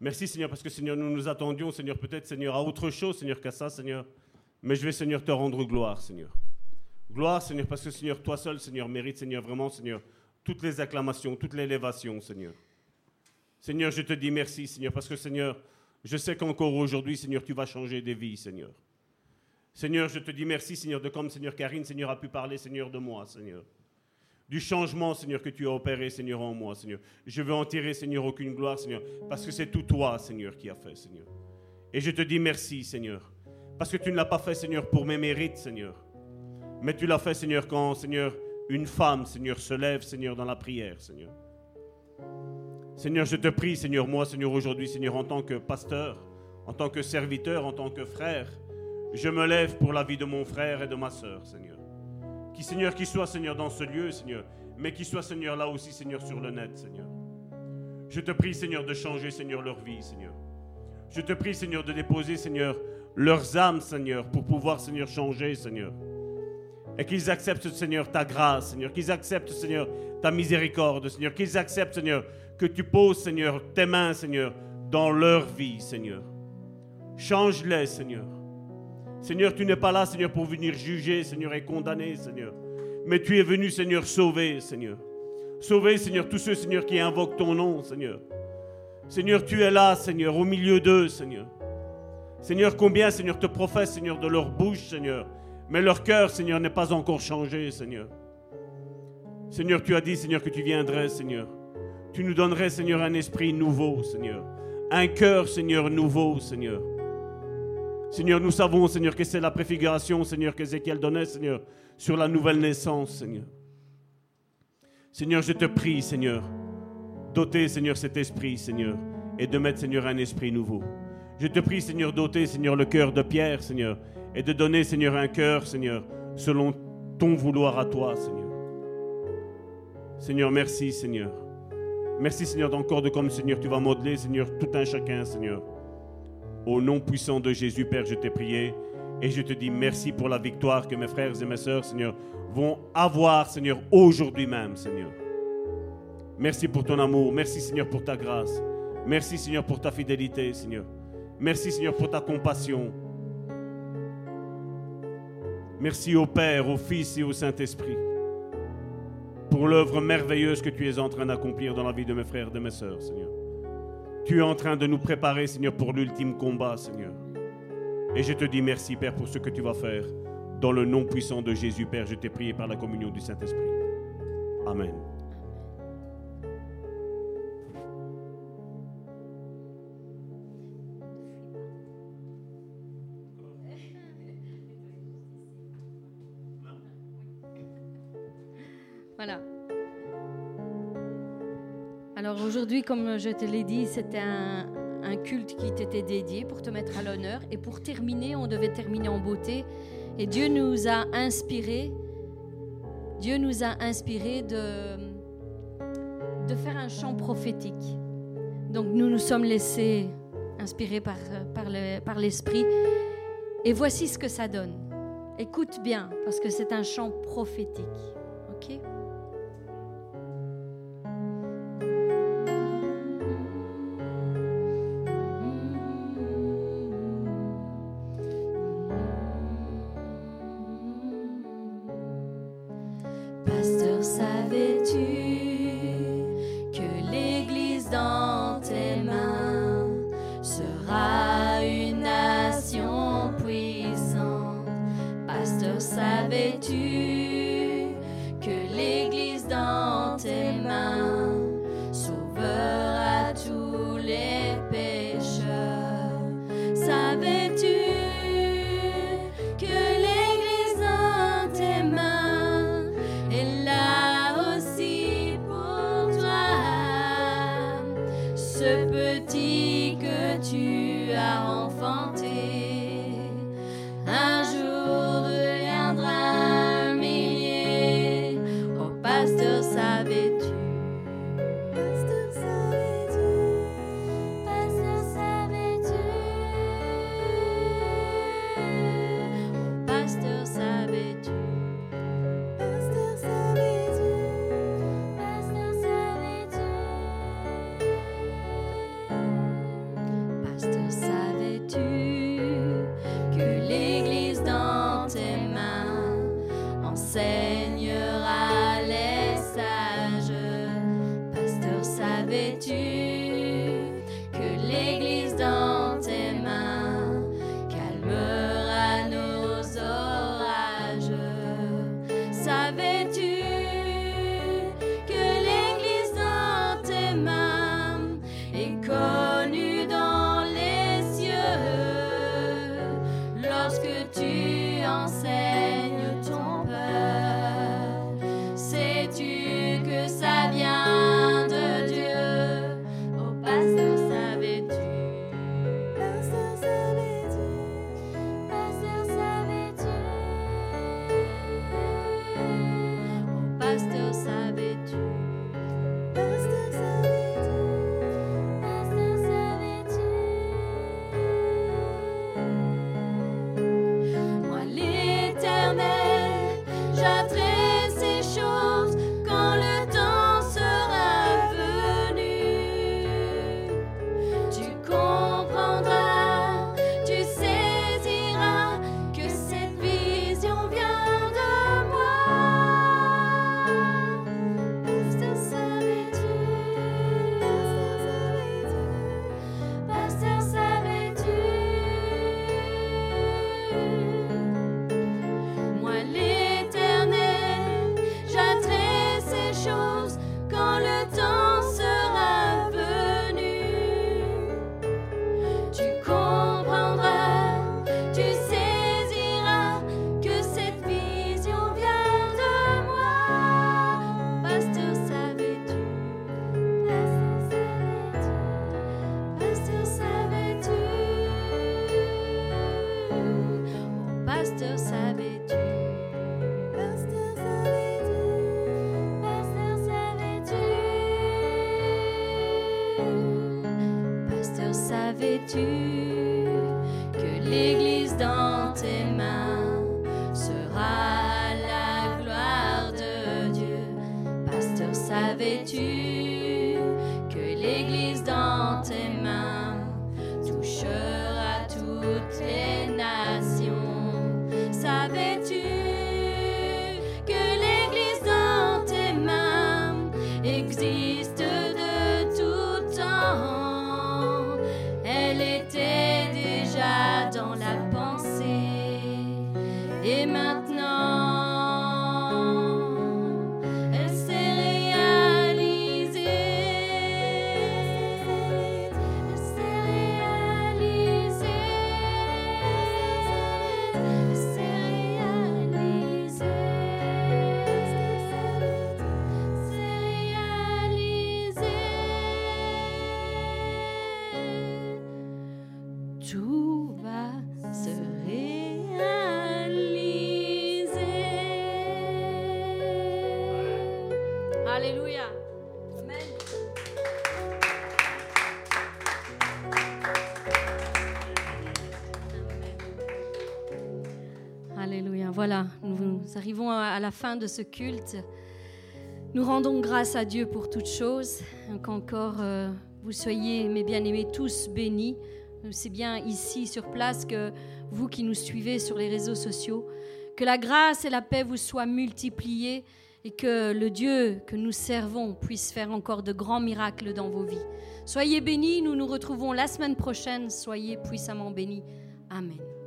Merci, Seigneur, parce que, Seigneur, nous nous attendions, Seigneur, peut-être, Seigneur, à autre chose, Seigneur, qu'à ça, Seigneur. Mais je vais, Seigneur, te rendre gloire, Seigneur. Gloire, Seigneur, parce que, Seigneur, toi seul, Seigneur, mérite, Seigneur, vraiment, Seigneur, toutes les acclamations, toute l'élévation, Seigneur. Seigneur, je te dis merci, Seigneur, parce que, Seigneur, je sais qu'encore aujourd'hui, Seigneur, tu vas changer des vies, Seigneur. Seigneur, je te dis merci, Seigneur, de comme, Seigneur, Karine, Seigneur, a pu parler, Seigneur, de moi, Seigneur. Du changement, Seigneur, que tu as opéré, Seigneur, en moi, Seigneur. Je veux en tirer, Seigneur, aucune gloire, Seigneur, parce que c'est tout toi, Seigneur, qui a fait, Seigneur. Et je te dis merci, Seigneur. Parce que tu ne l'as pas fait, Seigneur, pour mes mérites, Seigneur. Mais tu l'as fait, Seigneur, quand, Seigneur, une femme, Seigneur, se lève, Seigneur, dans la prière, Seigneur. Seigneur, je te prie, Seigneur, moi, Seigneur, aujourd'hui, Seigneur, en tant que pasteur, en tant que serviteur, en tant que frère, je me lève pour la vie de mon frère et de ma sœur, Seigneur. Qui, Seigneur, qui soit, Seigneur, dans ce lieu, Seigneur, mais qui soit, Seigneur, là aussi, Seigneur, sur le net, Seigneur. Je te prie, Seigneur, de changer, Seigneur, leur vie, Seigneur. Je te prie, Seigneur, de déposer, Seigneur, leurs âmes, Seigneur, pour pouvoir, Seigneur, changer, Seigneur. Et qu'ils acceptent, Seigneur, ta grâce, Seigneur. Qu'ils acceptent, Seigneur, ta miséricorde, Seigneur. Qu'ils acceptent, Seigneur, que tu poses, Seigneur, tes mains, Seigneur, dans leur vie, Seigneur. Change-les, Seigneur. Seigneur, tu n'es pas là, Seigneur, pour venir juger, Seigneur, et condamner, Seigneur. Mais tu es venu, Seigneur, sauver, Seigneur. Sauver, Seigneur, tous ceux, Seigneur, qui invoquent ton nom, Seigneur. Seigneur, tu es là, Seigneur, au milieu d'eux, Seigneur. Seigneur, combien, Seigneur, te professent, Seigneur, de leur bouche, Seigneur. Mais leur cœur, Seigneur, n'est pas encore changé, Seigneur. Seigneur, tu as dit, Seigneur, que tu viendrais, Seigneur. Tu nous donnerais, Seigneur, un esprit nouveau, Seigneur. Un cœur, Seigneur, nouveau, Seigneur. Seigneur, nous savons, Seigneur, que c'est la préfiguration, Seigneur, qu'Ézéchiel donnait, Seigneur, sur la nouvelle naissance, Seigneur. Seigneur, je te prie, Seigneur, d'ôter, Seigneur, cet esprit, Seigneur, et de mettre, Seigneur, un esprit nouveau. Je te prie, Seigneur, d'ôter, Seigneur, le cœur de Pierre, Seigneur, et de donner, Seigneur, un cœur, Seigneur, selon ton vouloir à toi, Seigneur. Seigneur, merci, Seigneur. Merci, Seigneur, d'encore de comme, Seigneur, tu vas modeler, Seigneur, tout un chacun, Seigneur. Au nom puissant de Jésus, Père, je t'ai prié. Et je te dis merci pour la victoire que mes frères et mes sœurs, Seigneur, vont avoir, Seigneur, aujourd'hui même, Seigneur. Merci pour ton amour. Merci, Seigneur, pour ta grâce. Merci, Seigneur, pour ta fidélité, Seigneur. Merci, Seigneur, pour ta compassion. Merci au Père, au Fils et au Saint-Esprit pour l'œuvre merveilleuse que tu es en train d'accomplir dans la vie de mes frères et de mes sœurs, Seigneur. Tu es en train de nous préparer, Seigneur, pour l'ultime combat, Seigneur. Et je te dis merci, Père, pour ce que tu vas faire. Dans le nom puissant de Jésus, Père, je t'ai prié par la communion du Saint-Esprit. Amen. Voilà. Alors aujourd'hui, comme je te l'ai dit, c'était un, culte qui t'était dédié pour te mettre à l'honneur. Et pour terminer, on devait terminer en beauté. Et Dieu nous a inspiré, Dieu nous a inspiré de, faire un chant prophétique. Donc nous nous sommes laissés inspirer par, par, le, par l'Esprit. Et voici ce que ça donne. Écoute bien, parce que c'est un chant prophétique. OK? Nous arrivons à la fin de ce culte. Nous rendons grâce à Dieu pour toutes choses. Qu'encore euh, vous soyez, mes bien-aimés, tous bénis. C'est bien ici sur place que vous qui nous suivez sur les réseaux sociaux. Que la grâce et la paix vous soient multipliées et que le Dieu que nous servons puisse faire encore de grands miracles dans vos vies. Soyez bénis, nous nous retrouvons la semaine prochaine. Soyez puissamment bénis. Amen.